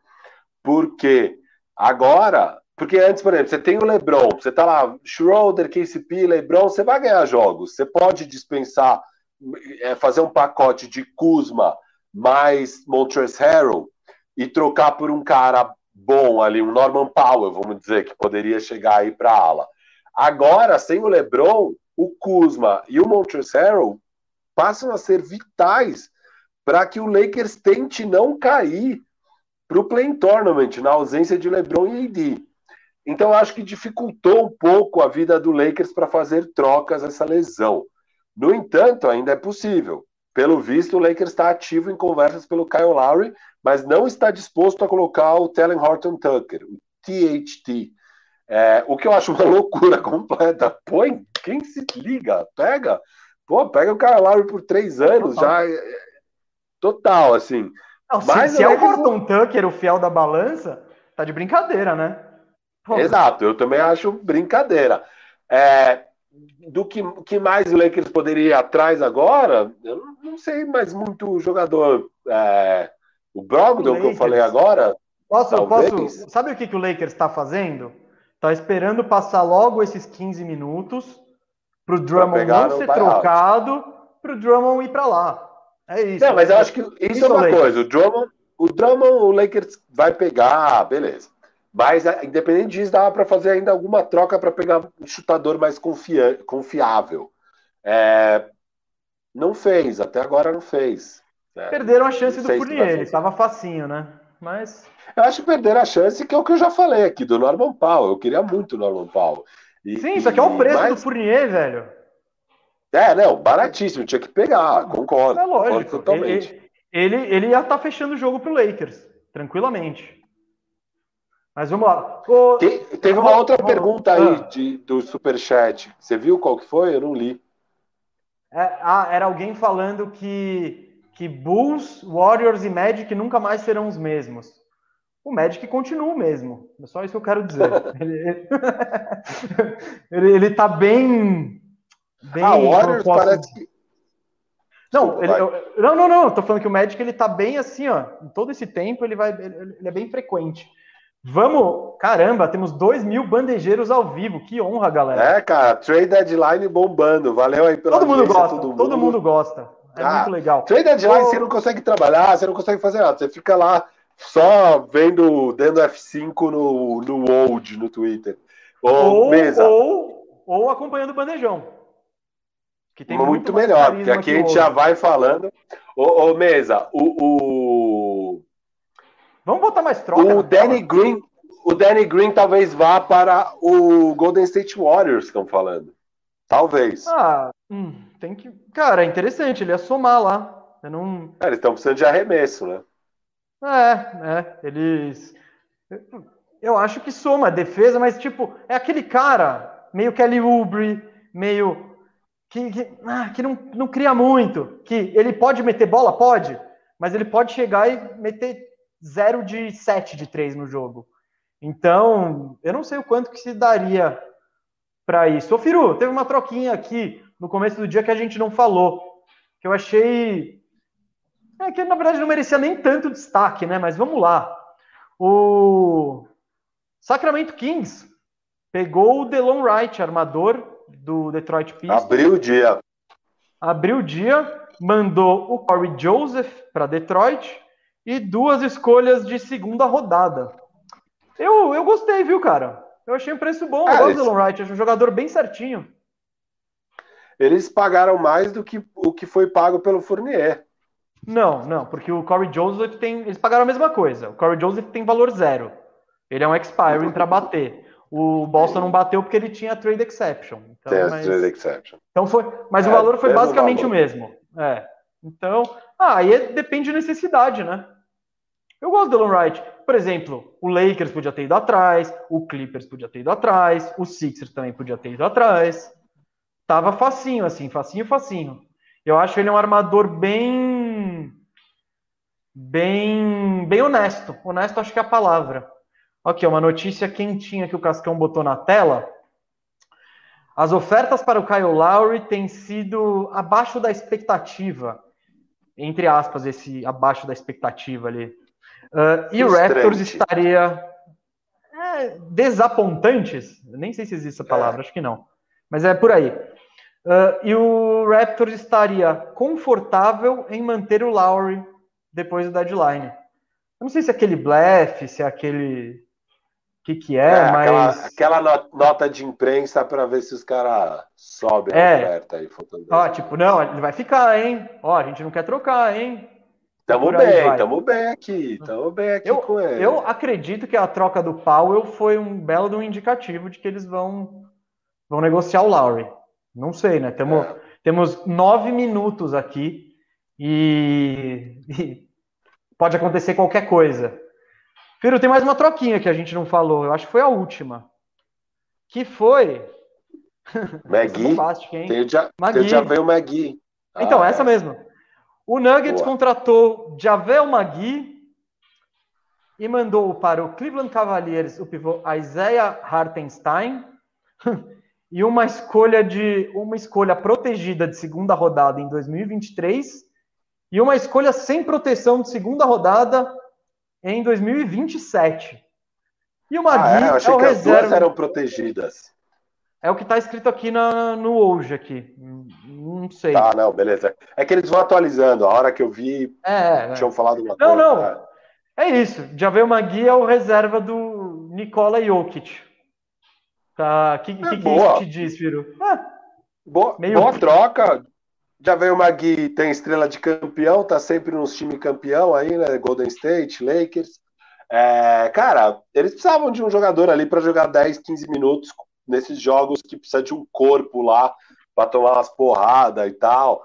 Porque agora, porque antes, por exemplo, você tem o LeBron, você tá lá, Schroeder, KCP, LeBron, você vai ganhar jogos. Você pode dispensar, é, fazer um pacote de Kuzma mais Montrezl Harrell e trocar por um cara bom ali, um Norman Powell, vamos dizer, que poderia chegar aí para ala. Agora, sem o LeBron, o Kuzma e o Montrezl Harrell passam a ser vitais para que o Lakers tente não cair para o play tournament na ausência de LeBron e AD. Então acho que dificultou um pouco a vida do Lakers para fazer trocas essa lesão. No entanto, ainda é possível. Pelo visto, o Lakers está ativo em conversas pelo Kyle Lowry, mas não está disposto a colocar o Tellen Horton Tucker, o THT. É, o que eu acho uma loucura completa. Põe, quem se liga? Pega. Pô, pega o Kyle Lowry por três anos, total. já. É, é, total, assim. Não, mas se, se é o Horton Tucker, o fiel da balança, tá de brincadeira, né? Pô. Exato, eu também acho brincadeira. É, do que, que mais o Lakers poderia ir atrás agora, eu não sei mais muito jogador. É, o Brogdon, que eu falei agora. Posso, posso. Sabe o que, que o Lakers está fazendo? Está esperando passar logo esses 15 minutos para o Drummond não ser trocado, para o Drummond ir para lá. É isso. Não, mas eu acho que isso, isso é uma coisa. O Drummond, o Drummond, o Lakers vai pegar, beleza. Mas, independente disso, dava para fazer ainda alguma troca para pegar um chutador mais confia confiável. É, não fez, até agora não fez. É, Perderam a chance do Fournier, ele estava facinho, né? Mas. Eu acho que perderam a chance, que é o que eu já falei aqui, do Norman Powell. Eu queria muito o Norman Powell. E, Sim, isso aqui é o preço mas... do Fournier, velho. É, não, baratíssimo, tinha que pegar, concordo. É lógico. Concordo totalmente. Ele, ele, ele ia estar tá fechando o jogo pro Lakers, tranquilamente. Mas vamos lá. O... Tem, teve uma outra pergunta aí ah. de, do Superchat. Você viu qual que foi? Eu não li. É, ah, era alguém falando que, que Bulls, Warriors e Magic nunca mais serão os mesmos. O Magic continua o mesmo. É só isso que eu quero dizer. ele, ele, ele tá bem. bem ah, o Warriors parece que. Não, ele, eu, não, não, não. Tô falando que o Magic ele tá bem assim, ó. Em todo esse tempo ele vai, ele, ele é bem frequente. Vamos, caramba, temos dois mil bandejeiros ao vivo, que honra, galera. É, cara, trade deadline bombando, valeu aí pela Todo mundo gosta, todo mundo. todo mundo gosta, é ah, muito legal. Trade deadline você não consegue trabalhar, você não consegue fazer nada, você fica lá só vendo, dando F5 no, no Old, no Twitter. Ou, mesa. Ou, ou acompanhando o bandejão. Que tem muito, muito melhor, porque aqui a gente já vai falando. Ô, ô Mesa, o, o Vamos botar mais troca. O Danny Green, o Danny Green talvez vá para o Golden State Warriors, estão falando. Talvez. Ah, hum, tem que. Cara, é interessante, ele ia somar lá. Eu não... É, eles estão precisando de arremesso, né? É, é. Eles. Eu acho que soma, defesa, mas tipo, é aquele cara, meio Kelly Oubre, meio. Que, que, ah, que não, não cria muito. Que ele pode meter bola? Pode. Mas ele pode chegar e meter 0 de 7 de 3 no jogo. Então, eu não sei o quanto que se daria para isso. Ô, Firu, teve uma troquinha aqui no começo do dia que a gente não falou, que eu achei é, que na verdade não merecia nem tanto destaque, né? Mas vamos lá. O Sacramento Kings pegou o Delon Wright, armador do Detroit Pistons. Abriu o dia. Abriu o dia, mandou o Corey Joseph para Detroit e duas escolhas de segunda rodada. Eu, eu gostei, viu, cara? Eu achei um preço bom. É, eu gosto do Wright, acho um jogador bem certinho. Eles pagaram mais do que o que foi pago pelo Fournier. Não, não, porque o Corey Joseph tem. Eles pagaram a mesma coisa. O Corey Joseph tem valor zero. Ele é um expiring para bater. O Boston não bateu porque ele tinha trade exception. Então, tem mas... trade exception. Então foi, mas é, o valor foi basicamente valor. o mesmo. É. Então, ah, aí é, depende de necessidade, né? Eu gosto do Delon Wright. Por exemplo, o Lakers podia ter ido atrás, o Clippers podia ter ido atrás, o Sixers também podia ter ido atrás. Tava facinho, assim, facinho, facinho. Eu acho ele um armador bem. Bem. Bem honesto. Honesto acho que é a palavra. Aqui, uma notícia quentinha que o Cascão botou na tela. As ofertas para o Kyle Lowry têm sido abaixo da expectativa. entre aspas, esse abaixo da expectativa ali. Uh, e o Raptors estaria é, desapontantes, nem sei se existe essa palavra, é. acho que não, mas é por aí. Uh, e o Raptors estaria confortável em manter o Lowry depois do deadline. Eu não sei se é aquele blefe, se é aquele que, que é, é mas. Aquela, aquela, nota de imprensa para ver se os caras sobem é. a oferta aí. Ó, tipo, não, ele vai ficar, hein? Ó, a gente não quer trocar, hein? Tamo bem, tamo bem aqui, tamo bem aqui eu, com ele. Eu acredito que a troca do Powell foi um belo um indicativo de que eles vão, vão negociar o Lowry. Não sei, né? Temo, é. Temos nove minutos aqui e, e pode acontecer qualquer coisa. Firo, tem mais uma troquinha que a gente não falou. Eu acho que foi a última. Que foi. Magui. tem, já, Magui. já veio o Magui. Então, ah, essa mesmo. O Nuggets Boa. contratou Javel Magui e mandou para o Cleveland Cavaliers o pivô Isaiah Hartenstein e uma escolha de uma escolha protegida de segunda rodada em 2023 e uma escolha sem proteção de segunda rodada em 2027. E o Magui ah, é, eu achei é o que reserva... as duas eram protegidas. É o que está escrito aqui na, no hoje aqui. Não sei. Ah, não, beleza. É que eles vão atualizando. A hora que eu vi, é, tinham falado uma Não, coisa, não. É. é isso. Já veio o Magui é o reserva do Nikola Jokic. Tá. O que, é, que, que isso te diz, Firo? Ah, boa, meio... boa troca. Já veio o Magui, tem estrela de campeão, tá sempre nos times campeão aí, né? Golden State, Lakers. É, cara, eles precisavam de um jogador ali para jogar 10, 15 minutos nesses jogos que precisa de um corpo lá para tomar umas porradas e tal.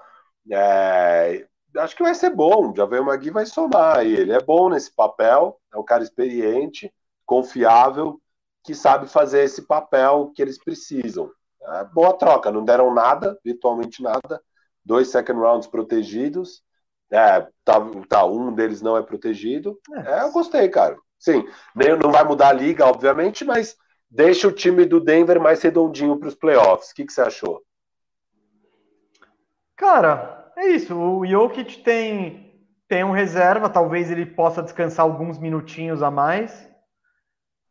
É, acho que vai ser bom. Já veio o Magui, vai somar. E ele é bom nesse papel, é um cara experiente, confiável, que sabe fazer esse papel que eles precisam. É, boa troca, não deram nada, virtualmente nada, dois second rounds protegidos. É, tá, tá, um deles não é protegido. É, é eu gostei, cara. Sim, não vai mudar a liga, obviamente, mas deixa o time do Denver mais redondinho para os playoffs. O que, que você achou? Cara, é isso. O Jokic tem, tem um reserva, talvez ele possa descansar alguns minutinhos a mais.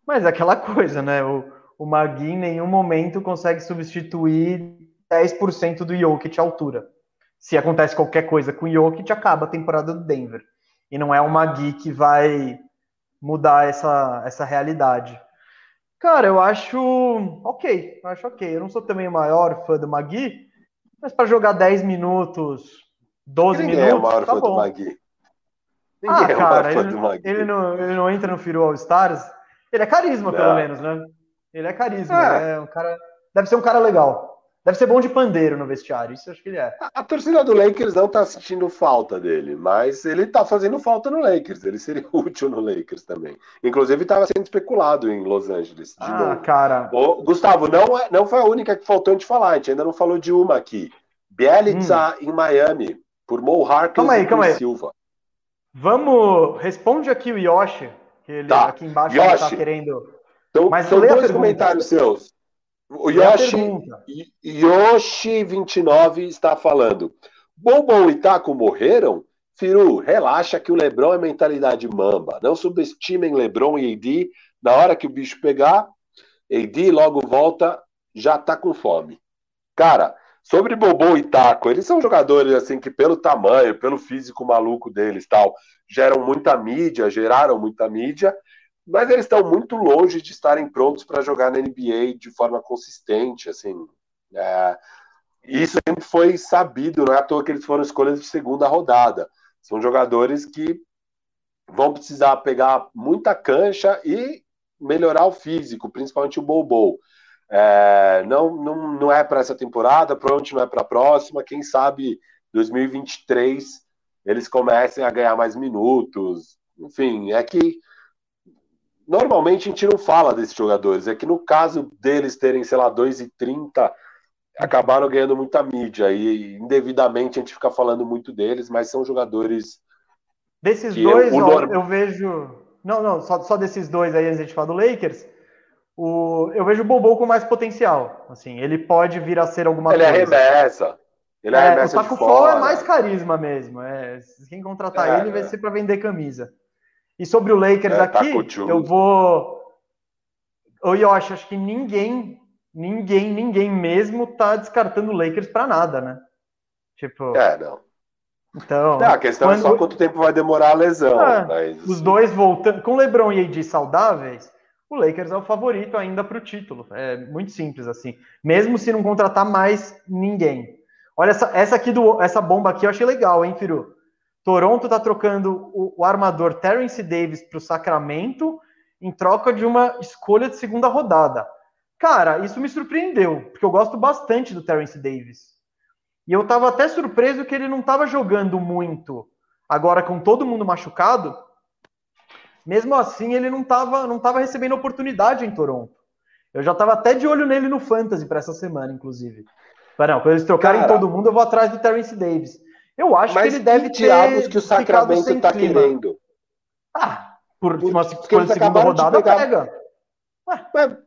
Mas é aquela coisa, né? O, o Magui em nenhum momento consegue substituir 10% do Jokic à altura se acontece qualquer coisa com o Jokic, acaba a temporada do Denver. E não é o Magui que vai mudar essa, essa realidade. Cara, eu acho ok, eu acho ok. Eu não sou também o maior fã do Magui, mas para jogar 10 minutos, 12 Ninguém minutos, é o maior tá fã bom. do Magui. Ninguém ah, é cara, ele, ele, não, ele não entra no Firo All Stars. Ele é carisma, não. pelo menos, né? Ele é carisma, é. é um cara. Deve ser um cara legal. Deve ser bom de pandeiro no vestiário, isso eu acho que ele é. A, a torcida do Lakers não tá sentindo falta dele, mas ele tá fazendo falta no Lakers. Ele seria útil no Lakers também. Inclusive, estava sendo especulado em Los Angeles. ah, novo. cara. Ô, Gustavo, não, é, não foi a única que faltou a gente falar. A gente ainda não falou de uma aqui. Bielitsa hum. em Miami, por Mo Harkless aí, aí. Silva. Vamos, responde aqui o Yoshi, que ele tá. aqui embaixo Yoshi. tá querendo. Então, Mas são dois comentários seus. O Yoshi, Yoshi29 está falando. Bombom e Taco morreram? Firu, relaxa que o Lebron é mentalidade mamba. Não subestimem Lebron e AD. Na hora que o bicho pegar, AD logo volta, já tá com fome. Cara, sobre Bombom e Taco, eles são jogadores assim que pelo tamanho, pelo físico maluco deles tal, geram muita mídia, geraram muita mídia mas eles estão muito longe de estarem prontos para jogar na NBA de forma consistente, assim. É, isso sempre foi sabido, não é à toa que eles foram escolhas de segunda rodada. São jogadores que vão precisar pegar muita cancha e melhorar o físico, principalmente o Bobo. É, não, não, não é para essa temporada, provavelmente não é para a próxima. Quem sabe 2023 eles comecem a ganhar mais minutos. Enfim, é que normalmente a gente não fala desses jogadores. É que no caso deles terem, sei lá, 2,30, acabaram ganhando muita mídia. E indevidamente a gente fica falando muito deles, mas são jogadores. Desses dois, eu, norm... eu vejo. Não, não, só, só desses dois aí, a gente falar do Lakers. O, eu vejo o Bobo com mais potencial. Assim, ele pode vir a ser alguma ele coisa. Ele arremessa. Ele é, o Taco Fall é mais carisma mesmo. É, quem contratar é, ele vai é. ser para vender camisa. E sobre o Lakers é, aqui, eu vou. Ô Yoshi, acho que ninguém, ninguém, ninguém mesmo tá descartando o Lakers para nada, né? Tipo. É, não. Então. Não, a questão quando... é só quanto tempo vai demorar a lesão. É, mas... Os dois voltando. Com LeBron e AD saudáveis, o Lakers é o favorito ainda para o título. É muito simples assim. Mesmo se não contratar mais ninguém. Olha essa, essa aqui do essa bomba aqui eu achei legal, hein, Firu? Toronto está trocando o, o, armador Terence Davis para o Sacramento em troca de uma escolha de segunda rodada. Cara, isso me surpreendeu, porque eu gosto bastante do Terence Davis. E eu estava até surpreso que ele não estava jogando muito. Agora, com todo mundo machucado, mesmo assim, ele não estava não tava recebendo oportunidade em Toronto. Eu já estava até de olho nele no Fantasy para essa semana, inclusive. Mas não, quando eles trocarem Cara, todo mundo, eu vou atrás do Terence Davis. Eu acho que ele deve ter. diabos que o Sacramento está querendo? Ah, por uma escolha de segunda rodada, pegar... pega. Ué.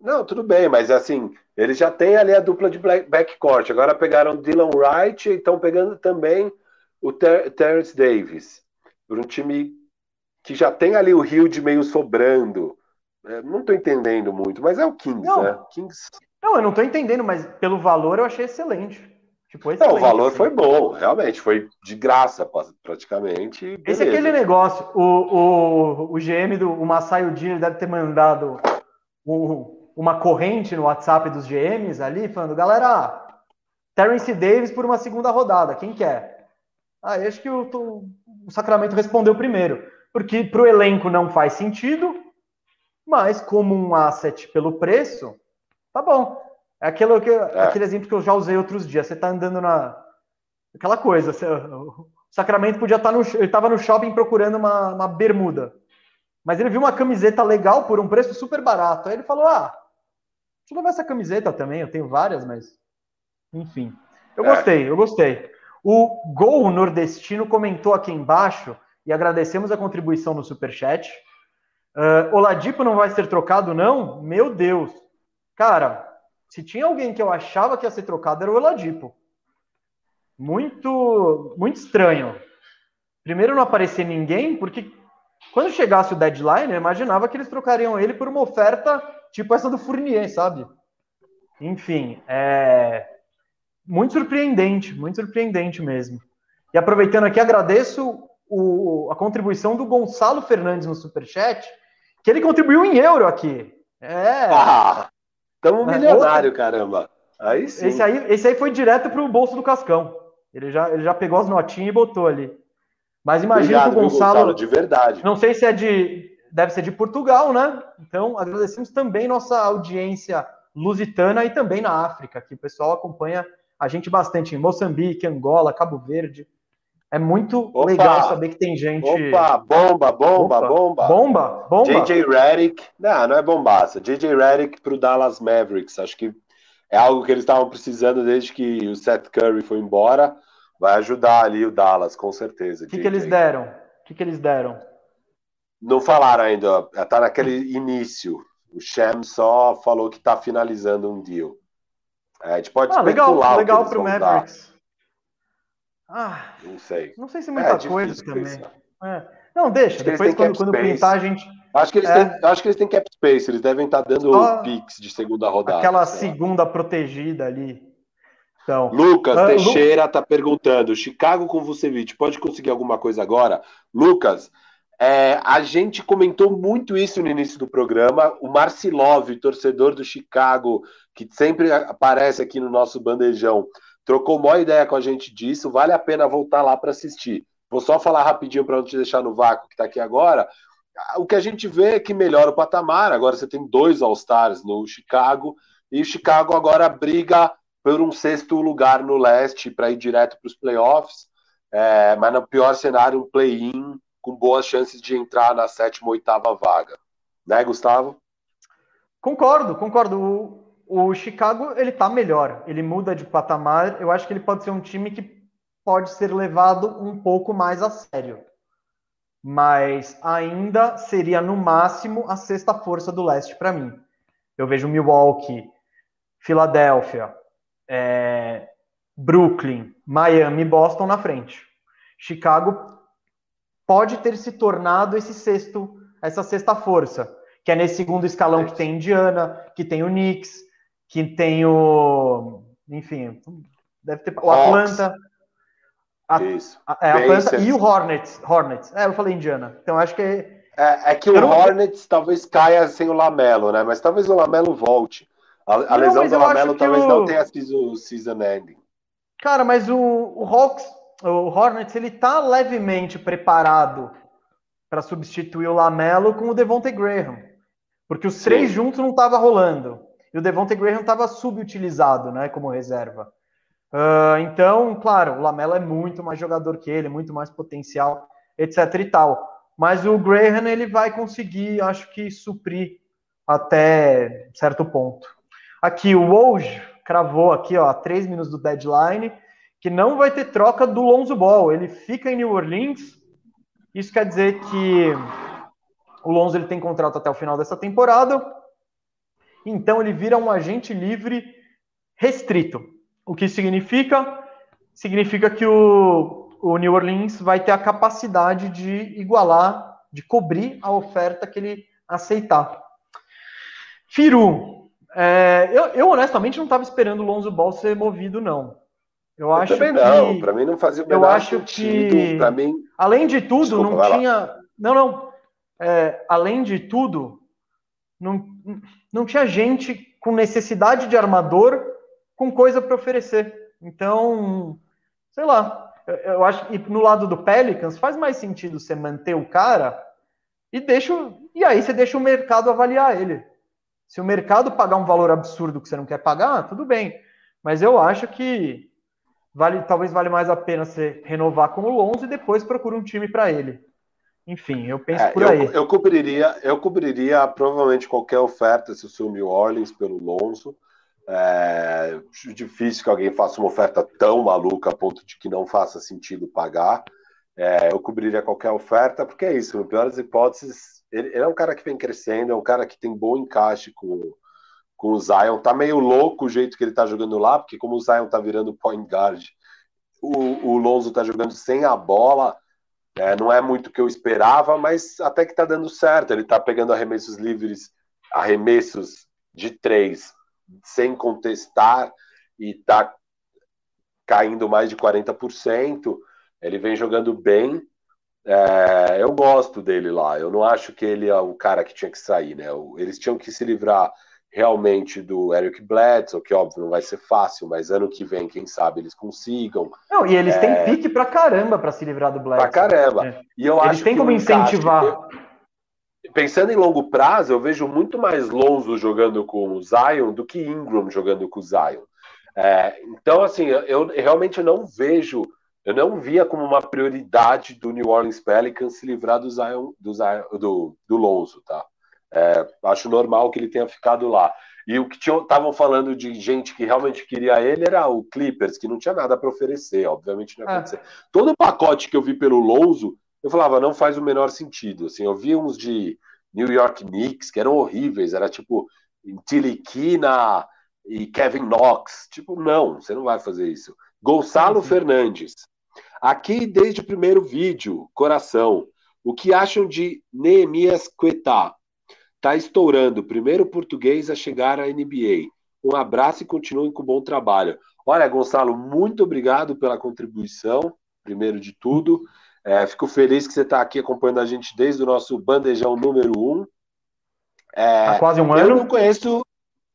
Não, tudo bem, mas assim, eles já têm ali a dupla de backcourt. Agora pegaram Dylan Wright e estão pegando também o Ter Terence Davis. Por um time que já tem ali o Rio de meio sobrando. É, não estou entendendo muito, mas é o Kings, não. né? Kings... Não, eu não estou entendendo, mas pelo valor eu achei excelente. Tipo, não, o valor assim. foi bom, realmente, foi de graça praticamente. Beleza. Esse é aquele negócio, o, o, o GM do o Masai Ujiri deve ter mandado um, uma corrente no WhatsApp dos GMs ali, falando, galera, Terence Davis por uma segunda rodada, quem quer? Ah, acho que o, o Sacramento respondeu primeiro, porque para o elenco não faz sentido, mas como um asset pelo preço, tá bom. É aquele, que, é. aquele exemplo que eu já usei outros dias. Você está andando na. Aquela coisa. Você, o Sacramento podia estar tá no. Ele estava no shopping procurando uma, uma bermuda. Mas ele viu uma camiseta legal por um preço super barato. Aí ele falou: Ah, deixa eu levar essa camiseta também. Eu tenho várias, mas. Enfim. Eu é. gostei, eu gostei. O Gol Nordestino comentou aqui embaixo e agradecemos a contribuição no Superchat. Uh, Oladipo não vai ser trocado, não? Meu Deus. Cara, se tinha alguém que eu achava que ia ser trocado, era o Eladipo. Muito, muito estranho. Primeiro, não aparecer ninguém, porque quando chegasse o deadline, eu imaginava que eles trocariam ele por uma oferta tipo essa do Fournier, sabe? Enfim, é muito surpreendente, muito surpreendente mesmo. E aproveitando aqui, agradeço o, a contribuição do Gonçalo Fernandes no Superchat, que ele contribuiu em euro aqui. É. Ah. Estamos é, milionário, caramba. Aí sim. Esse aí, esse aí foi direto para o bolso do Cascão. Ele já, ele já pegou as notinhas e botou ali. Mas imagina que o Gonçalo, Gonçalo, De verdade. Não sei se é de. Deve ser de Portugal, né? Então, agradecemos também nossa audiência lusitana e também na África, que o pessoal acompanha a gente bastante em Moçambique, Angola, Cabo Verde. É muito Opa! legal saber que tem gente. Opa, bomba, bomba, Opa. bomba. Bomba, bomba. JJ Redick. Não, não é bombaça. JJ Redick pro Dallas Mavericks. Acho que é algo que eles estavam precisando desde que o Seth Curry foi embora. Vai ajudar ali o Dallas, com certeza. O que, que, eles deram? O que, que eles deram? Não falaram ainda. Tá naquele início. O Shem só falou que tá finalizando um deal. É, a gente pode ah, legal, legal pro Mavericks. Dar. Ah, não sei. Não sei se é muita é, coisa também. É. Não, deixa. Depois, quando, quando pintar, a gente. Acho que, eles é... têm, acho que eles têm cap space, eles devem estar dando Só picks de segunda rodada. Aquela segunda protegida ali. Então, Lucas uh, Teixeira está Lu... perguntando: Chicago com Vucevic, pode conseguir alguma coisa agora? Lucas, é, a gente comentou muito isso no início do programa. O Marcilov, torcedor do Chicago, que sempre aparece aqui no nosso bandejão, trocou uma ideia com a gente disso, vale a pena voltar lá para assistir. Vou só falar rapidinho para não te deixar no vácuo que está aqui agora. O que a gente vê é que melhora o patamar. Agora você tem dois All-Stars no Chicago, e o Chicago agora briga por um sexto lugar no leste para ir direto para os playoffs. É, mas no pior cenário, um play-in com boas chances de entrar na sétima, oitava vaga. Né, Gustavo? Concordo, concordo o Chicago ele tá melhor, ele muda de patamar. Eu acho que ele pode ser um time que pode ser levado um pouco mais a sério, mas ainda seria no máximo a sexta força do leste para mim. Eu vejo Milwaukee, Filadélfia, é, Brooklyn, Miami e Boston na frente. Chicago pode ter se tornado esse sexto, essa sexta força, que é nesse segundo escalão que tem Indiana, que tem o Knicks, que tem o, enfim, deve ter o Atlanta. A, Isso. A, é, Atlanta e o Hornets. Hornets. É, eu falei Indiana. Então acho que é. É, é que o não... Hornets talvez caia sem o Lamelo, né? Mas talvez o Lamelo volte. A, a não, lesão do Lamelo talvez o... não tenha sido o season ending. Cara, mas o, o Hawks, o Hornets, ele tá levemente preparado para substituir o Lamelo com o Devontae Graham. Porque os Sim. três juntos não tava rolando. E o Devontae Graham estava subutilizado, né, como reserva. Uh, então, claro, o Lamelo é muito mais jogador que ele, muito mais potencial, etc e tal. Mas o Graham ele vai conseguir, acho que, suprir até certo ponto. Aqui o Woj cravou aqui, ó, a três minutos do deadline, que não vai ter troca do Lonzo Ball. Ele fica em New Orleans. Isso quer dizer que o Lonzo ele tem contrato até o final dessa temporada. Então ele vira um agente livre restrito. O que significa? Significa que o, o New Orleans vai ter a capacidade de igualar, de cobrir a oferta que ele aceitar. Firu, é, eu, eu, honestamente não estava esperando o Lonzo Ball ser movido, não. Eu, eu acho também que, não, para mim não fazia o menor eu acho sentido. Que, mim, além de tudo, Desculpa, não tinha. Lá. Não, não. É, além de tudo, não, não tinha gente com necessidade de armador com coisa para oferecer. Então, sei lá, eu, eu acho que no lado do Pelicans faz mais sentido você manter o cara e deixa e aí você deixa o mercado avaliar ele. Se o mercado pagar um valor absurdo que você não quer pagar, tudo bem. Mas eu acho que vale, talvez vale mais a pena você renovar com o Lonzo e depois procura um time para ele. Enfim, eu penso é, por aí. Eu, eu, cobriria, eu cobriria provavelmente qualquer oferta se sou New Orleans pelo Lonzo. É difícil que alguém faça uma oferta tão maluca a ponto de que não faça sentido pagar. É, eu cobriria qualquer oferta, porque é isso, no pior das hipóteses, ele, ele, é um cara que vem crescendo, é um cara que tem bom encaixe com, com o Zion. Tá meio louco o jeito que ele tá jogando lá, porque como o Zion tá virando point guard, o, o Lonzo tá jogando sem a bola é, não é muito o que eu esperava, mas até que está dando certo. Ele está pegando arremessos livres, arremessos de três, sem contestar, e está caindo mais de 40%. Ele vem jogando bem. É, eu gosto dele lá. Eu não acho que ele é o cara que tinha que sair, né? Eles tinham que se livrar realmente do Eric Bledsoe, que óbvio não vai ser fácil, mas ano que vem, quem sabe, eles consigam. Não, e eles é... têm pique pra caramba para se livrar do Bledsoe. Pra caramba. É. E eu eles acho têm como incentivar. Pensando em longo prazo, eu vejo muito mais Lonzo jogando com o Zion do que Ingram jogando com o Zion. É, então, assim, eu realmente não vejo, eu não via como uma prioridade do New Orleans Pelicans se livrar do Zion, do, Zion, do, do Lonzo, tá? É, acho normal que ele tenha ficado lá. E o que estavam falando de gente que realmente queria ele era o Clippers, que não tinha nada para oferecer, obviamente não ia ah. acontecer. Todo o pacote que eu vi pelo Lonzo, eu falava, não faz o menor sentido. Assim, eu vi uns de New York Knicks que eram horríveis, era tipo Tiliquina e Kevin Knox. Tipo, não, você não vai fazer isso. Gonçalo Fernandes. Aqui desde o primeiro vídeo, coração. O que acham de Neemias Quetá? Está estourando, primeiro português a chegar à NBA. Um abraço e continuem com o bom trabalho. Olha, Gonçalo, muito obrigado pela contribuição, primeiro de tudo. É, fico feliz que você está aqui acompanhando a gente desde o nosso bandejão número um. É, Há quase um eu ano. Não conheço,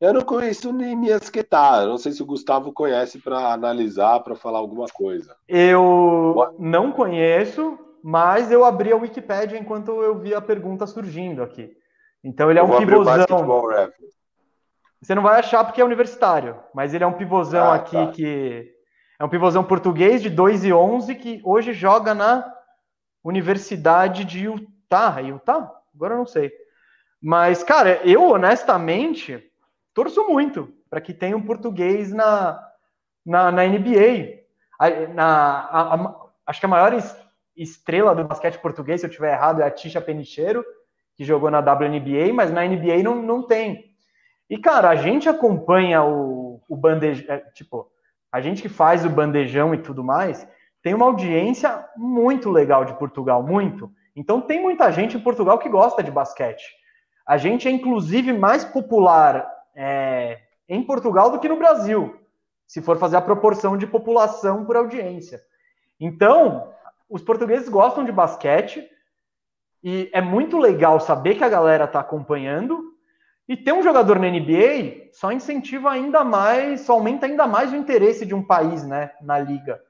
eu não conheço nem Miasquetá. Não sei se o Gustavo conhece para analisar, para falar alguma coisa. Eu não conheço, mas eu abri a Wikipédia enquanto eu vi a pergunta surgindo aqui. Então ele é um pivôzão. Você não vai achar porque é universitário, mas ele é um pivôzão ah, aqui tá. que é um pivôzão português de 2 e 11 que hoje joga na Universidade de Utah, Utah? Agora eu não sei. Mas cara, eu honestamente torço muito para que tenha um português na, na, na NBA. Na, a, a, acho que a maior estrela do basquete português, se eu estiver errado, é a Tisha Penicheiro que jogou na WNBA, mas na NBA não, não tem. E, cara, a gente acompanha o, o bandeja, é, tipo, A gente que faz o bandejão e tudo mais, tem uma audiência muito legal de Portugal, muito. Então tem muita gente em Portugal que gosta de basquete. A gente é inclusive mais popular é, em Portugal do que no Brasil, se for fazer a proporção de população por audiência. Então, os portugueses gostam de basquete e é muito legal saber que a galera está acompanhando. E ter um jogador na NBA só incentiva ainda mais, só aumenta ainda mais o interesse de um país, né, na liga.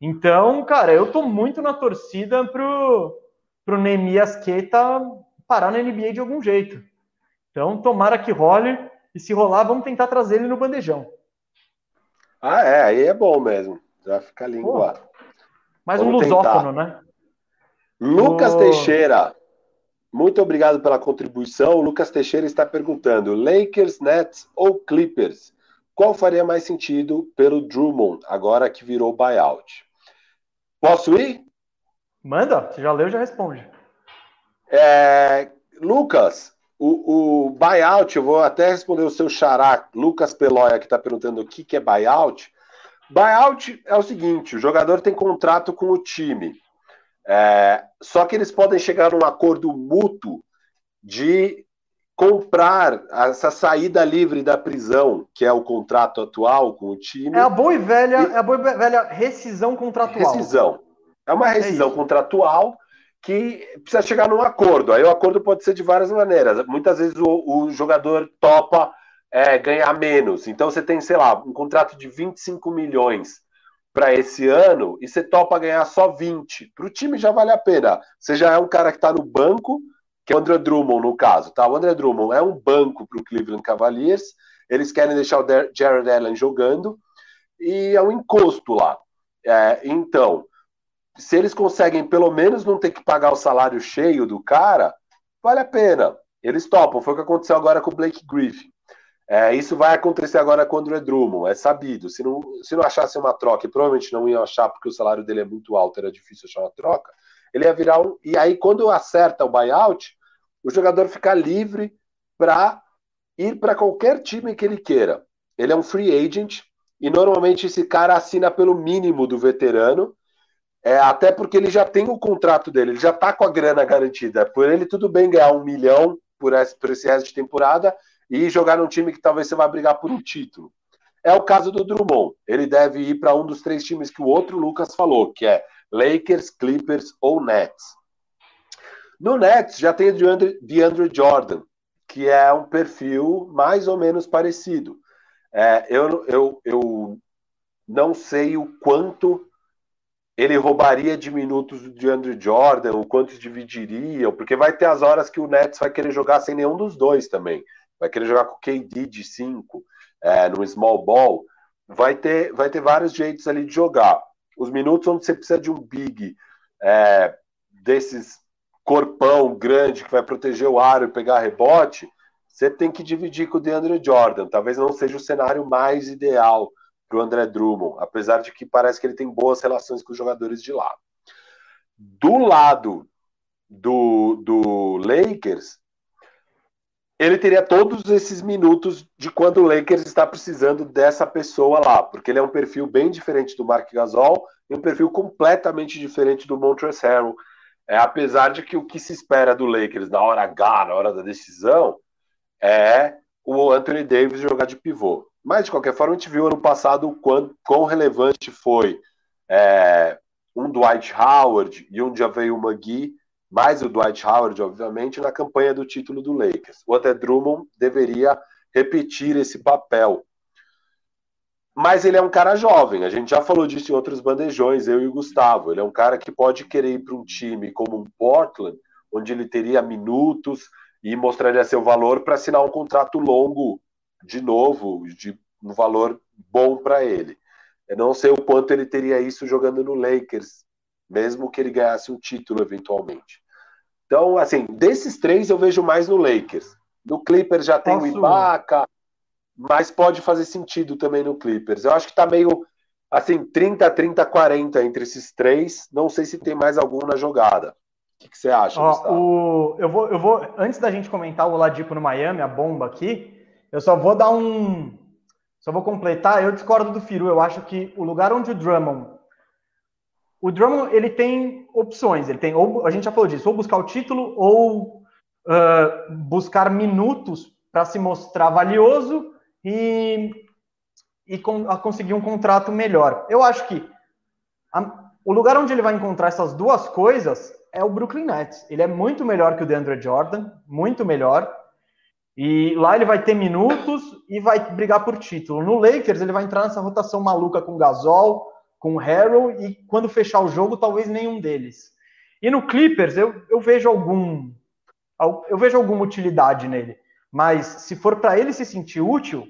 Então, cara, eu tô muito na torcida pro, pro Nemias Queta parar na NBA de algum jeito. Então, tomara que role, e se rolar, vamos tentar trazer ele no bandejão. Ah, é, aí é bom mesmo. Já fica linguado. Mais um lusófono, né? Lucas Teixeira, muito obrigado pela contribuição. O Lucas Teixeira está perguntando: Lakers, Nets ou Clippers? Qual faria mais sentido pelo Drummond, agora que virou buyout? Posso ir? Manda, você já leu, já responde. É, Lucas, o, o, buyout, eu vou até responder o seu xará, Lucas Peloia, que está perguntando o que, que é buyout. Buyout é o seguinte: o jogador tem contrato com o time. É, só que eles podem chegar num acordo mútuo de comprar essa saída livre da prisão, que é o contrato atual com o time. É a boa e velha, e... é a boa e velha rescisão contratual. Rescisão. É uma rescisão é contratual que precisa chegar num acordo. Aí o acordo pode ser de várias maneiras. Muitas vezes o, o jogador topa é, ganhar menos. Então você tem, sei lá, um contrato de 25 milhões para esse ano e você topa ganhar só 20. Para o time já vale a pena. Você já é um cara que está no banco, que é o André Drummond no caso. Tá? O André Drummond é um banco para o Cleveland Cavaliers. Eles querem deixar o Jared Allen jogando e é um encosto lá. É, então, se eles conseguem pelo menos não ter que pagar o salário cheio do cara, vale a pena. Eles topam. Foi o que aconteceu agora com o Blake Griffin. É, isso vai acontecer agora com o André Drummond, é sabido. Se não, se não achasse uma troca, e provavelmente não iam achar porque o salário dele é muito alto, era difícil achar uma troca, ele ia virar um. E aí, quando acerta o buyout, o jogador fica livre para ir para qualquer time que ele queira. Ele é um free agent e normalmente esse cara assina pelo mínimo do veterano, é, até porque ele já tem o contrato dele, ele já está com a grana garantida. Por ele, tudo bem ganhar um milhão por esse, por esse resto de temporada e jogar num time que talvez você vá brigar por um título. É o caso do Drummond. Ele deve ir para um dos três times que o outro Lucas falou, que é Lakers, Clippers ou Nets. No Nets já tem o DeAndre, Jordan, que é um perfil mais ou menos parecido. É, eu, eu, eu não sei o quanto ele roubaria de minutos do DeAndre Jordan, o quanto dividiria, porque vai ter as horas que o Nets vai querer jogar sem nenhum dos dois também vai querer jogar com KD de 5, é, no small ball, vai ter, vai ter vários jeitos ali de jogar. Os minutos onde você precisa de um big é, desses corpão grande que vai proteger o aro e pegar rebote, você tem que dividir com o DeAndre Jordan. Talvez não seja o cenário mais ideal para o André Drummond, apesar de que parece que ele tem boas relações com os jogadores de lá. Do lado do, do Lakers, ele teria todos esses minutos de quando o Lakers está precisando dessa pessoa lá, porque ele é um perfil bem diferente do Mark Gasol e um perfil completamente diferente do Montrezl Harrell. É, apesar de que o que se espera do Lakers na hora H, na hora da decisão, é o Anthony Davis jogar de pivô. Mas, de qualquer forma, a gente viu ano passado o quão, quão relevante foi é, um Dwight Howard e um Javeio McGee mais o Dwight Howard, obviamente, na campanha do título do Lakers. O André Drummond deveria repetir esse papel. Mas ele é um cara jovem, a gente já falou disso em outros bandejões, eu e o Gustavo. Ele é um cara que pode querer ir para um time como um Portland, onde ele teria minutos e mostraria seu valor para assinar um contrato longo de novo, de um valor bom para ele. Eu não sei o quanto ele teria isso jogando no Lakers, mesmo que ele ganhasse um título eventualmente. Então, assim, desses três eu vejo mais no Lakers. No Clippers já tem Posso... o Ibaka, mas pode fazer sentido também no Clippers. Eu acho que tá meio assim, 30, 30, 40 entre esses três. Não sei se tem mais algum na jogada. O que, que você acha, Ó, o... eu, vou, eu vou, antes da gente comentar o Oladipo no Miami, a bomba aqui, eu só vou dar um, Só vou completar, eu discordo do Firu. Eu acho que o lugar onde o Drummond. O Drummond, ele tem opções. Ele tem, ou a gente já falou disso, ou buscar o título, ou uh, buscar minutos para se mostrar valioso e, e conseguir um contrato melhor. Eu acho que a, o lugar onde ele vai encontrar essas duas coisas é o Brooklyn Nets. Ele é muito melhor que o DeAndre Jordan, muito melhor. E lá ele vai ter minutos e vai brigar por título. No Lakers, ele vai entrar nessa rotação maluca com Gasol, com Harrell, e quando fechar o jogo, talvez nenhum deles. E no Clippers, eu, eu vejo algum. Eu vejo alguma utilidade nele. Mas se for para ele se sentir útil,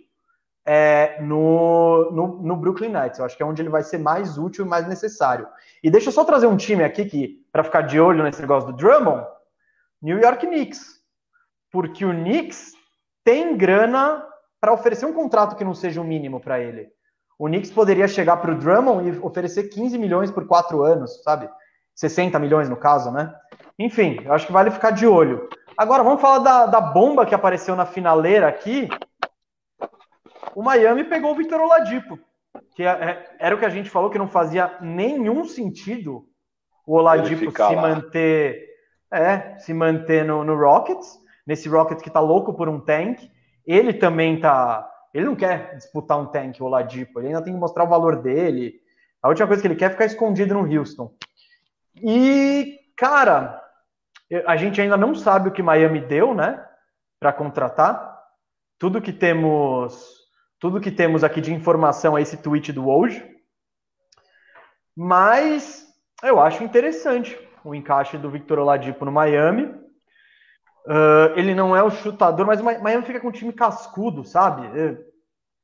é no, no, no, Brooklyn Nets. Eu acho que é onde ele vai ser mais útil e mais necessário. E deixa eu só trazer um time aqui que para ficar de olho nesse negócio do Drummond, New York Knicks porque o Knicks tem grana para oferecer um contrato que não seja o mínimo para ele. O Knicks poderia chegar para o Drummond e oferecer 15 milhões por quatro anos, sabe? 60 milhões no caso, né? Enfim, eu acho que vale ficar de olho. Agora, vamos falar da, da bomba que apareceu na finaleira aqui. O Miami pegou o Victor Oladipo, que é, é, era o que a gente falou que não fazia nenhum sentido o Oladipo se lá. manter, é, se manter no, no Rockets nesse Rocket que tá louco por um tank. Ele também tá. Ele não quer disputar um tank, o Ladipo. Ele ainda tem que mostrar o valor dele. A última coisa que ele quer é ficar escondido no Houston. E, cara, a gente ainda não sabe o que Miami deu, né? Para contratar. Tudo que temos. Tudo que temos aqui de informação é esse tweet do hoje. Mas eu acho interessante o encaixe do Victor Oladipo no Miami. Uh, ele não é o chutador, mas Miami fica com um time cascudo, sabe?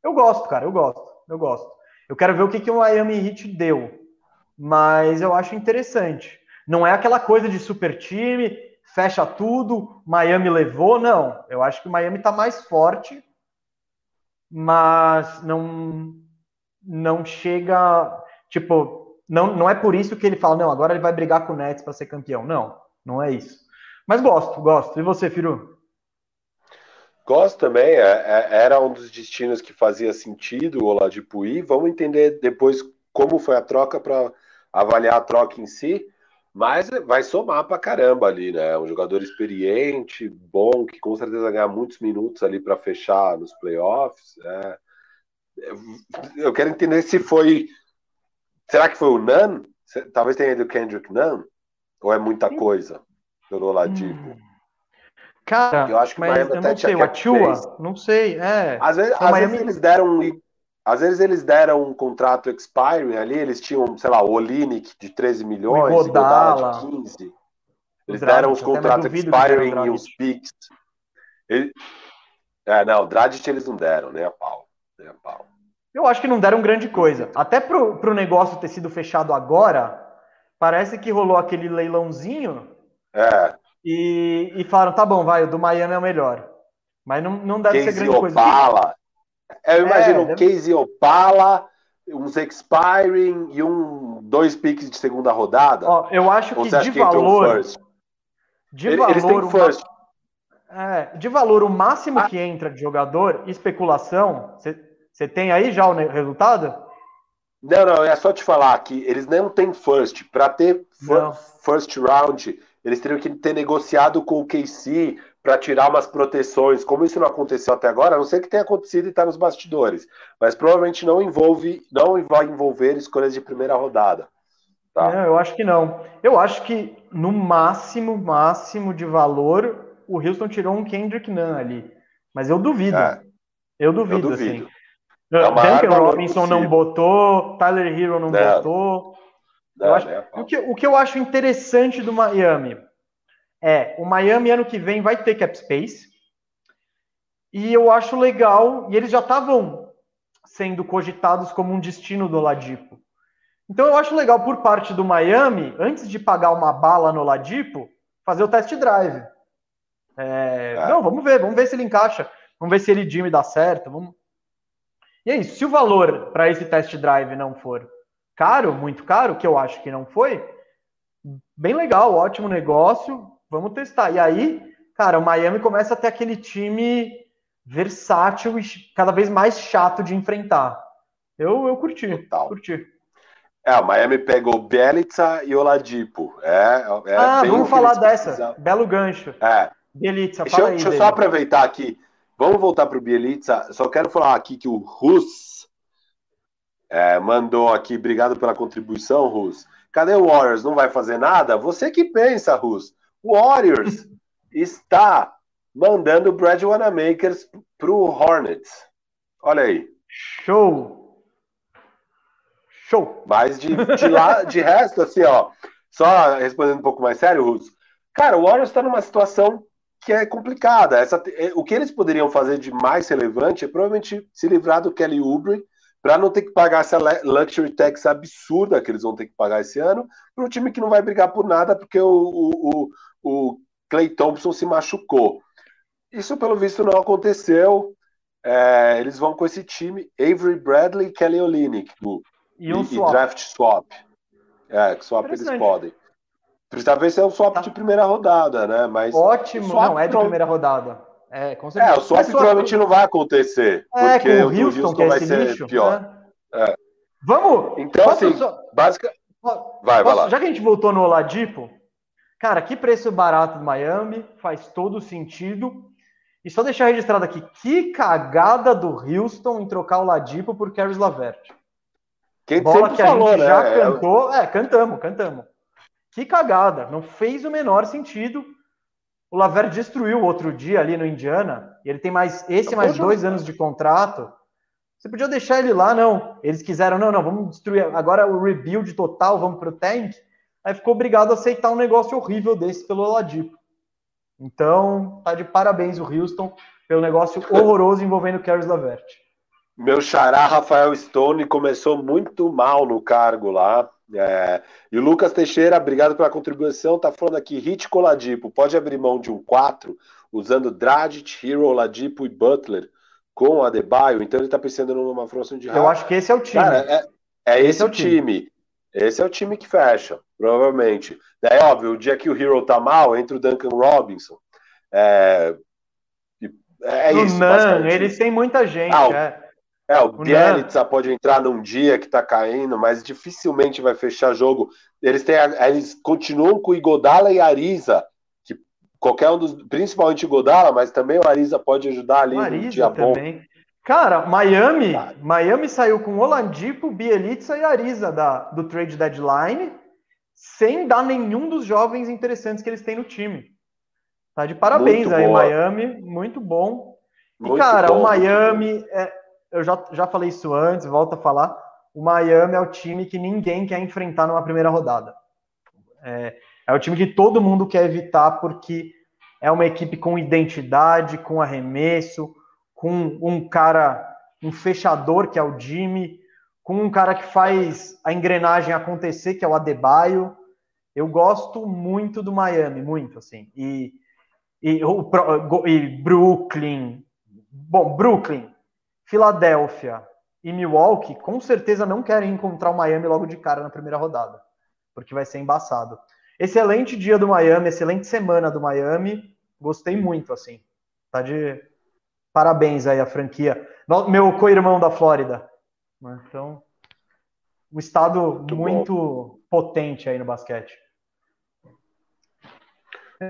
Eu gosto, cara, eu gosto, eu gosto. Eu quero ver o que, que o Miami Heat deu, mas eu acho interessante. Não é aquela coisa de super time, fecha tudo, Miami levou, não. Eu acho que o Miami tá mais forte, mas não não chega, tipo, não, não é por isso que ele fala, não, agora ele vai brigar com o Nets para ser campeão. Não, não é isso. Mas gosto, gosto. E você, Firu? Gosto também. É, é, era um dos destinos que fazia sentido o Oladipo ir. Vamos entender depois como foi a troca para avaliar a troca em si. Mas vai somar para caramba ali, né? Um jogador experiente, bom, que com certeza vai ganhar muitos minutos ali para fechar nos playoffs. É. Eu quero entender se foi. Será que foi o Nan? Talvez tenha ido o Kendrick Nunn? Ou é muita coisa? Pelo Oladipo. Hum. Cara, eu acho que mas eu não sei, o Atua, não sei, é. Às vezes, às Miami... vezes eles deram às vezes eles deram um contrato expiring ali, eles tinham, sei lá, o Olinick de 13 milhões, o Godala de 15. Eles deram os contratos expiring e os picks. Ele... É, não, o Dragic eles não deram, nem a pau. Nem a pau. Eu acho que não deram grande coisa. Até pro, pro negócio ter sido fechado agora, parece que rolou aquele leilãozinho é. E, e falaram, tá bom, vai, o do Miami é o melhor. Mas não, não deve Casey ser grande Opala. coisa. Eu imagino é, deve... Casey Opala, uns expiring e um dois piques de segunda rodada. Ó, eu acho que de que valor. De valor. Eles têm first. É, de valor, o máximo ah. que entra de jogador, especulação, você tem aí já o resultado? Não, não, é só te falar que eles não têm first. Para ter first round, eles teriam que ter negociado com o KC para tirar umas proteções. Como isso não aconteceu até agora, a não sei que tenha acontecido e está nos bastidores, mas provavelmente não envolve, não vai envolver escolhas de primeira rodada. Tá? É, eu acho que não. Eu acho que no máximo, máximo de valor, o Houston tirou um Kendrick Nunn ali, mas eu duvido. É, eu duvido, eu duvido. assim. É Duncan Robinson possível. não botou, Tyler Hero não, não. botou. Acho, né, o, que, o que eu acho interessante do Miami é o Miami ano que vem vai ter cap space e eu acho legal e eles já estavam sendo cogitados como um destino do Ladipo. Então eu acho legal por parte do Miami, antes de pagar uma bala no Ladipo, fazer o test drive. É, é. Não, vamos ver, vamos ver se ele encaixa, vamos ver se ele Jimmy dá certo. Vamos... E é isso. Se o valor para esse test drive não for caro, muito caro, que eu acho que não foi, bem legal, ótimo negócio, vamos testar. E aí, cara, o Miami começa a ter aquele time versátil e cada vez mais chato de enfrentar. Eu, eu curti, Total. curti. É, o Miami pegou Bielitsa e Oladipo. É, é ah, vamos falar dessa. Belo gancho. É. Bielitsa, deixa, eu, deixa eu só aproveitar aqui. Vamos voltar para o Bielitsa. Só quero falar aqui que o Rus é, mandou aqui. Obrigado pela contribuição, Rus. Cadê o Warriors? Não vai fazer nada? Você que pensa, Rus. O Warriors está mandando o Brad Wanamakers para o Hornets. Olha aí. Show! Show! Mas de, de, lá, de resto, assim, ó, só respondendo um pouco mais sério, Russo, cara, o Warriors está numa situação que é complicada. Essa, é, o que eles poderiam fazer de mais relevante é provavelmente se livrar do Kelly Oubre para não ter que pagar essa luxury tax absurda que eles vão ter que pagar esse ano para um time que não vai brigar por nada porque o, o, o Clay Thompson se machucou. Isso, pelo visto, não aconteceu. É, eles vão com esse time Avery Bradley e Kelly Olynyk, e um e, swap. E draft swap. É, swap eles podem. Talvez seja um swap tá. de primeira rodada, né? Mas Ótimo, não, é de primeira rodada. É, com certeza. É, o swap, provavelmente não vai acontecer. É, porque com o Houston, o Houston é vai ser lixo, pior. Né? É. Vamos! Então, assim, só... básica... Vai, vai lá. Já que a gente voltou no Oladipo, cara, que preço barato do Miami, faz todo sentido. E só deixar registrado aqui, que cagada do Houston em trocar o Ladipo por Caris Lavert. Quem Bola que a falou, gente né? já cantou. É, cantamos, cantamos. Que cagada. Não fez o menor sentido. O Laver destruiu outro dia ali no Indiana. E ele tem mais esse mais dois anos de contrato. Você podia deixar ele lá, não. Eles quiseram, não, não, vamos destruir. Agora o rebuild total, vamos pro tank. Aí ficou obrigado a aceitar um negócio horrível desse pelo Oladipo. Então, tá de parabéns o Houston pelo negócio horroroso envolvendo o Caris Lavert. Meu xará Rafael Stone começou muito mal no cargo lá. É, e o Lucas Teixeira, obrigado pela contribuição, tá falando aqui, Hit Coladipo, pode abrir mão de um 4 usando Dragic, Hero, Ladipo e Butler com a Adebayo, então ele tá pensando numa formação de Eu acho que esse é o time. Cara, é, é esse, esse, é o time. time. Esse é o time que fecha, provavelmente. É óbvio, o dia que o Hero tá mal, entra o Duncan Robinson. É, é isso. Não, eles têm muita gente. Ah, é. É, o Bielitsa pode entrar num dia que tá caindo, mas dificilmente vai fechar jogo. Eles têm, eles continuam com o Igodala e Ariza, que qualquer um dos, principalmente o Igodala, mas também o Ariza pode ajudar ali no dia também. bom. Cara, Miami, Miami saiu com Oladipo, Bielitsa e Ariza da, do trade deadline, sem dar nenhum dos jovens interessantes que eles têm no time. Tá de parabéns muito aí, boa. Miami, muito bom. E, muito cara, bom, o Miami é, eu já, já falei isso antes, volto a falar. O Miami é o time que ninguém quer enfrentar numa primeira rodada. É, é o time que todo mundo quer evitar porque é uma equipe com identidade, com arremesso, com um cara, um fechador que é o Jimmy, com um cara que faz a engrenagem acontecer, que é o Adebayo. Eu gosto muito do Miami, muito assim. E, e, o, e Brooklyn, bom, Brooklyn Filadélfia e Milwaukee com certeza não querem encontrar o Miami logo de cara na primeira rodada, porque vai ser embaçado. Excelente dia do Miami, excelente semana do Miami. Gostei muito, assim. Tá de parabéns aí a franquia. Meu co-irmão da Flórida. Então, um estado muito, muito potente aí no basquete.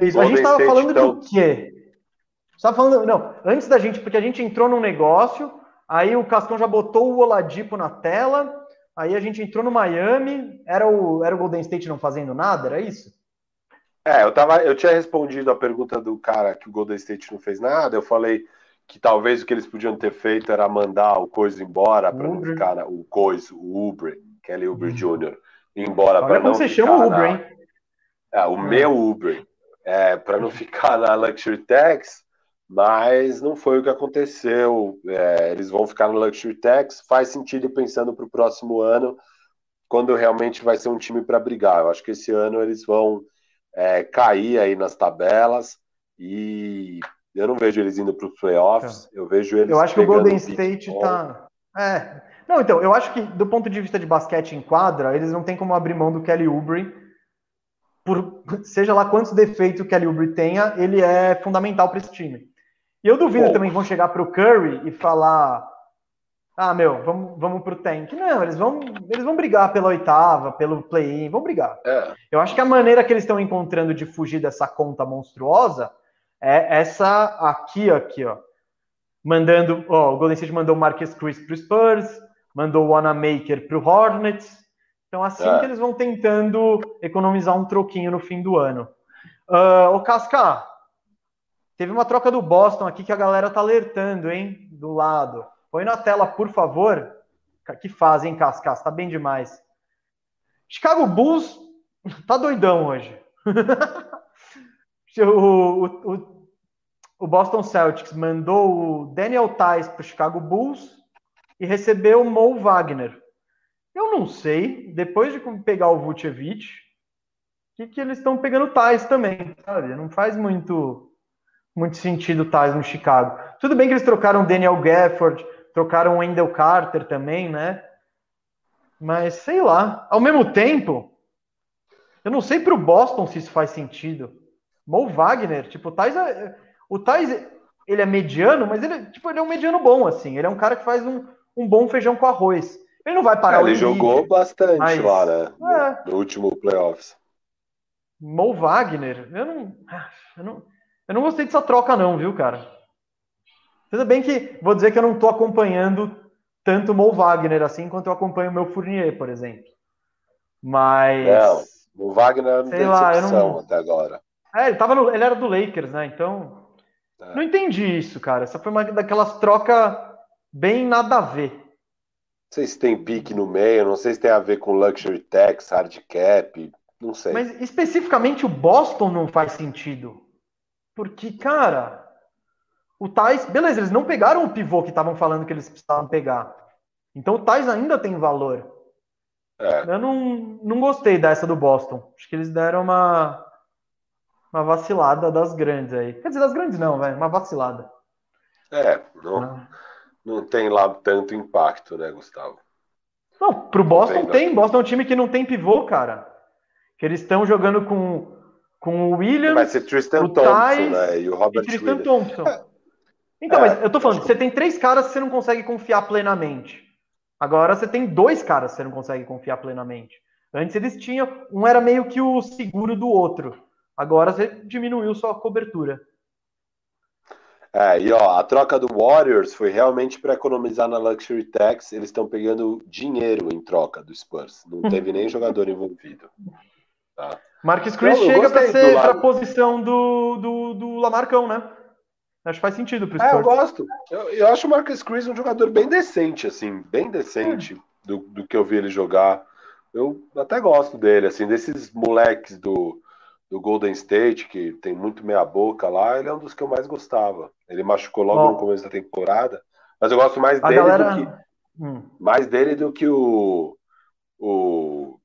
Isso. A gente estava falando então... do quê? Estava falando, não, antes da gente, porque a gente entrou num negócio Aí o Cascão já botou o Oladipo na tela. Aí a gente entrou no Miami. Era o, era o Golden State não fazendo nada? Era isso? É, eu, tava, eu tinha respondido a pergunta do cara que o Golden State não fez nada. Eu falei que talvez o que eles podiam ter feito era mandar o Coisa embora para não ficar o Coisa, o Uber, Kelly Uber. Jr., embora para não você chama o Uber, na, hein? É, o é. meu Uber, é, para não ficar na Luxury Tax mas não foi o que aconteceu. É, eles vão ficar no Luxury Tax. Faz sentido pensando para o próximo ano, quando realmente vai ser um time para brigar. Eu acho que esse ano eles vão é, cair aí nas tabelas e eu não vejo eles indo para os playoffs. É. Eu vejo eles. Eu acho que o Golden State está. É. Não, então, eu acho que do ponto de vista de basquete em quadra, eles não tem como abrir mão do Kelly Oubre. Por, seja lá quantos defeitos o Kelly Oubre tenha, ele é fundamental para esse time. E eu duvido Bom. também que vão chegar para o Curry e falar: ah, meu, vamos, vamos pro tank. Não, eles vão, eles vão brigar pela oitava, pelo play-in, vão brigar. É. Eu acho que a maneira que eles estão encontrando de fugir dessa conta monstruosa é essa aqui, aqui, ó. Mandando, ó, o Golden State mandou o Marcus Chris pro Spurs, mandou o Wanamaker pro Hornets. Então, assim é. que eles vão tentando economizar um troquinho no fim do ano. Uh, ô, Casca, teve uma troca do Boston aqui que a galera tá alertando, hein? Do lado. Põe na tela, por favor. Que fazem, Cascas, tá bem demais. Chicago Bulls tá doidão hoje. o, o, o, o, Boston Celtics mandou o Daniel Tice para o Chicago Bulls e recebeu o Mo Wagner. Eu não sei, depois de pegar o Vucevic, que, que eles estão pegando Tice também, sabe? Não faz muito, muito sentido o Tice no Chicago. Tudo bem que eles trocaram o Daniel Gafford, trocaram o Wendell Carter também, né? Mas sei lá. Ao mesmo tempo, eu não sei para o Boston se isso faz sentido. Mo Wagner, tipo, o Thais, é, o Thais, ele é mediano, mas ele, tipo, ele é um mediano bom, assim. Ele é um cara que faz um, um bom feijão com arroz. Ele não vai parar é, Ele jogou bastante mas, lá, né? É. No último playoffs. Mo Wagner, eu não, eu não, eu não gostei dessa troca, não, viu, cara? Tudo bem que vou dizer que eu não estou acompanhando tanto o Mo Wagner assim quanto eu acompanho o meu Fournier, por exemplo. Mas. Não, o Wagner não sei tem lá, não... até agora. É, ele, tava no... ele era do Lakers, né? Então. É. Não entendi isso, cara. Essa foi uma daquelas trocas bem nada a ver. Não sei se tem pique no meio, não sei se tem a ver com luxury tax, hard cap, não sei. Mas especificamente o Boston não faz sentido. Porque, cara, o Tais, beleza, eles não pegaram o pivô que estavam falando que eles precisavam pegar. Então o Tais ainda tem valor. É. Eu não, não gostei dessa do Boston. Acho que eles deram uma, uma vacilada das grandes aí. Quer dizer, das grandes não, velho, uma vacilada. É, não, ah. não tem lá tanto impacto, né, Gustavo? Não, pro Boston não tem. tem. Boston é um time que não tem pivô, cara. Que eles estão jogando com, com o Williams. Vai ser Tristan o Thompson, Thais, né? E o Robert e Tristan Williams. Thompson. É. Então, é, mas eu tô falando, você tem três caras que você não consegue confiar plenamente. Agora você tem dois caras que você não consegue confiar plenamente. Antes eles tinham, um era meio que o seguro do outro. Agora você diminuiu sua cobertura. É, e ó, a troca do Warriors foi realmente para economizar na Luxury Tax. Eles estão pegando dinheiro em troca do Spurs. Não teve nem jogador envolvido. Tá? Marcus Chris chega para ser para a posição do, do, do Lamarcão, né? Acho que faz sentido pro É, eu gosto. Eu, eu acho o Marcus Chris um jogador bem decente, assim, bem decente hum. do, do que eu vi ele jogar. Eu até gosto dele, assim, desses moleques do, do Golden State, que tem muito meia boca lá, ele é um dos que eu mais gostava. Ele machucou logo no começo da temporada, mas eu gosto mais dele galera... do que hum. mais dele do que o o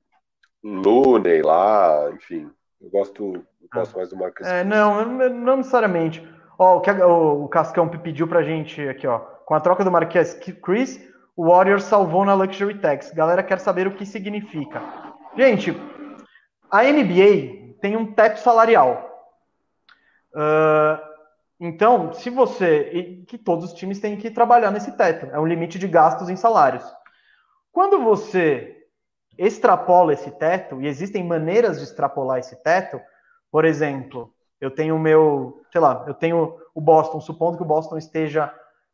Looney lá, enfim. Eu gosto, eu gosto mais do Marcus. É, não, não necessariamente. Ó, o que o, o Cascão pediu pra gente aqui, ó. Com a troca do Marquês Chris, o Warriors salvou na Luxury Tax. Galera quer saber o que significa. Gente, a NBA tem um teto salarial. Uh, então, se você. que todos os times têm que trabalhar nesse teto. É um limite de gastos em salários. Quando você extrapola esse teto, e existem maneiras de extrapolar esse teto, por exemplo, eu tenho o meu, sei lá, eu tenho o Boston, supondo que o Boston esteja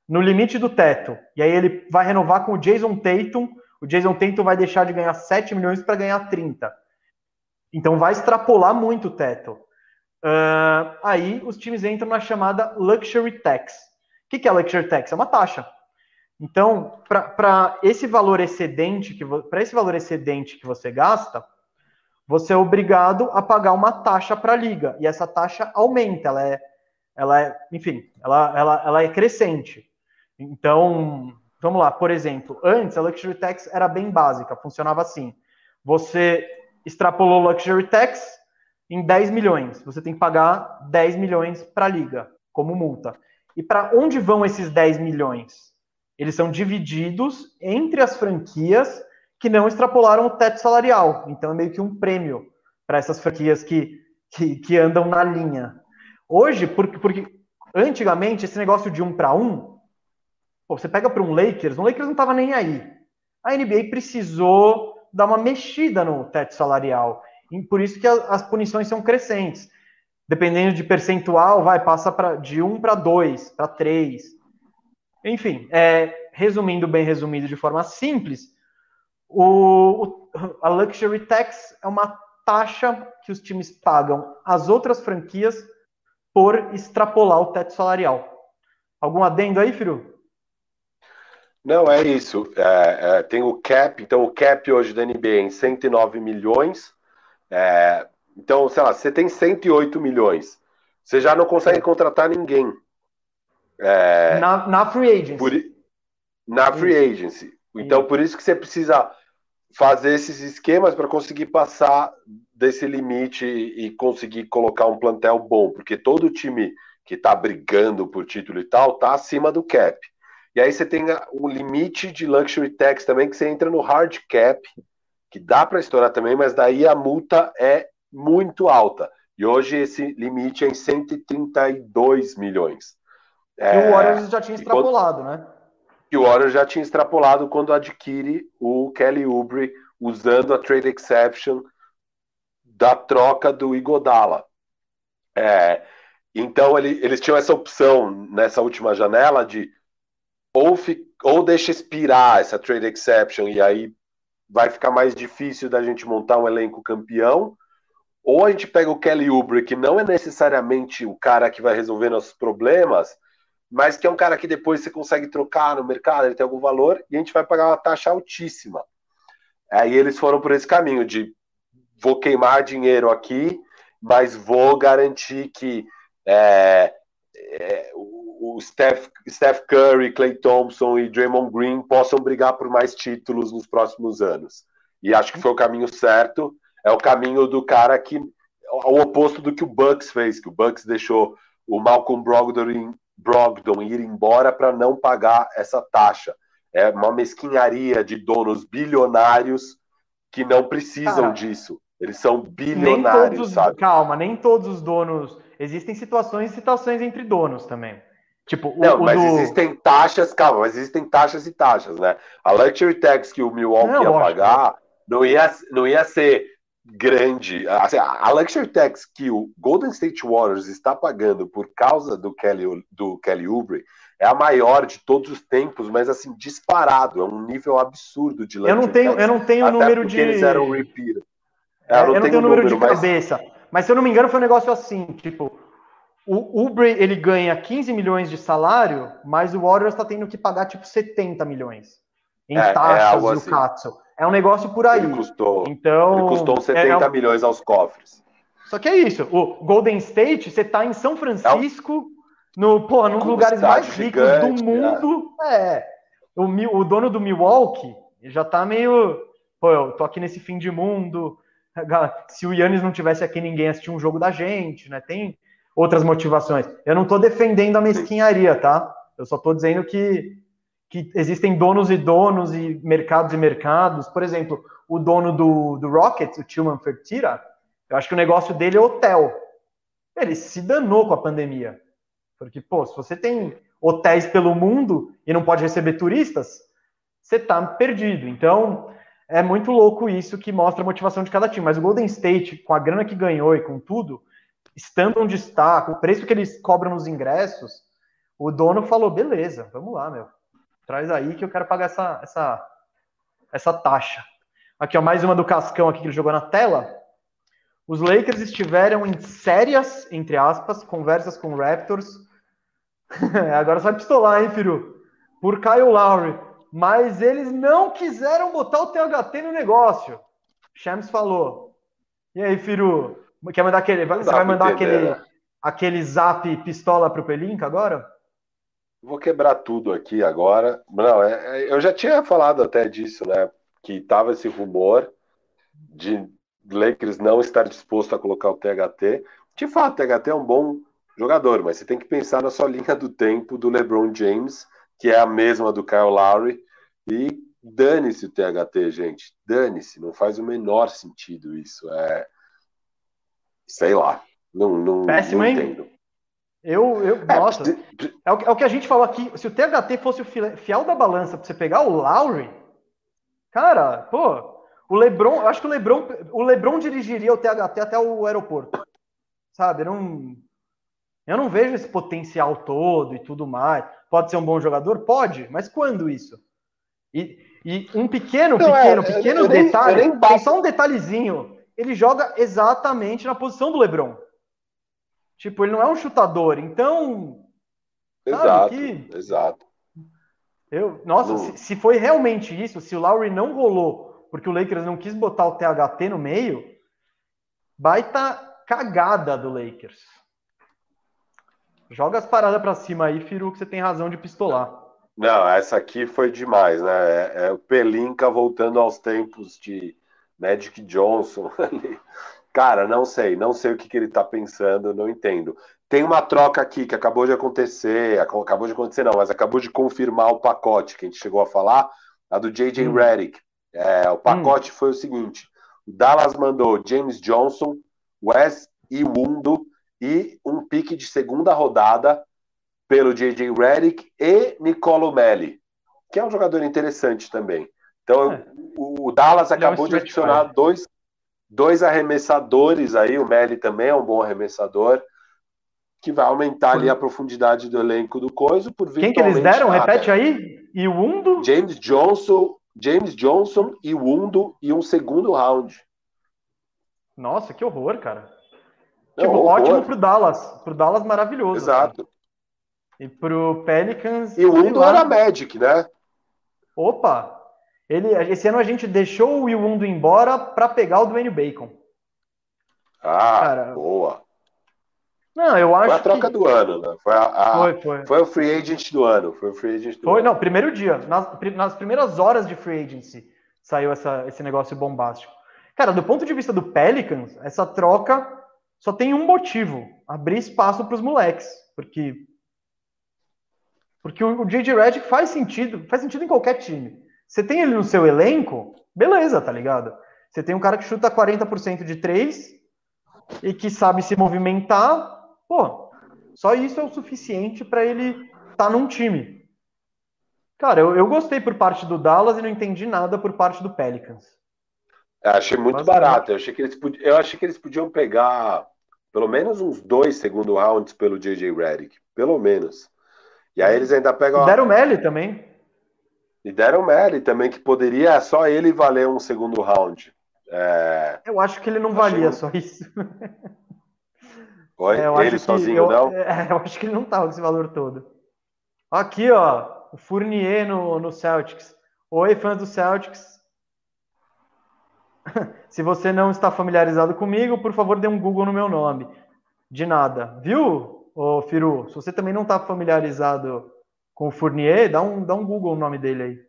no limite do teto, e aí ele vai renovar com o Jason Tatum, o Jason Tatum vai deixar de ganhar 7 milhões para ganhar 30. Então vai extrapolar muito o teto. Uh, aí os times entram na chamada Luxury Tax. O que, que é Luxury Tax? É uma taxa. Então, para esse valor excedente que para esse valor excedente que você gasta, você é obrigado a pagar uma taxa para a liga. E essa taxa aumenta, ela é, ela é enfim, ela, ela, ela é crescente. Então, vamos lá, por exemplo, antes a Luxury Tax era bem básica, funcionava assim. Você extrapolou Luxury Tax em 10 milhões, você tem que pagar 10 milhões para a liga, como multa. E para onde vão esses 10 milhões? Eles são divididos entre as franquias que não extrapolaram o teto salarial. Então é meio que um prêmio para essas franquias que, que, que, andam na linha. Hoje, porque, porque antigamente, esse negócio de um para um, pô, você pega para um Lakers, o Lakers não estava nem aí. A NBA precisou dar uma mexida no teto salarial. E por isso que as punições são crescentes. Dependendo de percentual, vai, passa pra, de 1 para 2, para 3. Enfim, é, resumindo bem resumido de forma simples, o, a Luxury Tax é uma taxa que os times pagam às outras franquias por extrapolar o teto salarial. Algum adendo aí, Firu? Não, é isso. É, é, tem o cap, então o cap hoje da NBA é em 109 milhões. É, então, sei lá, você tem 108 milhões. Você já não consegue contratar ninguém. É, na, na free agency. Por, na free agency. Então, por isso que você precisa fazer esses esquemas para conseguir passar desse limite e conseguir colocar um plantel bom, porque todo time que está brigando por título e tal está acima do cap. E aí você tem o limite de luxury tax também, que você entra no hard cap, que dá para estourar também, mas daí a multa é muito alta. E hoje esse limite é em 132 milhões. É, e o Warriors já tinha extrapolado, quando... né? E o Warriors já tinha extrapolado quando adquire o Kelly Oubre usando a trade exception da troca do Igodala. É, então ele, eles tinham essa opção nessa última janela de ou, fi, ou deixa expirar essa trade exception e aí vai ficar mais difícil da gente montar um elenco campeão, ou a gente pega o Kelly Oubre, que não é necessariamente o cara que vai resolver nossos problemas, mas que é um cara que depois você consegue trocar no mercado, ele tem algum valor, e a gente vai pagar uma taxa altíssima. Aí eles foram por esse caminho de vou queimar dinheiro aqui, mas vou garantir que é, é, o Steph, Steph Curry, Clay Thompson e Draymond Green possam brigar por mais títulos nos próximos anos. E acho que foi o caminho certo. É o caminho do cara que o oposto do que o Bucks fez, que o Bucks deixou o Malcolm Brogdon, Brogdon ir embora para não pagar essa taxa. É uma mesquinharia de donos bilionários que não precisam cara, disso. Eles são bilionários, todos, sabe? Calma, nem todos os donos. Existem situações e situações entre donos também. Tipo, o, não, o mas do... existem taxas, calma, mas existem taxas e taxas, né? A luxury tax que o Milwaukee não, ia pagar não ia, não ia ser grande. Assim, a luxury tax que o Golden State Warriors está pagando por causa do Kelly, do Kelly Oubre é a maior de todos os tempos, mas assim, disparado. É um nível absurdo de luxury Eu não tenho, tax, eu não tenho o número de. Eles eram repeat. É, eu não, eu não tenho o número, número de mas... cabeça. Mas se eu não me engano, foi um negócio assim, tipo, o Uber ele ganha 15 milhões de salário, mas o Warriors está tendo que pagar tipo 70 milhões em é, é taxas é assim. Katsu. É um negócio por aí. Ele custou, então, ele custou 70 é, é milhões aos cofres. Só que é isso. O Golden State, você está em São Francisco, no, porra, num dos lugares mais ricos gigante, do mundo. É. O, o dono do Milwaukee já está meio. Pô, eu tô aqui nesse fim de mundo. Se o Yannis não tivesse aqui, ninguém assistia um jogo da gente, né? Tem outras motivações. Eu não estou defendendo a mesquinharia, tá? Eu só estou dizendo que, que existem donos e donos e mercados e mercados. Por exemplo, o dono do, do Rocket, o Tillman Fertira, eu acho que o negócio dele é hotel. Ele se danou com a pandemia. Porque, pô, se você tem hotéis pelo mundo e não pode receber turistas, você está perdido. Então, é muito louco isso que mostra a motivação de cada time. Mas o Golden State, com a grana que ganhou e com tudo, estando onde está, com o preço que eles cobram nos ingressos, o dono falou: beleza, vamos lá, meu. Traz aí que eu quero pagar essa, essa, essa taxa. Aqui, ó, mais uma do Cascão aqui que ele jogou na tela. Os Lakers estiveram em sérias, entre aspas, conversas com o Raptors. Agora só vai pistolar, hein, Firu? Por Kyle Lowry. Mas eles não quiseram botar o THT no negócio. Shams falou. E aí, Firu? Quer mandar aquele. Você vai mandar aquele, né? aquele zap pistola pro Pelinka agora? Vou quebrar tudo aqui agora. Não, é, é, eu já tinha falado até disso, né? Que tava esse rumor de Lakers não estar disposto a colocar o THT. De fato, o THT é um bom jogador, mas você tem que pensar na sua linha do tempo do LeBron James, que é a mesma do Kyle Lowry, e dane-se o THT, gente. Dane-se, não faz o menor sentido isso. É, sei lá. Não, não, Péssimo, não entendo. Eu, eu é, nossa, é o, é o, que a gente falou aqui. Se o THT fosse o fiel da balança para você pegar o Lowry, cara, pô, o LeBron, eu acho que o LeBron, o LeBron dirigiria o THT até o aeroporto, sabe? Eu não, eu não vejo esse potencial todo e tudo mais. Pode ser um bom jogador, pode, mas quando isso? E, e um pequeno, não, pequeno, é, pequeno eu detalhe, nem, só um detalhezinho. Ele joga exatamente na posição do LeBron. Tipo, ele não é um chutador, então. Exato, que... exato. Eu, nossa, se, se, foi realmente isso, se o Lowry não rolou porque o Lakers não quis botar o THT no meio, baita cagada do Lakers. Joga as paradas para cima aí, Firu, que você tem razão de pistolar. Não, essa aqui foi demais, né? É, é o Pelinka voltando aos tempos de Magic Johnson. Cara, não sei, não sei o que, que ele tá pensando, não entendo. Tem uma troca aqui que acabou de acontecer, acabou de acontecer não, mas acabou de confirmar o pacote que a gente chegou a falar, a do J.J. Hum. Redick. É, o pacote hum. foi o seguinte, o Dallas mandou James Johnson, Wes Iwundo e um pique de segunda rodada pelo J.J. Redick e Nicolo Melli, que é um jogador interessante também. Então, é. o Dallas acabou é um de adicionar dois dois arremessadores aí, o Melli também é um bom arremessador, que vai aumentar ali a profundidade do elenco do Coiso por Quem que eles deram? Nada. Repete aí. E o Undo? James Johnson, James Johnson e o Undo e um segundo round. Nossa, que horror, cara. Não, tipo, horror. ótimo pro Dallas. Pro Dallas maravilhoso. Exato. Assim. E pro Pelicans. E o Undo era Magic, né? Opa, ele, esse ano a gente deixou o Will embora para pegar o Dwayne Bacon. Ah, Cara, boa. Não, eu acho. Foi a troca que... do ano, né? Foi, a, a, foi, foi. foi o free agent do ano. Foi o free agent do foi, ano. não, primeiro dia. Nas, nas primeiras horas de free agency saiu essa, esse negócio bombástico. Cara, do ponto de vista do Pelicans, essa troca só tem um motivo: abrir espaço para os moleques. Porque. Porque o, o J.J. Redick faz sentido, faz sentido em qualquer time. Você tem ele no seu elenco, beleza, tá ligado? Você tem um cara que chuta 40% de três e que sabe se movimentar, pô, só isso é o suficiente para ele estar tá num time. Cara, eu, eu gostei por parte do Dallas e não entendi nada por parte do Pelicans. Eu achei muito barato. Eu achei, que eles podiam, eu achei que eles podiam pegar pelo menos uns dois segundo rounds pelo JJ Redick. Pelo menos. E aí eles ainda pegam. Deram o Melly também. E deram Melly também, que poderia só ele valer um segundo round. É... Eu acho que ele não valia só isso. Oi? É, ele sozinho, eu, não? É, eu acho que ele não tava com esse valor todo. Aqui, ó, o Fournier no, no Celtics. Oi, fãs do Celtics. Se você não está familiarizado comigo, por favor, dê um Google no meu nome. De nada. Viu, ô Firu? Se você também não está familiarizado com o Fournier, dá um, dá um Google o nome dele aí.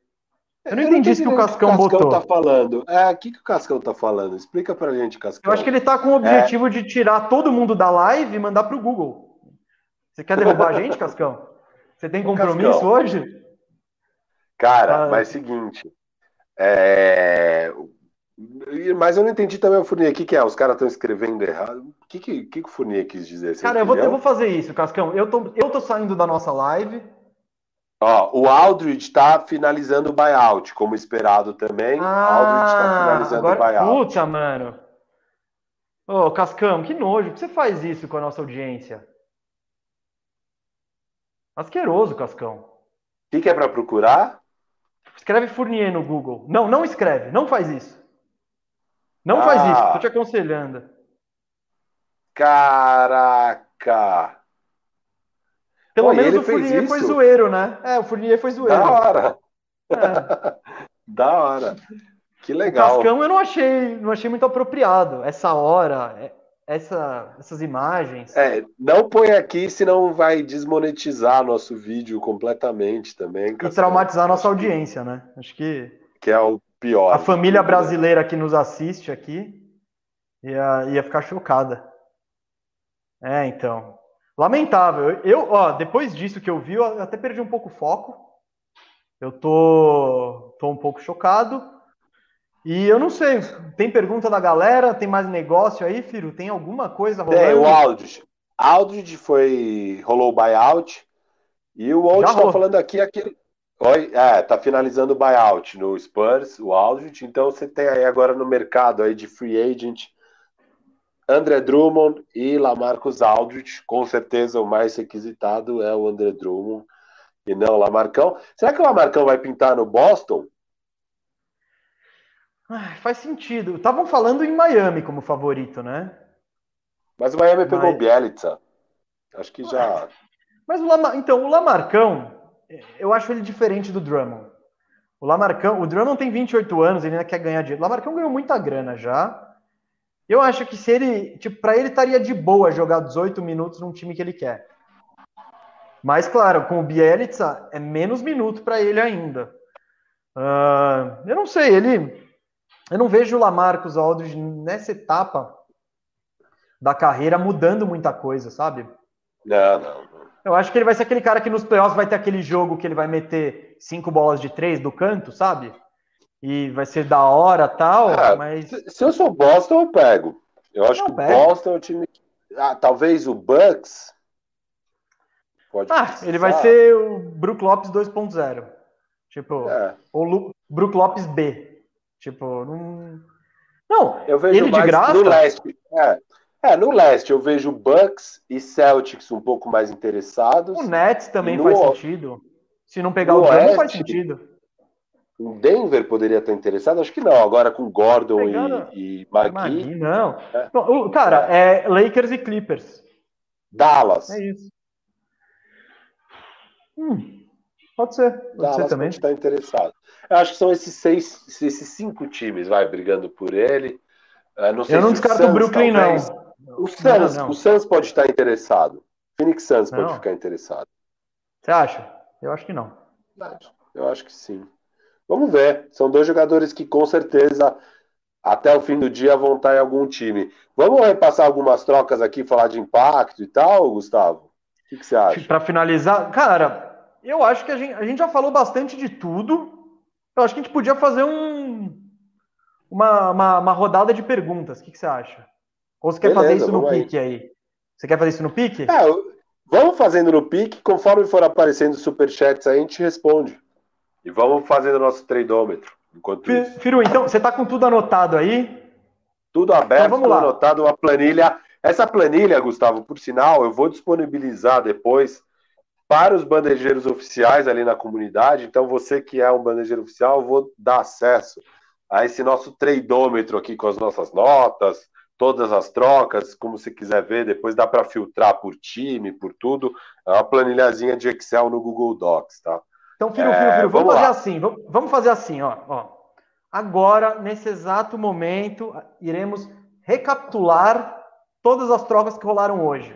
Eu não eu entendi isso que o Cascão, que o Cascão botou. tá falando. É, o que, que o Cascão tá falando? Explica pra gente, Cascão. Eu acho que ele tá com o objetivo é... de tirar todo mundo da live e mandar pro Google. Você quer derrubar a gente, Cascão? Você tem compromisso Cascão. hoje? Cara, ah, mas é o seguinte. É... Mas eu não entendi também o Fournier. O que, que é? Os caras estão escrevendo errado. O que, que, que, o Fournier quis dizer? Cara, eu vou, eu vou, fazer isso, Cascão. Eu tô, eu tô saindo da nossa live. Ó, o Aldridge está finalizando o buyout, como esperado também. Ah, Aldridge está finalizando agora, o buyout. Puta, mano. Ô, Cascão, que nojo. Por que você faz isso com a nossa audiência? Asqueroso, Cascão. O que, que é para procurar? Escreve Fournier no Google. Não, não escreve. Não faz isso. Não ah. faz isso. Tô te aconselhando. Caraca. Pelo Pô, menos o Fournier foi zoeiro, né? É, o Fournier foi zoeiro. Da hora. É. da hora. Que legal. O Cascão eu não achei, não achei muito apropriado. Essa hora, é, essa, essas imagens. É, não põe aqui, senão vai desmonetizar nosso vídeo completamente também. Cascão. E traumatizar nossa audiência, né? Acho que. Que é o pior. A família brasileira que nos assiste aqui ia, ia ficar chocada. É, então. Lamentável. Eu, ó, depois disso que eu vi, eu até perdi um pouco o foco. Eu tô, tô um pouco chocado. E eu não sei, tem pergunta da galera? Tem mais negócio aí, Firo? Tem alguma coisa rolando? Tem, o Aldridge. Aldridge foi rolou o buyout e o Old está falando aqui aquele Oi, é, tá finalizando o buyout no Spurs, o Aldridge, então você tem aí agora no mercado aí de free agent André Drummond e Lamarcus Aldridge, com certeza o mais requisitado é o André Drummond e não o Lamarcão. Será que o Lamarcão vai pintar no Boston? Ah, faz sentido. Estavam falando em Miami como favorito, né? Mas o Miami Mas... pegou o Bielitsa. Acho que já. Mas o Lamar... então, o Lamarcão, eu acho ele diferente do Drummond. O Lamarcão, o Drummond tem 28 anos, ele ainda quer ganhar dinheiro. O Lamarcão ganhou muita grana já. Eu acho que se ele, tipo, para ele estaria de boa jogar 18 minutos num time que ele quer. Mas claro, com o Bielitsa é menos minuto para ele ainda. Uh, eu não sei, ele, eu não vejo o Lamarcus Aldridge nessa etapa da carreira mudando muita coisa, sabe? Não, não. Eu acho que ele vai ser aquele cara que nos playoffs vai ter aquele jogo que ele vai meter cinco bolas de três do canto, sabe? E vai ser da hora tal, é, mas. Se eu sou Boston, eu pego. Eu acho que o Boston é o time. Ah, talvez o Bucks. Pode ah, precisar. ele vai ser o Brook Lopes 2.0. Tipo, é. ou Lu... Brook Lopes B. Tipo, não. Não, eu vejo ele de graça. No leste. É. É, no leste eu vejo Bucks e Celtics um pouco mais interessados. O Nets também no, faz sentido. Se não pegar o Drummond, faz sentido. O Denver poderia estar interessado? Acho que não. Agora com Gordon e, e Magui. Magui não. É. Cara, é. é Lakers e Clippers. Dallas. É isso. Hum, pode ser. Pode Dallas ser também. está interessado. Eu acho que são esses seis, esses cinco times vai brigando por ele. Não Eu não descarto o, Brooklyn, talvez. não. O Suns, não, não. o Suns pode estar interessado. Phoenix Suns pode ficar interessado. Você acha? Eu acho que não. Eu acho que sim. Vamos ver. São dois jogadores que com certeza até o fim do dia vão estar em algum time. Vamos repassar algumas trocas aqui, falar de impacto e tal, Gustavo? O que, que você acha? Para finalizar, cara, eu acho que a gente, a gente já falou bastante de tudo. Eu acho que a gente podia fazer um, uma, uma, uma rodada de perguntas. O que, que você acha? Ou você quer Beleza, fazer isso no pique aí. Você quer fazer isso no pique? É, vamos fazendo no pique, conforme for aparecendo superchats aí, a gente responde. E vamos fazendo nosso tradômetro. Enquanto isso. Firu, então, você tá com tudo anotado aí? Tudo aberto, então, tudo anotado, uma planilha. Essa planilha, Gustavo, por sinal, eu vou disponibilizar depois para os bandejeiros oficiais ali na comunidade. Então, você que é um bandejeiro oficial, eu vou dar acesso a esse nosso tradômetro aqui com as nossas notas, todas as trocas, como você quiser ver, depois dá para filtrar por time, por tudo. É uma planilhazinha de Excel no Google Docs, tá? Então, Firo, Firo, Firo, vamos, fazer assim, vamos fazer assim, ó, ó. Agora, nesse exato momento, iremos recapitular todas as trocas que rolaram hoje.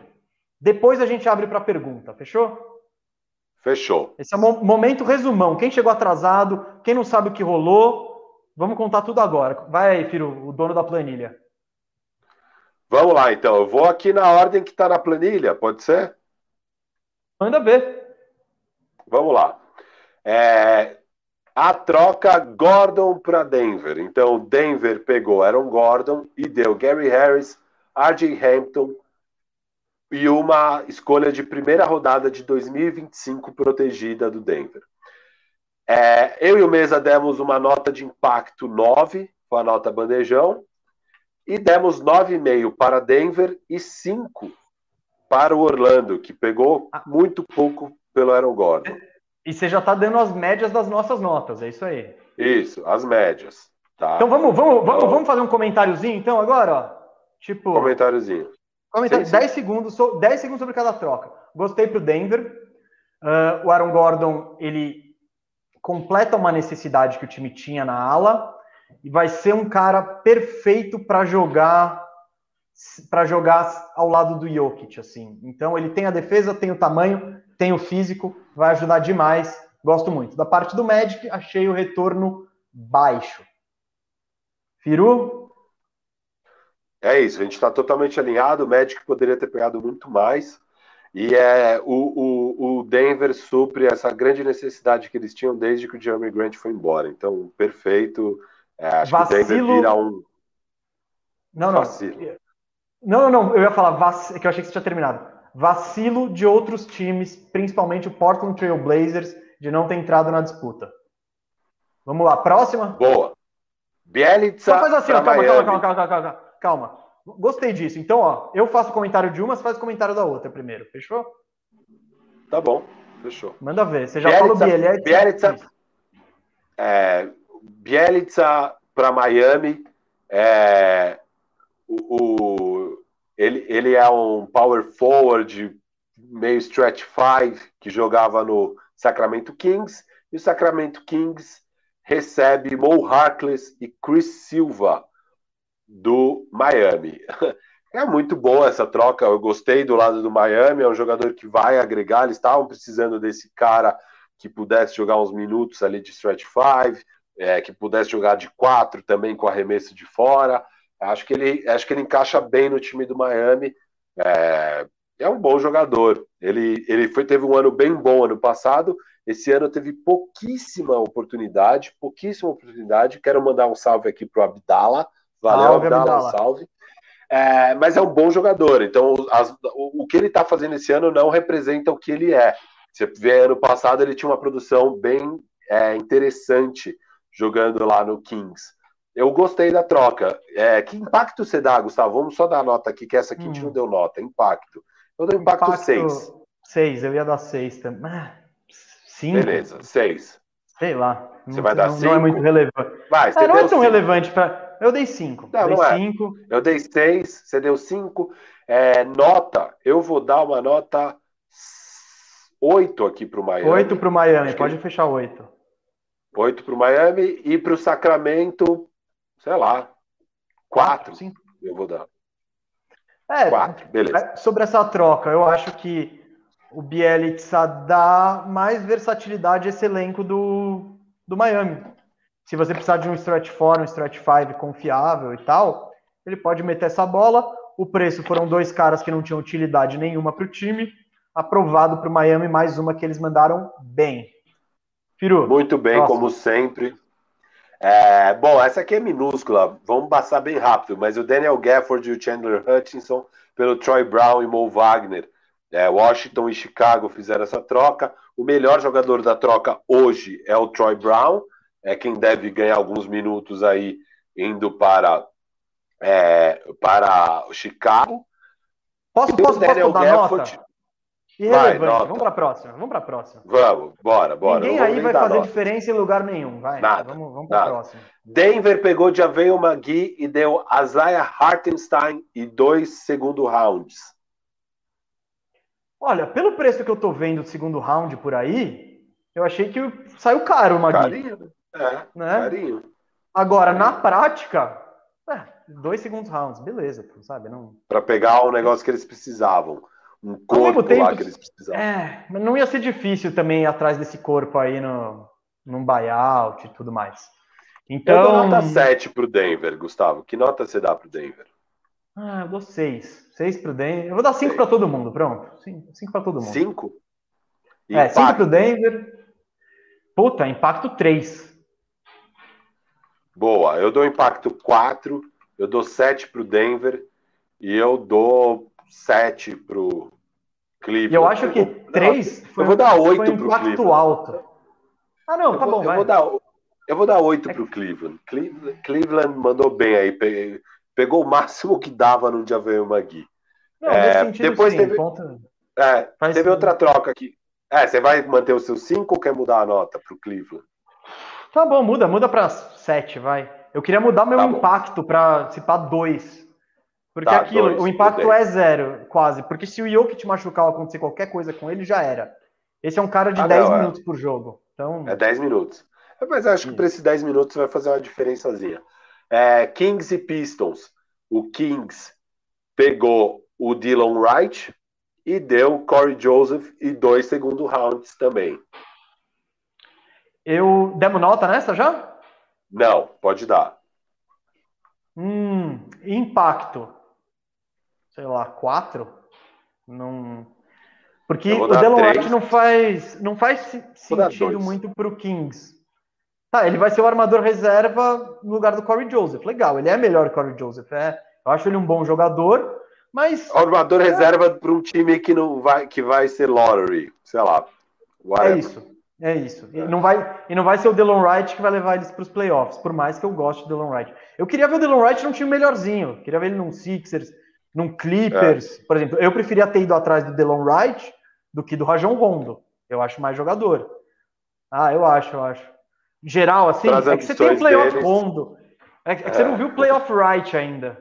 Depois a gente abre para pergunta, fechou? Fechou. Esse é o momento resumão. Quem chegou atrasado, quem não sabe o que rolou, vamos contar tudo agora. Vai aí, Firo, o dono da planilha. Vamos lá, então. Eu vou aqui na ordem que está na planilha, pode ser? Manda ver. Vamos lá. É, a troca Gordon para Denver. Então, Denver pegou Aaron Gordon e deu Gary Harris, RJ Hampton e uma escolha de primeira rodada de 2025 protegida do Denver. É, eu e o Mesa demos uma nota de impacto 9, foi a nota bandejão, e demos 9,5 para Denver e 5 para o Orlando, que pegou ah. muito pouco pelo Aaron Gordon. E você já está dando as médias das nossas notas, é isso aí. Isso, as médias. Tá? Então vamos, vamos, vamos, então- vamos fazer um comentáriozinho, então, agora? Ó. Tipo. Comentáriozinho. Comentário, sim, 10 segundos, 10 segundos sobre cada troca. Gostei para o Denver. Uh, o Aaron Gordon, ele completa uma necessidade que o time tinha na ala e vai ser um cara perfeito para jogar para jogar ao lado do Jokic, assim. Então ele tem a defesa, tem o tamanho, tem o físico, vai ajudar demais. Gosto muito. Da parte do Magic, achei o retorno baixo. Firu? É isso, a gente está totalmente alinhado. O Magic poderia ter pegado muito mais. E é o, o, o, Denver supre essa grande necessidade que eles tinham desde que o Jeremy Grant foi embora. Então, perfeito. É, acho Vacilo... que o Denver vira um. Não, não. Vacilo. Não, não, não. Eu ia falar vac... que eu achei que você tinha terminado. Vacilo de outros times, principalmente o Portland Trail Blazers, de não ter entrado na disputa. Vamos lá, próxima. Boa. Bielitsa. Só faz assim, ó, calma, calma, calma, calma, calma, calma. Gostei disso. Então, ó, eu faço o comentário de uma, você faz o comentário da outra primeiro. Fechou? Tá bom, fechou. Manda ver. Você já falou Bielitsa. Bielitsa, é, Bielitsa para Miami. É, o, o, ele, ele é um power forward, meio stretch five, que jogava no Sacramento Kings. E o Sacramento Kings recebe Mo Harkless e Chris Silva do Miami. É muito boa essa troca. Eu gostei do lado do Miami. É um jogador que vai agregar. Eles estavam precisando desse cara que pudesse jogar uns minutos ali de stretch five, é, que pudesse jogar de quatro também com arremesso de fora. Acho que ele, acho que ele encaixa bem no time do Miami. É, é um bom jogador. Ele, ele foi, teve um ano bem bom ano passado. Esse ano teve pouquíssima oportunidade, pouquíssima oportunidade. Quero mandar um salve aqui para o Abdala. Valeu, salve, Abdala, Abdala. salve. É, mas é um bom jogador. Então, as, o, o, que ele está fazendo esse ano não representa o que ele é. Você vê, ano passado ele tinha uma produção bem é, interessante jogando lá no Kings. Eu gostei da troca. É, que impacto você dá, Gustavo? Vamos só dar nota aqui, que essa aqui hum. a gente não deu nota. Impacto. Eu dou impacto 6. 6, eu ia dar 6 também. 5. Ah, Beleza, 6. Sei lá. Você não, vai dar 5? Não, é muito relevante. Vai, é, não é tão cinco. relevante para. Eu dei 5. Não, dei não é. Cinco. Eu dei 6, você deu 5. É, nota, eu vou dar uma nota 8 aqui para o Miami. 8 para o Miami, Acho pode que... fechar 8. 8 para o Miami e para o Sacramento, sei lá, 4. Eu vou dar. É, 4, beleza. É, sobre essa troca, eu acho que o Bielitsa dá mais versatilidade a esse elenco do, do Miami. Se você precisar de um stretch 4, um stretch 5 confiável e tal, ele pode meter essa bola. O preço foram dois caras que não tinham utilidade nenhuma para o time. Aprovado para o Miami, mais uma que eles mandaram bem. Firu. Muito bem, próximo. como sempre. É, bom, essa aqui é minúscula, vamos passar bem rápido, mas o Daniel Gafford e o Chandler Hutchinson pelo Troy Brown e Mo Wagner. É, Washington e Chicago fizeram essa troca. O melhor jogador da troca hoje é o Troy Brown, é quem deve ganhar alguns minutos aí indo para é, para Chicago. Posso, posso, Daniel posso dar Gafford, nota? Irrelevante. Vai, vamos para a próxima. Vamos para a próxima. Vamos, bora, bora. Ninguém aí vai fazer nota. diferença em lugar nenhum. Vai. Nada. Vamos, vamos para a próxima. Denver pegou de Javeio Magui e deu Isaiah Hartenstein e dois segundo rounds. Olha, pelo preço que eu tô vendo do segundo round por aí, eu achei que saiu caro o Magui. Carinho, né? É, né? carinho. Agora, na prática, é, dois segundos rounds, beleza, sabe? Não... Para pegar o negócio que eles precisavam um corpo tempo, lá que eles precisavam. É, mas não ia ser difícil também ir atrás desse corpo aí no, num buyout e tudo mais. Então. Eu dou nota 7 pro Denver, Gustavo. Que nota você dá pro Denver? Ah, eu dou 6. 6 pro Denver. Eu vou dar 5 para todo mundo, pronto. 5 para todo mundo. 5? É, 5 pro Denver. Puta, impacto 3. Boa, eu dou impacto 4, eu dou 7 pro Denver e eu dou 7 pro Cleveland. E eu acho que 3 foi, eu vou dar 8 foi um impacto Cleveland. alto. Ah, não, eu tá vou, bom, eu Vou dar, eu vou dar 8 é. pro Cleveland. Cleveland. Cleveland mandou bem aí, pegou o máximo que dava no Javel Magui. Não, é, depois sim, teve, ponto... é, teve outra troca aqui. É, você vai manter o seu 5 ou quer mudar a nota pro Cleveland? Tá bom, muda, muda para 7, vai. Eu queria mudar meu tá impacto para se pá 2. Porque tá, aquilo, dois, o impacto é zero, quase. Porque se o Jokic machucar ou acontecer qualquer coisa com ele, já era. Esse é um cara de ah, 10 não, é. minutos é. por jogo. Então... É 10 minutos. Mas acho que para esses 10 minutos vai fazer uma diferençazinha. É, Kings e Pistons. O Kings pegou o Dylan Wright e deu Corey Joseph e dois segundo rounds também. Eu demo nota nessa já? Não, pode dar. Hum, impacto sei lá, quatro? Não. Porque o Delon Wright não faz, não faz sentido muito para o Kings. Tá, ele vai ser o armador reserva no lugar do Corey Joseph. Legal, ele é melhor que o Corey Joseph. É, eu acho ele um bom jogador, Mas. Armador é... reserva para um time que não vai, que vai ser lottery, sei lá. Whatever. É isso. É isso. E não vai, e não vai ser o Delon Wright que vai levar eles para os playoffs, por mais que eu goste do Delon Wright. Eu queria ver o Delon Wright num time melhorzinho. Queria ver ele num Sixers, num Clippers. É. Por exemplo, eu preferia ter ido atrás do Delon Wright do que do Rajon Rondo. Eu acho mais jogador. Ah, eu acho, eu acho. Em geral, assim, é que você tem o playoff deles. Rondo. É que, é que você não viu o playoff Wright ainda.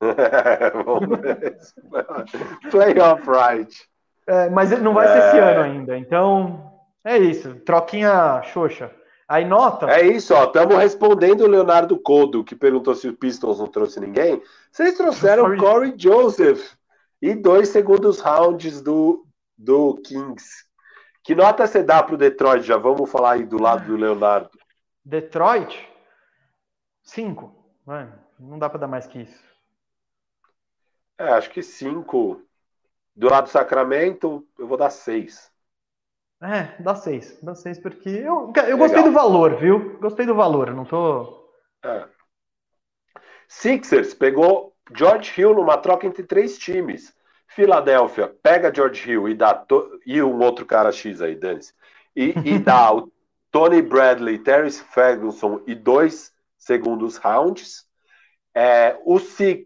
playoff Right. É, mas não vai ser esse é. ano ainda. Então, é isso. Troquinha xoxa. Aí nota. É isso, ó. Estamos respondendo o Leonardo Codo, que perguntou se o Pistons não trouxe ninguém. Vocês trouxeram Corey Joseph e dois segundos rounds do, do Kings. Que nota você dá para o Detroit? Já vamos falar aí do lado do Leonardo. Detroit? Cinco. Não dá para dar mais que isso. É, acho que cinco. Do lado do Sacramento, eu vou dar seis. É, dá seis. Dá seis porque eu, eu gostei do valor, viu? Gostei do valor, não tô. É. Sixers pegou George Hill numa troca entre três times. Filadélfia pega George Hill e dá to... e um outro cara X aí, dane e, e dá o Tony Bradley, Terry Ferguson e dois segundos rounds. É, o,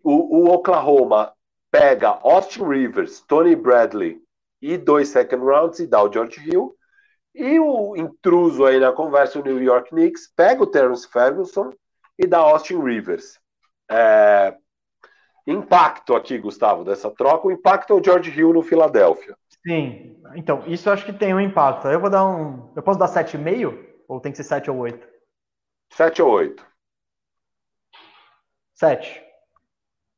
o, o Oklahoma pega Austin Rivers, Tony Bradley e dois second rounds e dá o George Hill. E o intruso aí na conversa, o New York Knicks, pega o Terence Ferguson e dá Austin Rivers. É... Impacto aqui, Gustavo, dessa troca. O impacto é o George Hill no Filadélfia. Sim, então, isso eu acho que tem um impacto. Eu vou dar um. Eu posso dar 7,5? Ou tem que ser 7 ou 8? 7 ou 8? 7.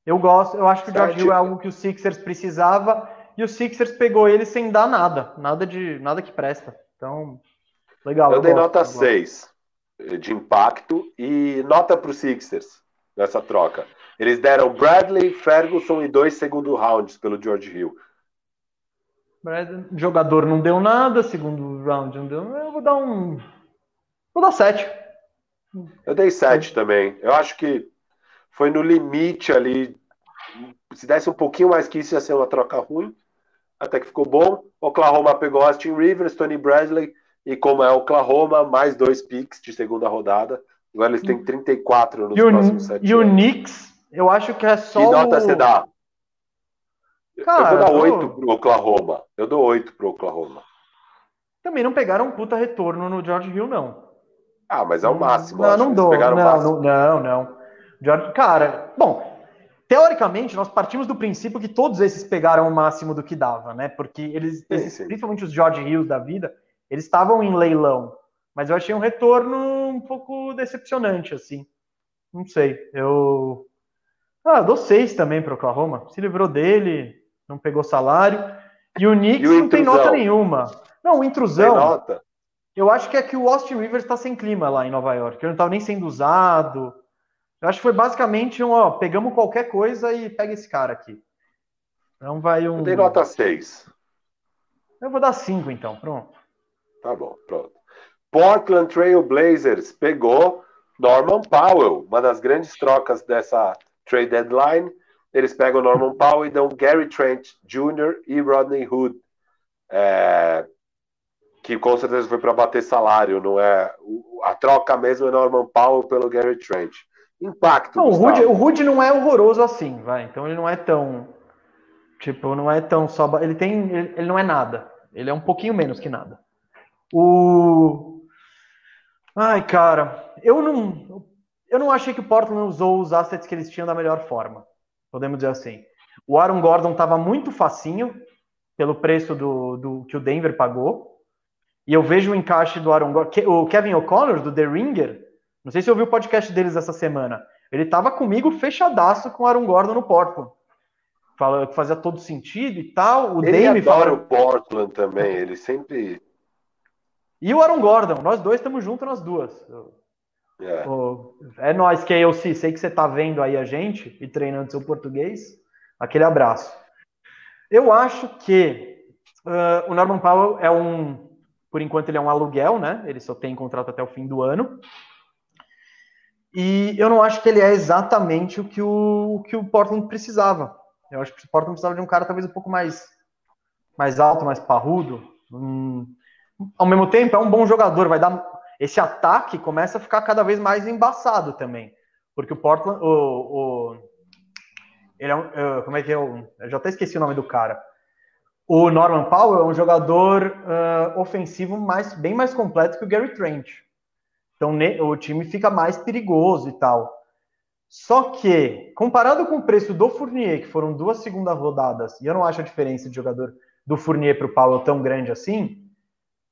Eu gosto, eu acho que o George Hill é algo que o Sixers precisava e o Sixers pegou ele sem dar nada, nada de nada que presta. Então, legal. Eu, eu dei gosto, nota 6 de impacto e nota para os Sixers nessa troca. Eles deram Bradley, Ferguson e dois segundo rounds pelo George Hill. Jogador não deu nada, segundo round não deu. Eu vou dar um. Vou dar 7. Eu dei 7 também. Eu acho que foi no limite ali. Se desse um pouquinho mais que isso, ia ser uma troca ruim. Até que ficou bom. Oklahoma pegou Austin Rivers, Tony Bradley. E como é Oklahoma, mais dois picks de segunda rodada. Agora eles têm 34 nos e próximos 7 E o Knicks, eu acho que é só. Que nota o... você dá? Cara, eu vou dar 8 eu... pro Oklahoma. Eu dou 8 pro Oklahoma. Também não pegaram um puta retorno no George Hill, não. Ah, mas é o máximo. Não, não dou. Não, não, não, não. George, cara, bom, teoricamente nós partimos do princípio que todos esses pegaram o máximo do que dava, né? Porque eles, sim. principalmente os George Hills da vida, eles estavam em leilão. Mas eu achei um retorno um pouco decepcionante, assim. Não sei. Eu. Ah, dou seis também para o Oklahoma. Se livrou dele, não pegou salário. E o Knicks e o não tem nota nenhuma. Não, o intrusão. Tem nota. Eu acho que é que o Austin Rivers está sem clima lá em Nova York. Ele não estava nem sendo usado. Eu acho que foi basicamente um, ó, pegamos qualquer coisa e pega esse cara aqui. Então vai um. Tem nota 6. Eu vou dar 5 então, pronto. Tá bom, pronto. Portland Trail Blazers pegou Norman Powell, uma das grandes trocas dessa trade deadline. Eles pegam Norman Powell e dão Gary Trent Jr. e Rodney Hood. É, que com certeza foi para bater salário, não é? A troca mesmo é Norman Powell pelo Gary Trent. Impacto. Não, o Rude, o Rude não é horroroso assim, vai. Então ele não é tão. Tipo, não é tão só. Ele tem. Ele, ele não é nada. Ele é um pouquinho menos que nada. O. Ai, cara, eu não. Eu não achei que o Portland usou os assets que eles tinham da melhor forma. Podemos dizer assim. O Aaron Gordon estava muito facinho pelo preço do, do que o Denver pagou. E eu vejo o encaixe do Aaron Gordon. O Kevin O'Connor, do The Ringer, não sei se ouviu o podcast deles essa semana. Ele estava comigo fechadaço com o Aaron Gordon no Portland. Fala que fazia todo sentido e tal. O ele Dame adora fala... o Portland também, ele sempre. E o Aaron Gordon, nós dois estamos juntos nas duas. É, é nós que eu sei que você está vendo aí a gente e treinando seu português. Aquele abraço. Eu acho que uh, o Norman Powell é um, por enquanto ele é um aluguel, né? Ele só tem contrato até o fim do ano. E eu não acho que ele é exatamente o que o, o que o Portland precisava. Eu acho que o Portland precisava de um cara talvez um pouco mais, mais alto, mais parrudo. Hum, ao mesmo tempo, é um bom jogador, vai dar. Esse ataque começa a ficar cada vez mais embaçado também. Porque o Portland. O, o ele é um, uh, como é que é? O, eu já até esqueci o nome do cara. O Norman Powell é um jogador uh, ofensivo mais, bem mais completo que o Gary Trent. Então o time fica mais perigoso e tal. Só que, comparado com o preço do Fournier, que foram duas segundas rodadas, e eu não acho a diferença de jogador do Fournier para o Powell tão grande assim,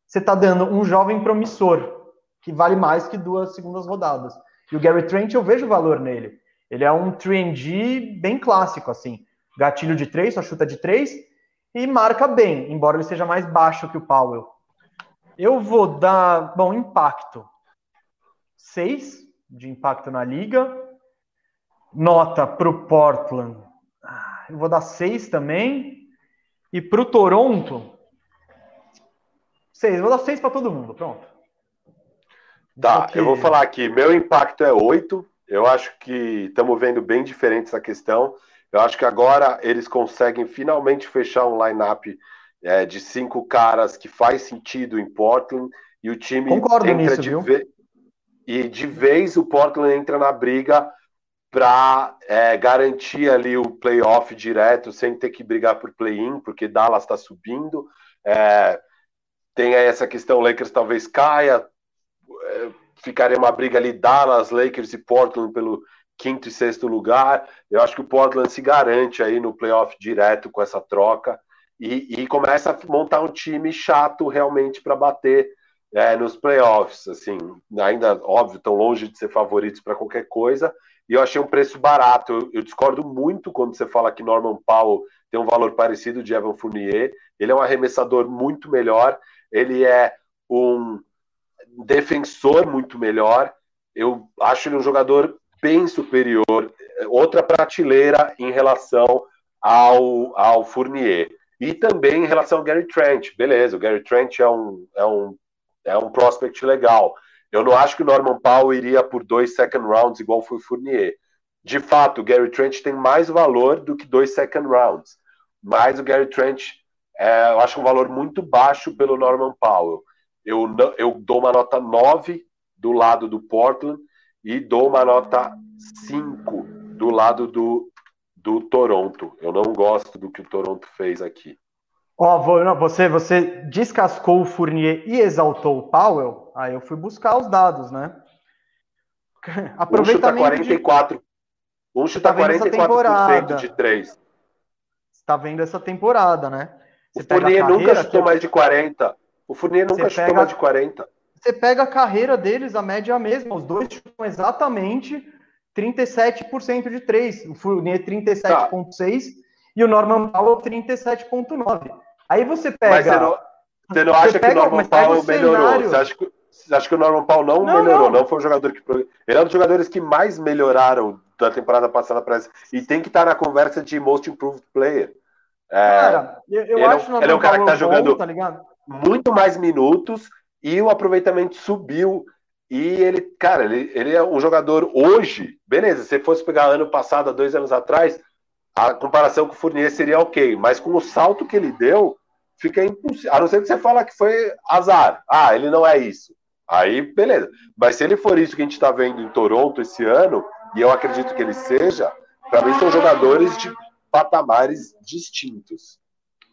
você está dando um jovem promissor, que vale mais que duas segundas rodadas. E o Gary Trent, eu vejo valor nele. Ele é um 3D bem clássico, assim. Gatilho de três, só chuta de três, e marca bem, embora ele seja mais baixo que o Powell. Eu vou dar, bom, impacto. 6 de impacto na liga. Nota para o Portland. Ah, eu vou dar 6 também. E para o Toronto, 6. Vou dar 6 para todo mundo. Pronto. Tá, Porque... eu vou falar aqui. Meu impacto é 8. Eu acho que estamos vendo bem diferente essa questão. Eu acho que agora eles conseguem finalmente fechar um line-up é, de cinco caras que faz sentido em Portland e o time Concordo entra nisso, de ve... e de vez o Portland entra na briga para é, garantir ali o playoff direto sem ter que brigar por play-in, porque Dallas está subindo. É, tem aí essa questão, Lakers talvez caia, é, ficaria uma briga ali Dallas, Lakers e Portland pelo quinto e sexto lugar. Eu acho que o Portland se garante aí no playoff direto com essa troca e, e começa a montar um time chato realmente para bater é, nos playoffs. Assim, ainda óbvio, tão longe de ser favoritos para qualquer coisa. E eu achei um preço barato. Eu, eu, discordo muito quando você fala que Norman Powell tem um valor parecido de Evan Fournier. Ele é um arremessador muito melhor. Ele é um defensor muito melhor. Eu acho ele um jogador bem superior, outra prateleira em relação ao, ao Fournier. E também em relação ao Gary Trent. Beleza, o Gary Trent é um, é um, é um prospect legal. Eu não acho que o Norman Powell iria por dois second rounds igual foi o Fournier. De fato, o Gary Trent tem mais valor do que dois second rounds. Mas o Gary Trent, é, eu acho um valor muito baixo pelo Norman Powell. Eu, eu dou uma nota 9 do lado do Portland e dou uma nota 5 do lado do, do Toronto. Eu não gosto do que o Toronto fez aqui. Ó, oh, você, você descascou o Fournier e exaltou o Powell? Aí eu fui buscar os dados, né? Aproveitamento um chuta 44. De... Um chuta tá 44% de 3. Está vendo essa temporada, né? Você o Fournier nunca chutou mais de 40. O Fournier nunca chutou pega... mais de 40. Você pega a carreira deles, a média é a mesma. Os dois chutam exatamente 37% de 3. O Fournier 37,6% tá. e o Norman Powell 37,9%. Aí você pega. Mas você não, você não acha que o Norman Powell melhorou? Você acha que, você acha que o Norman Powell não, não melhorou? Não. não. foi um jogador que. Ele é um dos jogadores que mais melhoraram da temporada passada para essa. E tem que estar na conversa de Most Improved Player. É, cara, eu, eu ele acho é, ele é um cara que está jogando bom, tá muito mais minutos e o aproveitamento subiu. E ele, cara, ele, ele é um jogador hoje, beleza, se fosse pegar ano passado, dois anos atrás, a comparação com o Fournier seria ok, mas com o salto que ele deu, fica impossível. A não ser que você fala que foi azar. Ah, ele não é isso. Aí, beleza. Mas se ele for isso que a gente está vendo em Toronto esse ano, e eu acredito que ele seja, para mim são jogadores de patamares distintos.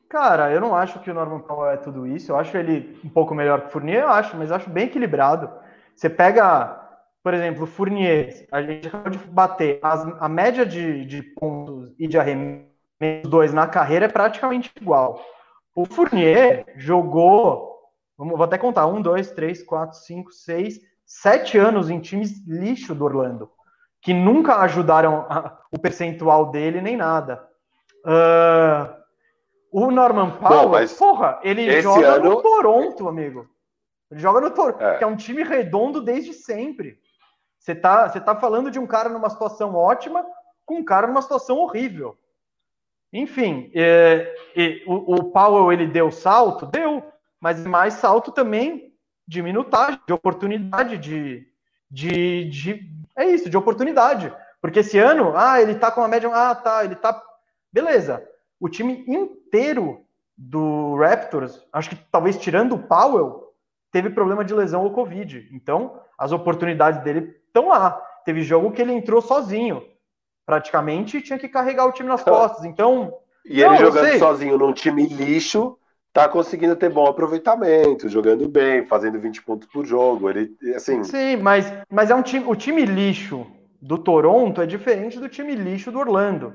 Cara, eu não acho que o Norman Powell é tudo isso. Eu acho ele um pouco melhor que o Fournier, eu acho, mas acho bem equilibrado. Você pega, por exemplo, o Fournier, a gente acabou de bater, as, a média de, de pontos e de arremesso dois na carreira é praticamente igual. O Fournier jogou, vou até contar, um, dois, três, quatro, cinco, seis, sete anos em times lixo do Orlando, que nunca ajudaram a, o percentual dele nem nada. Uh, o Norman Powell, Bom, porra, ele joga ano... no Toronto, amigo. Ele joga no Toronto, é. que é um time redondo desde sempre. Você tá, você tá falando de um cara numa situação ótima com um cara numa situação horrível. Enfim, é, é, o, o Powell ele deu salto? Deu, mas mais salto também de minutagem, de oportunidade, de, de, de. É isso, de oportunidade. Porque esse ano, ah, ele tá com uma média. Ah, tá, ele tá beleza. O time inteiro do Raptors, acho que talvez tirando o Powell, teve problema de lesão ou Covid. Então, as oportunidades dele estão lá. Teve jogo que ele entrou sozinho, praticamente, tinha que carregar o time nas costas. Então. E ele jogando sozinho num time lixo, tá conseguindo ter bom aproveitamento, jogando bem, fazendo 20 pontos por jogo. Ele, assim. Sim, mas, mas é um time. O time lixo do Toronto é diferente do time lixo do Orlando.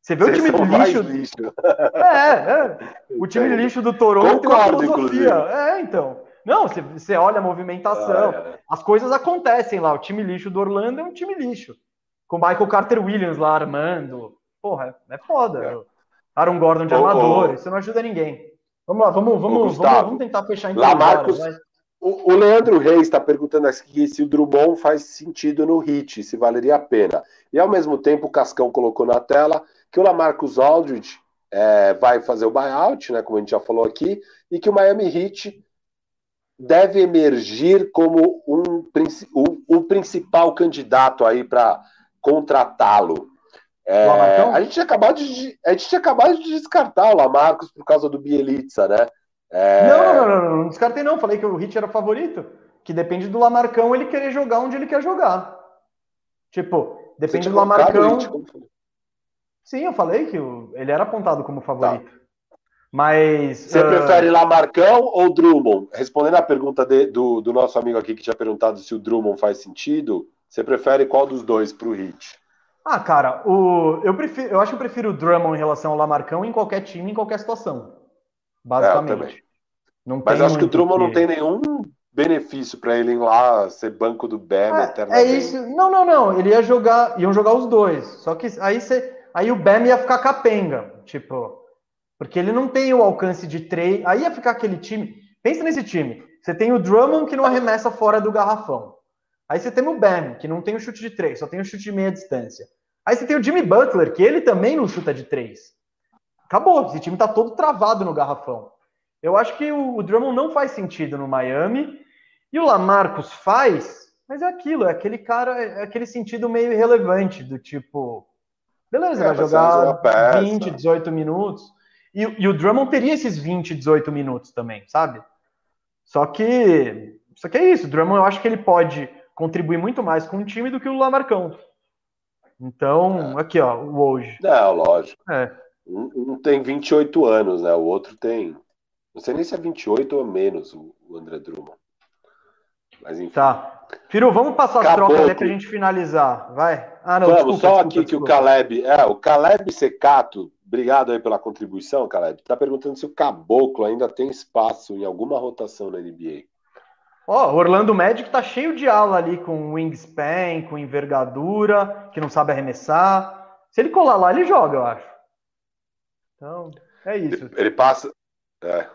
Você vê Vocês o time lixo. lixo. É, é. O time Entendi. lixo do Toronto Concordo, tem uma filosofia. Inclusive. É, então. Não, você, você olha a movimentação, ah, é. as coisas acontecem lá. O time lixo do Orlando é um time lixo. Com Michael Carter Williams lá armando. Porra, é foda. É. Aaron Gordon de oh, armador, oh. isso não ajuda ninguém. Vamos lá, vamos, vamos, vamos, vamos tentar fechar em Lá, Marcos, o, o, Leandro Reis está perguntando aqui se o Drummond faz sentido no hit, se valeria a pena. E ao mesmo tempo o Cascão colocou na tela que o Lamarcus Aldridge é, vai fazer o buyout, né, como a gente já falou aqui, e que o Miami Heat deve emergir como um, o, o principal candidato aí para contratá-lo. É, a, gente tinha acabado de, a gente tinha acabado de descartar o Lamarcus por causa do Bielitsa, né? É... Não, não, não, não, não, descartei não. Falei que o Hit era favorito. Que depende do Lamarcão ele querer jogar onde ele quer jogar. Tipo, depende do Lamarcão. Sim, eu falei que ele era apontado como favorito. Tá. Mas. Você uh... prefere Lamarcão ou Drummond? Respondendo a pergunta de, do, do nosso amigo aqui que tinha perguntado se o Drummond faz sentido, você prefere qual dos dois para o Hit? Ah, cara, o, eu, prefiro, eu acho que eu prefiro o Drummond em relação ao Lamarcão em qualquer time, em qualquer situação. Basicamente. É, não Mas acho que o Drummond que... não tem nenhum benefício para ele ir lá ser banco do Bam é, eternamente. É isso. Não, não, não. Ele ia jogar, iam jogar os dois. Só que aí você, aí o Bam ia ficar capenga, tipo, porque ele não tem o alcance de três. Aí ia ficar aquele time. Pensa nesse time. Você tem o Drummond que não arremessa fora do garrafão. Aí você tem o Bam, que não tem o chute de três, só tem o chute de meia distância. Aí você tem o Jimmy Butler, que ele também não chuta de três. Acabou, esse time tá todo travado no garrafão. Eu acho que o, o Drummond não faz sentido no Miami. E o Lamarcus faz, mas é aquilo, é aquele cara, é aquele sentido meio irrelevante, do tipo, beleza, é, vai jogar 20, 18 minutos. E, e, o Drummond teria esses 20, 18 minutos também, sabe? Só que. Só que é isso. O Drummond eu acho que ele pode contribuir muito mais com o time do que o Lamarcão. Então, é. aqui, ó, o hoje. Não, lógico. É. Um, um, tem 28 anos, né? O outro tem. Não sei nem se é 28 ou menos o, o André Drummond. Mas enfim. Tá. Firu, vamos passar as trocas aí pra gente finalizar. Vai. Ah, não, vamos, desculpa, só desculpa, aqui desculpa. que o Caleb. É, o Caleb Secato Obrigado aí pela contribuição, Caleb. Está perguntando se o Caboclo ainda tem espaço em alguma rotação na NBA. Ó, oh, Orlando Magic tá cheio de ala ali com wingspan, com envergadura, que não sabe arremessar. Se ele colar lá, ele joga, eu acho. Então, é isso. Ele passa. É.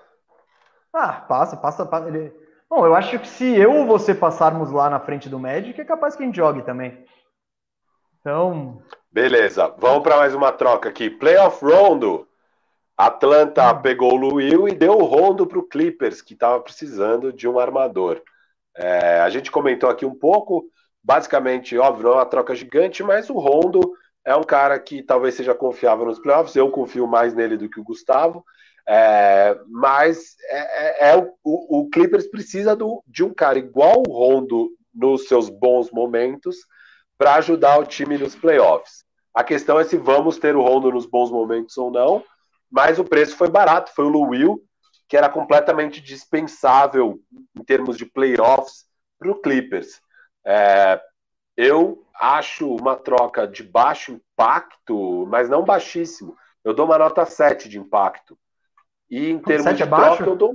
Ah, passa, passa, passa. Ele... Bom, eu acho que se eu ou você passarmos lá na frente do Magic, é capaz que a gente jogue também. Então. Beleza, vamos para mais uma troca aqui. Playoff Rondo. Atlanta hum. pegou o Will e deu o Rondo para o Clippers, que estava precisando de um armador. É, a gente comentou aqui um pouco, basicamente, óbvio, não é uma troca gigante, mas o Rondo é um cara que talvez seja confiável nos playoffs. Eu confio mais nele do que o Gustavo. É, mas é, é, é o, o, Clippers precisa do, de um cara igual o Rondo nos seus bons momentos para ajudar o time nos playoffs. A questão é se vamos ter o Rondo nos bons momentos ou não, mas o preço foi barato, foi o Lu Will, que era completamente dispensável em termos de playoffs para o Clippers. É, eu acho uma troca de baixo impacto, mas não baixíssimo. Eu dou uma nota 7 de impacto. E em termos de é troca, baixo? eu dou.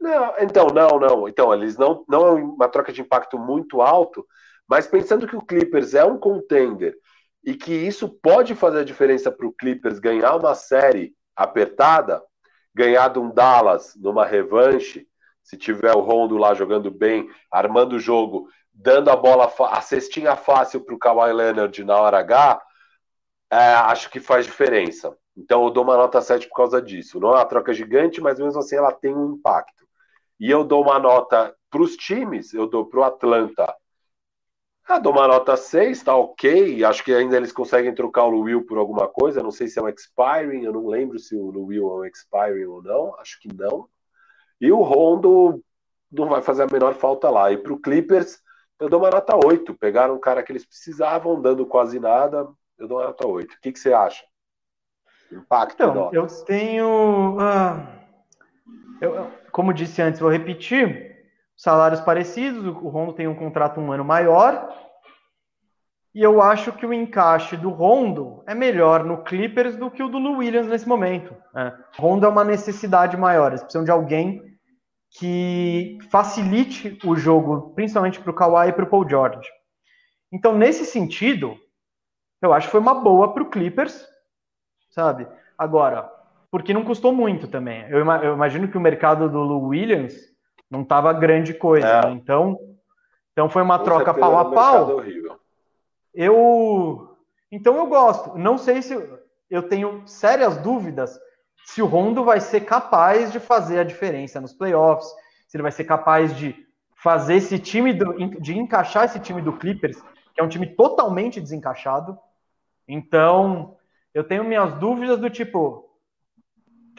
Não, então, não, não. Então, eles não, não é uma troca de impacto muito alto, mas pensando que o Clippers é um contender e que isso pode fazer a diferença para o Clippers ganhar uma série apertada, ganhar de um Dallas numa revanche, se tiver o Rondo lá jogando bem, armando o jogo, dando a bola, a cestinha fácil para o Kawhi Leonard na hora H, é, acho que faz diferença. Então eu dou uma nota 7 por causa disso. Não é uma troca gigante, mas mesmo assim ela tem um impacto. E eu dou uma nota para os times, eu dou para o Atlanta Ah, dou uma nota 6, tá ok. Acho que ainda eles conseguem trocar o Will por alguma coisa. Não sei se é um expiring, eu não lembro se o Will é um expiring ou não. Acho que não. E o Rondo não vai fazer a menor falta lá. E para o Clippers, eu dou uma nota 8. Pegaram um cara que eles precisavam, dando quase nada. Eu dou uma nota 8. O que, que você acha? Impacto. Então, eu tenho. Uh, eu, como disse antes, vou repetir salários parecidos, o Rondo tem um contrato um ano maior, e eu acho que o encaixe do Rondo é melhor no Clippers do que o do Lou Williams nesse momento. É. Rondo é uma necessidade maior, eles precisam de alguém que facilite o jogo, principalmente para o Kawhi e para o Paul George. Então, nesse sentido, eu acho que foi uma boa para o Clippers, sabe? Agora, porque não custou muito também. Eu imagino que o mercado do Lou Williams não estava grande coisa. É. Né? Então, então foi uma troca pau a pau. Eu então eu gosto. Não sei se eu tenho sérias dúvidas se o Rondo vai ser capaz de fazer a diferença nos playoffs, se ele vai ser capaz de fazer esse time do, de encaixar esse time do Clippers, que é um time totalmente desencaixado. Então, eu tenho minhas dúvidas do tipo,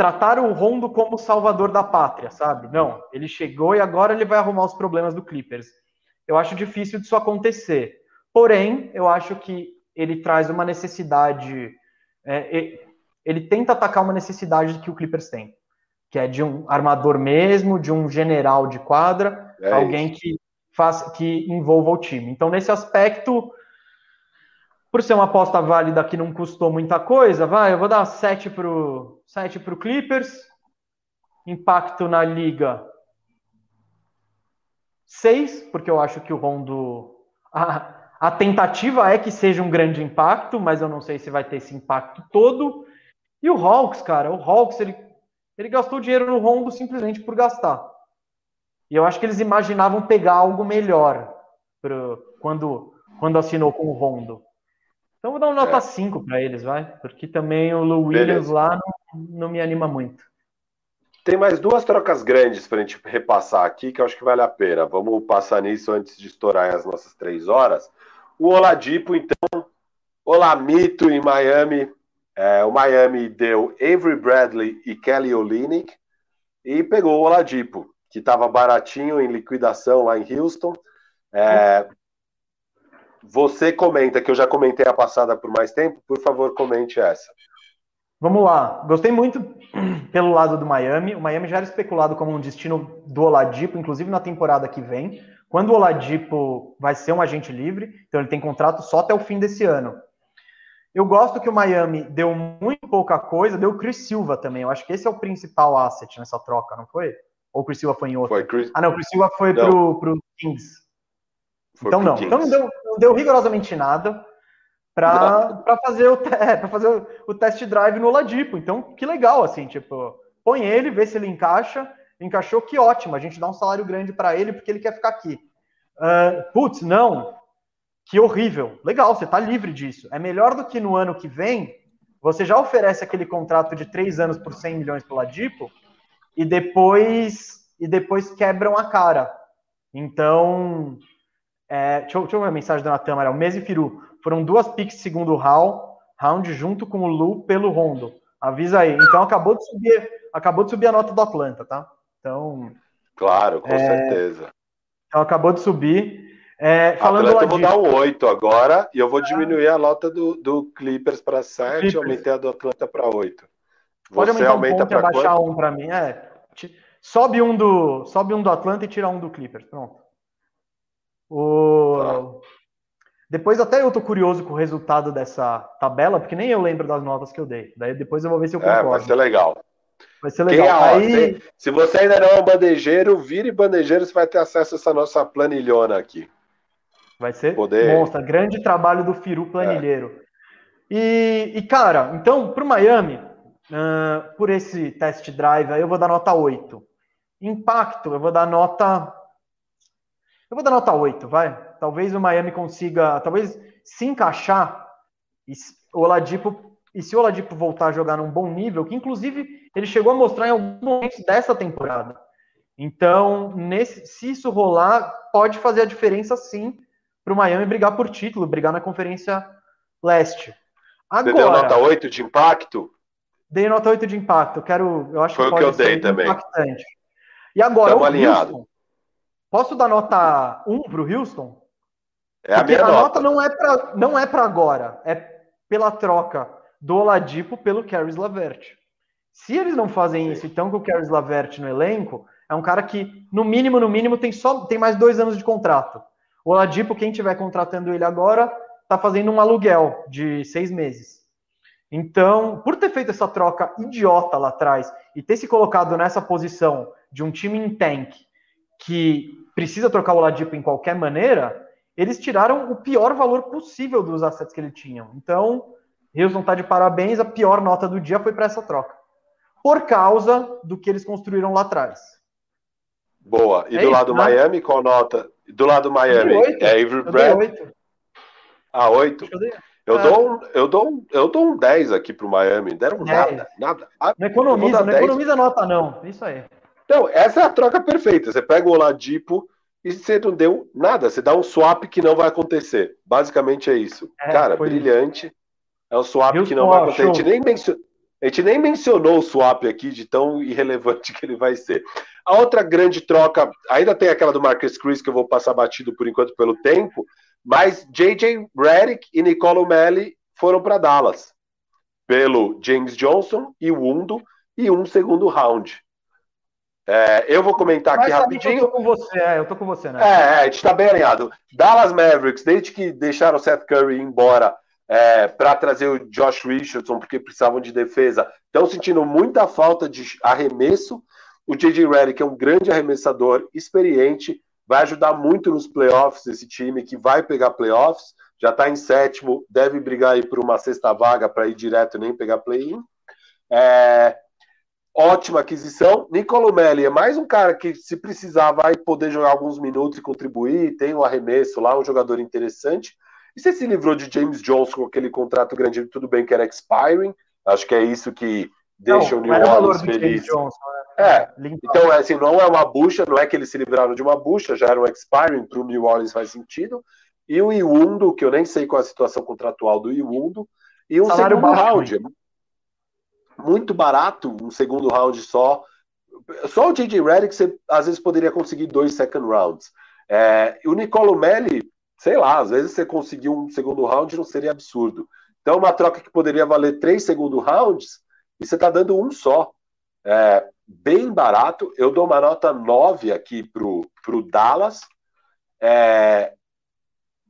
tratar o Rondo como salvador da pátria, sabe? Não, ele chegou e agora ele vai arrumar os problemas do Clippers. Eu acho difícil disso acontecer. Porém, eu acho que ele traz uma necessidade. É, ele tenta atacar uma necessidade que o Clippers tem, que é de um armador mesmo, de um general de quadra, é alguém que faz, que envolva o time. Então, nesse aspecto, por ser uma aposta válida que não custou muita coisa, vai, eu vou dar 7 pro, 7 pro Clippers. Impacto na liga 6, porque eu acho que o Rondo. A, a tentativa é que seja um grande impacto, mas eu não sei se vai ter esse impacto todo. E o Hawks, cara, o Hawks, ele, ele gastou dinheiro no Rondo simplesmente por gastar. E eu acho que eles imaginavam pegar algo melhor pro, quando, quando assinou com o Rondo. Então vou dar uma nota é. 5 para eles, vai. Porque também o Lou Williams lá não, não me anima muito. Tem mais duas trocas grandes para a gente repassar aqui que eu acho que vale a pena. Vamos passar nisso antes de estourar as nossas três horas. O Oladipo, então, Olamito em Miami. É, o Miami deu Avery Bradley e Kelly Olynyk e pegou o Oladipo, que estava baratinho em liquidação lá em Houston. É, você comenta, que eu já comentei a passada por mais tempo, por favor, comente essa. Vamos lá. Gostei muito pelo lado do Miami. O Miami já era especulado como um destino do Oladipo, inclusive na temporada que vem. Quando o Oladipo vai ser um agente livre, então ele tem contrato só até o fim desse ano. Eu gosto que o Miami deu muito pouca coisa, deu o Chris Silva também. Eu acho que esse é o principal asset nessa troca, não foi? Ou o Chris Silva foi em outro? Foi Chris... Ah, não, o Chris Silva foi pro, pro Kings. Então não. Então não deu, não deu rigorosamente nada para fazer, o, é, fazer o, o test drive no Oladipo. Então, que legal, assim, tipo, põe ele, vê se ele encaixa. Encaixou, que ótimo. A gente dá um salário grande para ele porque ele quer ficar aqui. Uh, putz, não. Que horrível. Legal, você está livre disso. É melhor do que no ano que vem você já oferece aquele contrato de três anos por 100 milhões para o Ladipo e depois e depois quebram a cara. Então, é, deixa, eu, deixa eu ver a mensagem da Natan O Mês e Firu foram duas picks segundo round, round junto com o Lu pelo Rondo. Avisa aí. Então acabou de subir, acabou de subir a nota do Atlanta, tá? Então. Claro, com é, certeza. Então acabou de subir. É, falando Atlanta, eu vou dar um 8 agora e eu vou diminuir a nota do, do Clippers para 7 e aumentei a do Atlanta para 8. Pode Você aumenta um para baixar um para mim. É, sobe um do sobe um do Atlanta e tira um do Clippers. Pronto. O... Depois até eu tô curioso com o resultado dessa tabela, porque nem eu lembro das notas que eu dei. Daí depois eu vou ver se eu concordo. É, vai ser legal. Vai ser legal. Quem, Aí... se, se, você ainda não é um bandejeiro, vire bandejeiro, você vai ter acesso a essa nossa planilhona aqui. Vai ser Poder... monstra. Grande trabalho do Firu Planilheiro. É. E, e, cara, então, pro Miami, uh, por esse test drive eu vou dar nota 8. Impacto, eu vou dar nota eu vou dar nota 8, vai. Talvez o Miami consiga, talvez se encaixar e o Oladipo, e se o Oladipo voltar a jogar num bom nível, que inclusive ele chegou a mostrar em alguns momentos dessa temporada. Então, nesse, se isso rolar, pode fazer a diferença sim para o Miami brigar por título, brigar na Conferência Leste. Agora, Você deu nota 8 de impacto? Dei nota 8 de impacto. Quero, eu acho Foi que, pode o que eu dei também. impactante. E agora, Estamos o Houston, posso dar nota 1 para o Houston? É a minha a nota. nota não é para não é para agora, é pela troca do Oladipo pelo Caris Lavert. Se eles não fazem Sim. isso e estão com o Caris Lavert no elenco, é um cara que no mínimo no mínimo tem só tem mais dois anos de contrato. O Oladipo, quem estiver contratando ele agora, está fazendo um aluguel de seis meses. Então, por ter feito essa troca idiota lá atrás e ter se colocado nessa posição de um time em tank que precisa trocar o Oladipo em qualquer maneira, eles tiraram o pior valor possível dos assets que eles tinham. Então, Houston está de parabéns, a pior nota do dia foi para essa troca. Por causa do que eles construíram lá atrás. Boa. E é do isso, lado do né? Miami, qual nota? Do lado do Miami, é Avery Brad. Ah, 8? Eu, é. dou um, eu, dou um, eu dou um 10 aqui pro Miami. Deram nada, nada. Ah, não economiza, não economiza nota, não. Isso aí. Então, essa é a troca perfeita. Você pega o Oladipo e você não deu nada. Você dá um swap que não vai acontecer. Basicamente é isso. É, Cara, brilhante. Isso. É um swap que não vai acontecer. A gente, nem mencionou, a gente nem mencionou o swap aqui de tão irrelevante que ele vai ser. A outra grande troca, ainda tem aquela do Marcus Chris, que eu vou passar batido por enquanto pelo tempo, mas J.J. Redick e Nicolo Melli foram para Dallas pelo James Johnson e Wundo e um segundo round. É, eu vou comentar aqui rapidinho. Eu tô com você, é, eu tô com você, né? É, a gente tá bem alinhado. Dallas Mavericks, desde que deixaram o Seth Curry embora é, para trazer o Josh Richardson, porque precisavam de defesa, estão sentindo muita falta de arremesso. O J.J. Redick é um grande arremessador, experiente, vai ajudar muito nos playoffs esse time que vai pegar playoffs, já está em sétimo, deve brigar aí por uma sexta vaga para ir direto nem pegar play-in. É, ótima aquisição. Nicolo Melli é mais um cara que, se precisar, vai poder jogar alguns minutos e contribuir. Tem um arremesso lá, um jogador interessante. E você se livrou de James Johnson com aquele contrato grande, tudo bem que era expiring. Acho que é isso que deixa não, o New Orleans feliz. Johnson, né? É, então é assim, não é uma bucha, não é que eles se livraram de uma bucha, já era um expiring, para o New Orleans faz sentido. E o Iwundo, que eu nem sei qual é a situação contratual do Iwundo, e um Salário segundo round muito barato, um segundo round só. Só o J.J. Redick você às vezes poderia conseguir dois second rounds. É, o Nicolo Melli, sei lá, às vezes você conseguir um segundo round não seria absurdo. Então, uma troca que poderia valer três segundo rounds, e você está dando um só. É, bem barato. Eu dou uma nota 9 aqui pro, pro Dallas. É,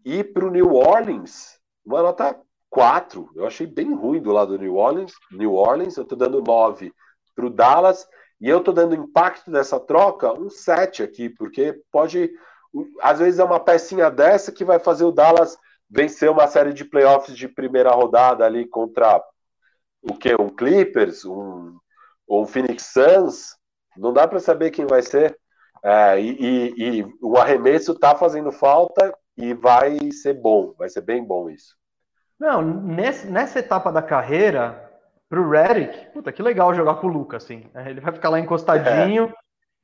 e pro New Orleans, uma nota 4. Eu achei bem ruim do lado do New Orleans. New Orleans, eu estou dando 9 para o Dallas. E eu estou dando impacto dessa troca um 7 aqui, porque pode. Às vezes é uma pecinha dessa que vai fazer o Dallas vencer uma série de playoffs de primeira rodada ali contra o que? Um Clippers, um, um Phoenix Suns. Não dá para saber quem vai ser. É, e, e, e o arremesso está fazendo falta e vai ser bom, vai ser bem bom isso. Não, nesse, nessa etapa da carreira, pro Redick, puta, que legal jogar com o Lucas, assim. Né? Ele vai ficar lá encostadinho. É.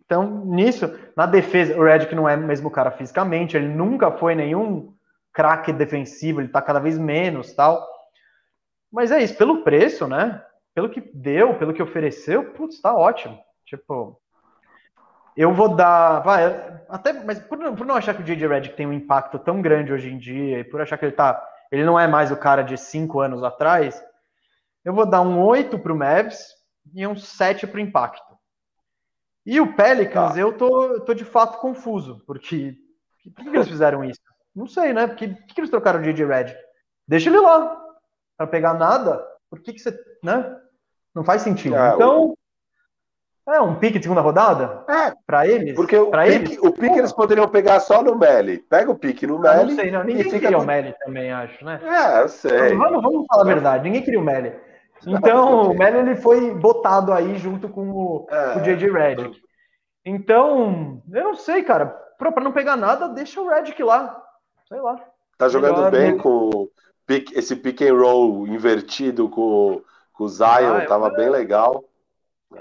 Então, nisso, na defesa, o Redick não é o mesmo cara fisicamente, ele nunca foi nenhum craque defensivo, ele tá cada vez menos tal. Mas é isso, pelo preço, né? Pelo que deu, pelo que ofereceu, putz, tá ótimo. Tipo, eu vou dar. Vai, até, mas por, por não achar que o J.J. Redick tem um impacto tão grande hoje em dia, e por achar que ele tá ele não é mais o cara de cinco anos atrás, eu vou dar um 8 para o Mavs e um 7 para o Impacto. E o Pelicans, tá. eu tô, eu tô de fato confuso, porque por que, que eles fizeram isso? Não sei, né? Por que, por que eles trocaram o DJ Red? Deixa ele lá, para pegar nada. Por que, que você. Né? Não faz sentido. É, então, é, um pique de segunda rodada? É. Pra eles? Porque o pra pique, eles? o pique eles poderiam pegar só no Meli. Pega o pique no Meli. Ah, não sei, não. Ninguém fica... queria o Meli também, acho, né? É, eu sei. Vamos, vamos falar a verdade. Ninguém queria o Meli. Então, o Meli ele foi botado aí junto com o, é. o J.J. Redick. Então, eu não sei, cara. Pra, pra não pegar nada, deixa o Redick lá. Sei lá. Tá jogando Melhor, bem né? com esse pick and roll invertido com, com o Zion. Ah, tava eu... bem legal.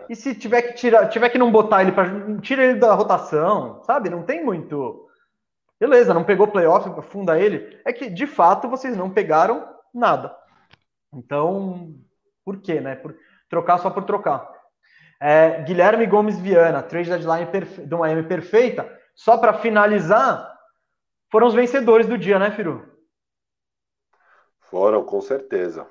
E se tiver que tirar, tiver que não botar ele para tira ele da rotação, sabe? Não tem muito. Beleza, não pegou playoff, afunda ele. É que, de fato, vocês não pegaram nada. Então, por quê, né? Por trocar só por trocar. É, Guilherme Gomes Viana, trade deadline do Miami perfeita. Só para finalizar, foram os vencedores do dia, né, Firu? Foram, com certeza.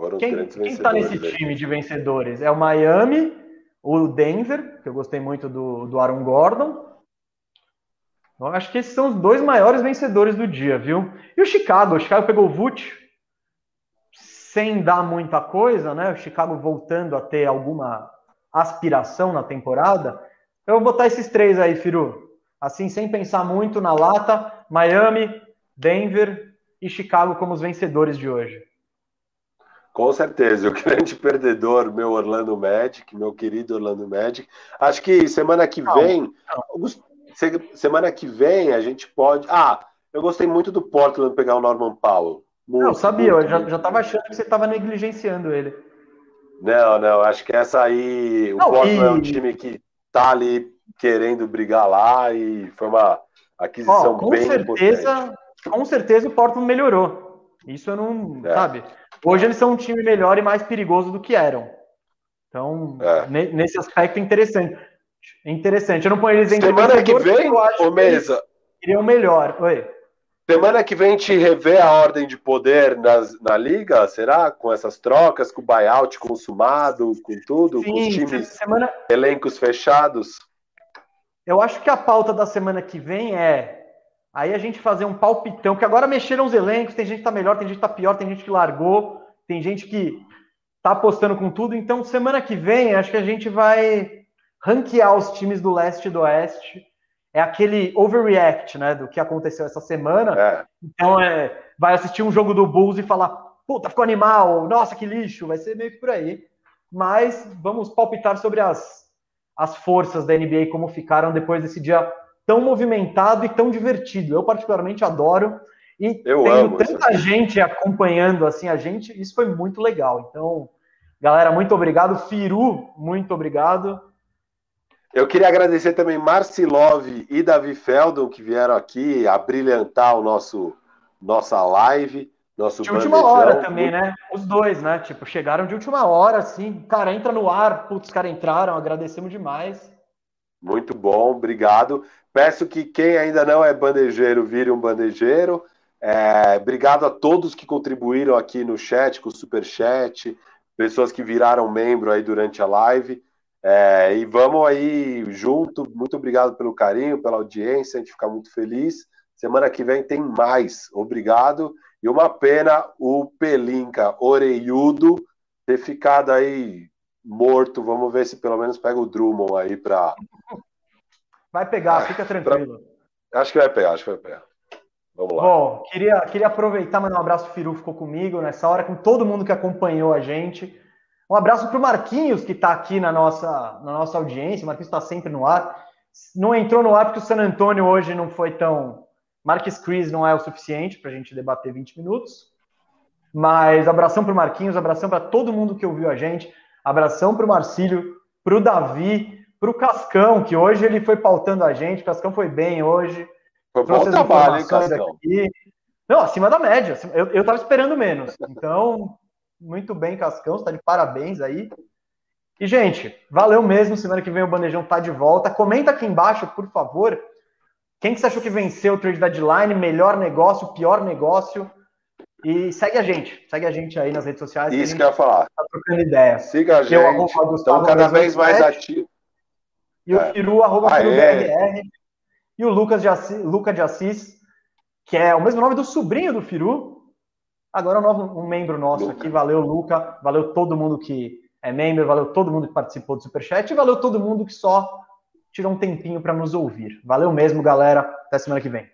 Foram quem, grandes quem tá vencedores. Quem está nesse time de vencedores? É o Miami, o Denver, que eu gostei muito do, do Aaron Gordon. Eu acho que esses são os dois maiores vencedores do dia, viu? E o Chicago? O Chicago pegou o Vult sem dar muita coisa, né? O Chicago voltando a ter alguma aspiração na temporada. Eu vou botar esses três aí, Firu. Assim, sem pensar muito na lata, Miami, Denver e Chicago como os vencedores de hoje. Com certeza, o grande perdedor, meu Orlando Magic, meu querido Orlando Magic. Acho que semana que vem, não, semana que vem a gente pode. Ah, eu gostei muito do Portland pegar o Norman Powell. Muito, não, sabia, muito, eu já, já tava achando que você estava negligenciando ele. Não, não, acho que essa aí. O não, Portland e... é um time que tá ali querendo brigar lá e foi uma aquisição oh, bem certeza, importante. Com certeza o Portland melhorou. Isso eu não. É. Sabe? Hoje eles são um time melhor e mais perigoso do que eram. Então, é. nesse aspecto é interessante. É interessante. Eu não ponho eles entre Semana que vem, ô Mesa. Iriam melhor. Oi. Semana que vem a gente revê a ordem de poder nas, na liga, será? Com essas trocas, com o buyout consumado, com tudo, Sim, com os times, semana... elencos fechados. Eu acho que a pauta da semana que vem é Aí a gente fazer um palpitão, que agora mexeram os elencos, tem gente que tá melhor, tem gente que tá pior, tem gente que largou, tem gente que tá apostando com tudo. Então, semana que vem, acho que a gente vai ranquear os times do leste e do oeste. É aquele overreact, né, do que aconteceu essa semana. É. Então, é, vai assistir um jogo do Bulls e falar, puta, ficou animal, nossa, que lixo, vai ser meio que por aí. Mas vamos palpitar sobre as, as forças da NBA, como ficaram depois desse dia tão movimentado e tão divertido. Eu particularmente adoro e eu tendo tanta gente acompanhando assim a gente, isso foi muito legal. Então, galera, muito obrigado. Firu, muito obrigado. Eu queria agradecer também Marcilov e Davi Feldon que vieram aqui a brilhantar o nosso nossa live. Nosso de última hora também, né? Os dois, né? Tipo, chegaram de última hora, assim, cara, entra no ar, putz, os caras entraram, agradecemos demais. Muito bom, obrigado. Peço que quem ainda não é bandejeiro vire um bandejeiro. É, obrigado a todos que contribuíram aqui no chat, com o super chat, pessoas que viraram membro aí durante a live. É, e vamos aí junto. Muito obrigado pelo carinho, pela audiência. A gente fica muito feliz. Semana que vem tem mais. Obrigado. E uma pena o Pelinca Oreiudo ter ficado aí morto. Vamos ver se pelo menos pega o Drummond aí para. Vai pegar, fica tranquilo. Pra... Acho que vai pegar, acho que vai pegar. Vamos lá. Bom, queria, queria aproveitar, mandar um abraço pro Firu, ficou comigo nessa hora, com todo mundo que acompanhou a gente. Um abraço para o Marquinhos, que está aqui na nossa, na nossa audiência. O Marquinhos está sempre no ar. Não entrou no ar porque o San Antônio hoje não foi tão. Marques Cris não é o suficiente para a gente debater 20 minutos. Mas abração para o Marquinhos, abração para todo mundo que ouviu a gente. Abração para o Marcílio, para o Davi, para o Cascão, que hoje ele foi pautando a gente. O Cascão foi bem hoje. Foi bom trabalho, hein, Cascão? Aqui. Não, acima da média. Eu estava esperando menos. Então, muito bem, Cascão. Está de parabéns aí. E, gente, valeu mesmo. Semana que vem o Bandejão tá de volta. Comenta aqui embaixo, por favor. Quem que você achou que venceu o trade deadline? Melhor negócio, pior negócio? E segue a gente, segue a gente aí nas redes sociais. Isso que, que eu ia falar. Tá trocando ideia. Siga a gente. Estão cada vez mais ativos. E é. o Firu, arroba ah, é. E o Lucas de Assis, Luca de Assis, que é o mesmo nome do sobrinho do Firu. Agora é um, novo, um membro nosso Luca. aqui. Valeu, Luca. Valeu todo mundo que é membro. Valeu todo mundo que participou do Superchat. E valeu todo mundo que só tirou um tempinho para nos ouvir. Valeu mesmo, galera. Até semana que vem.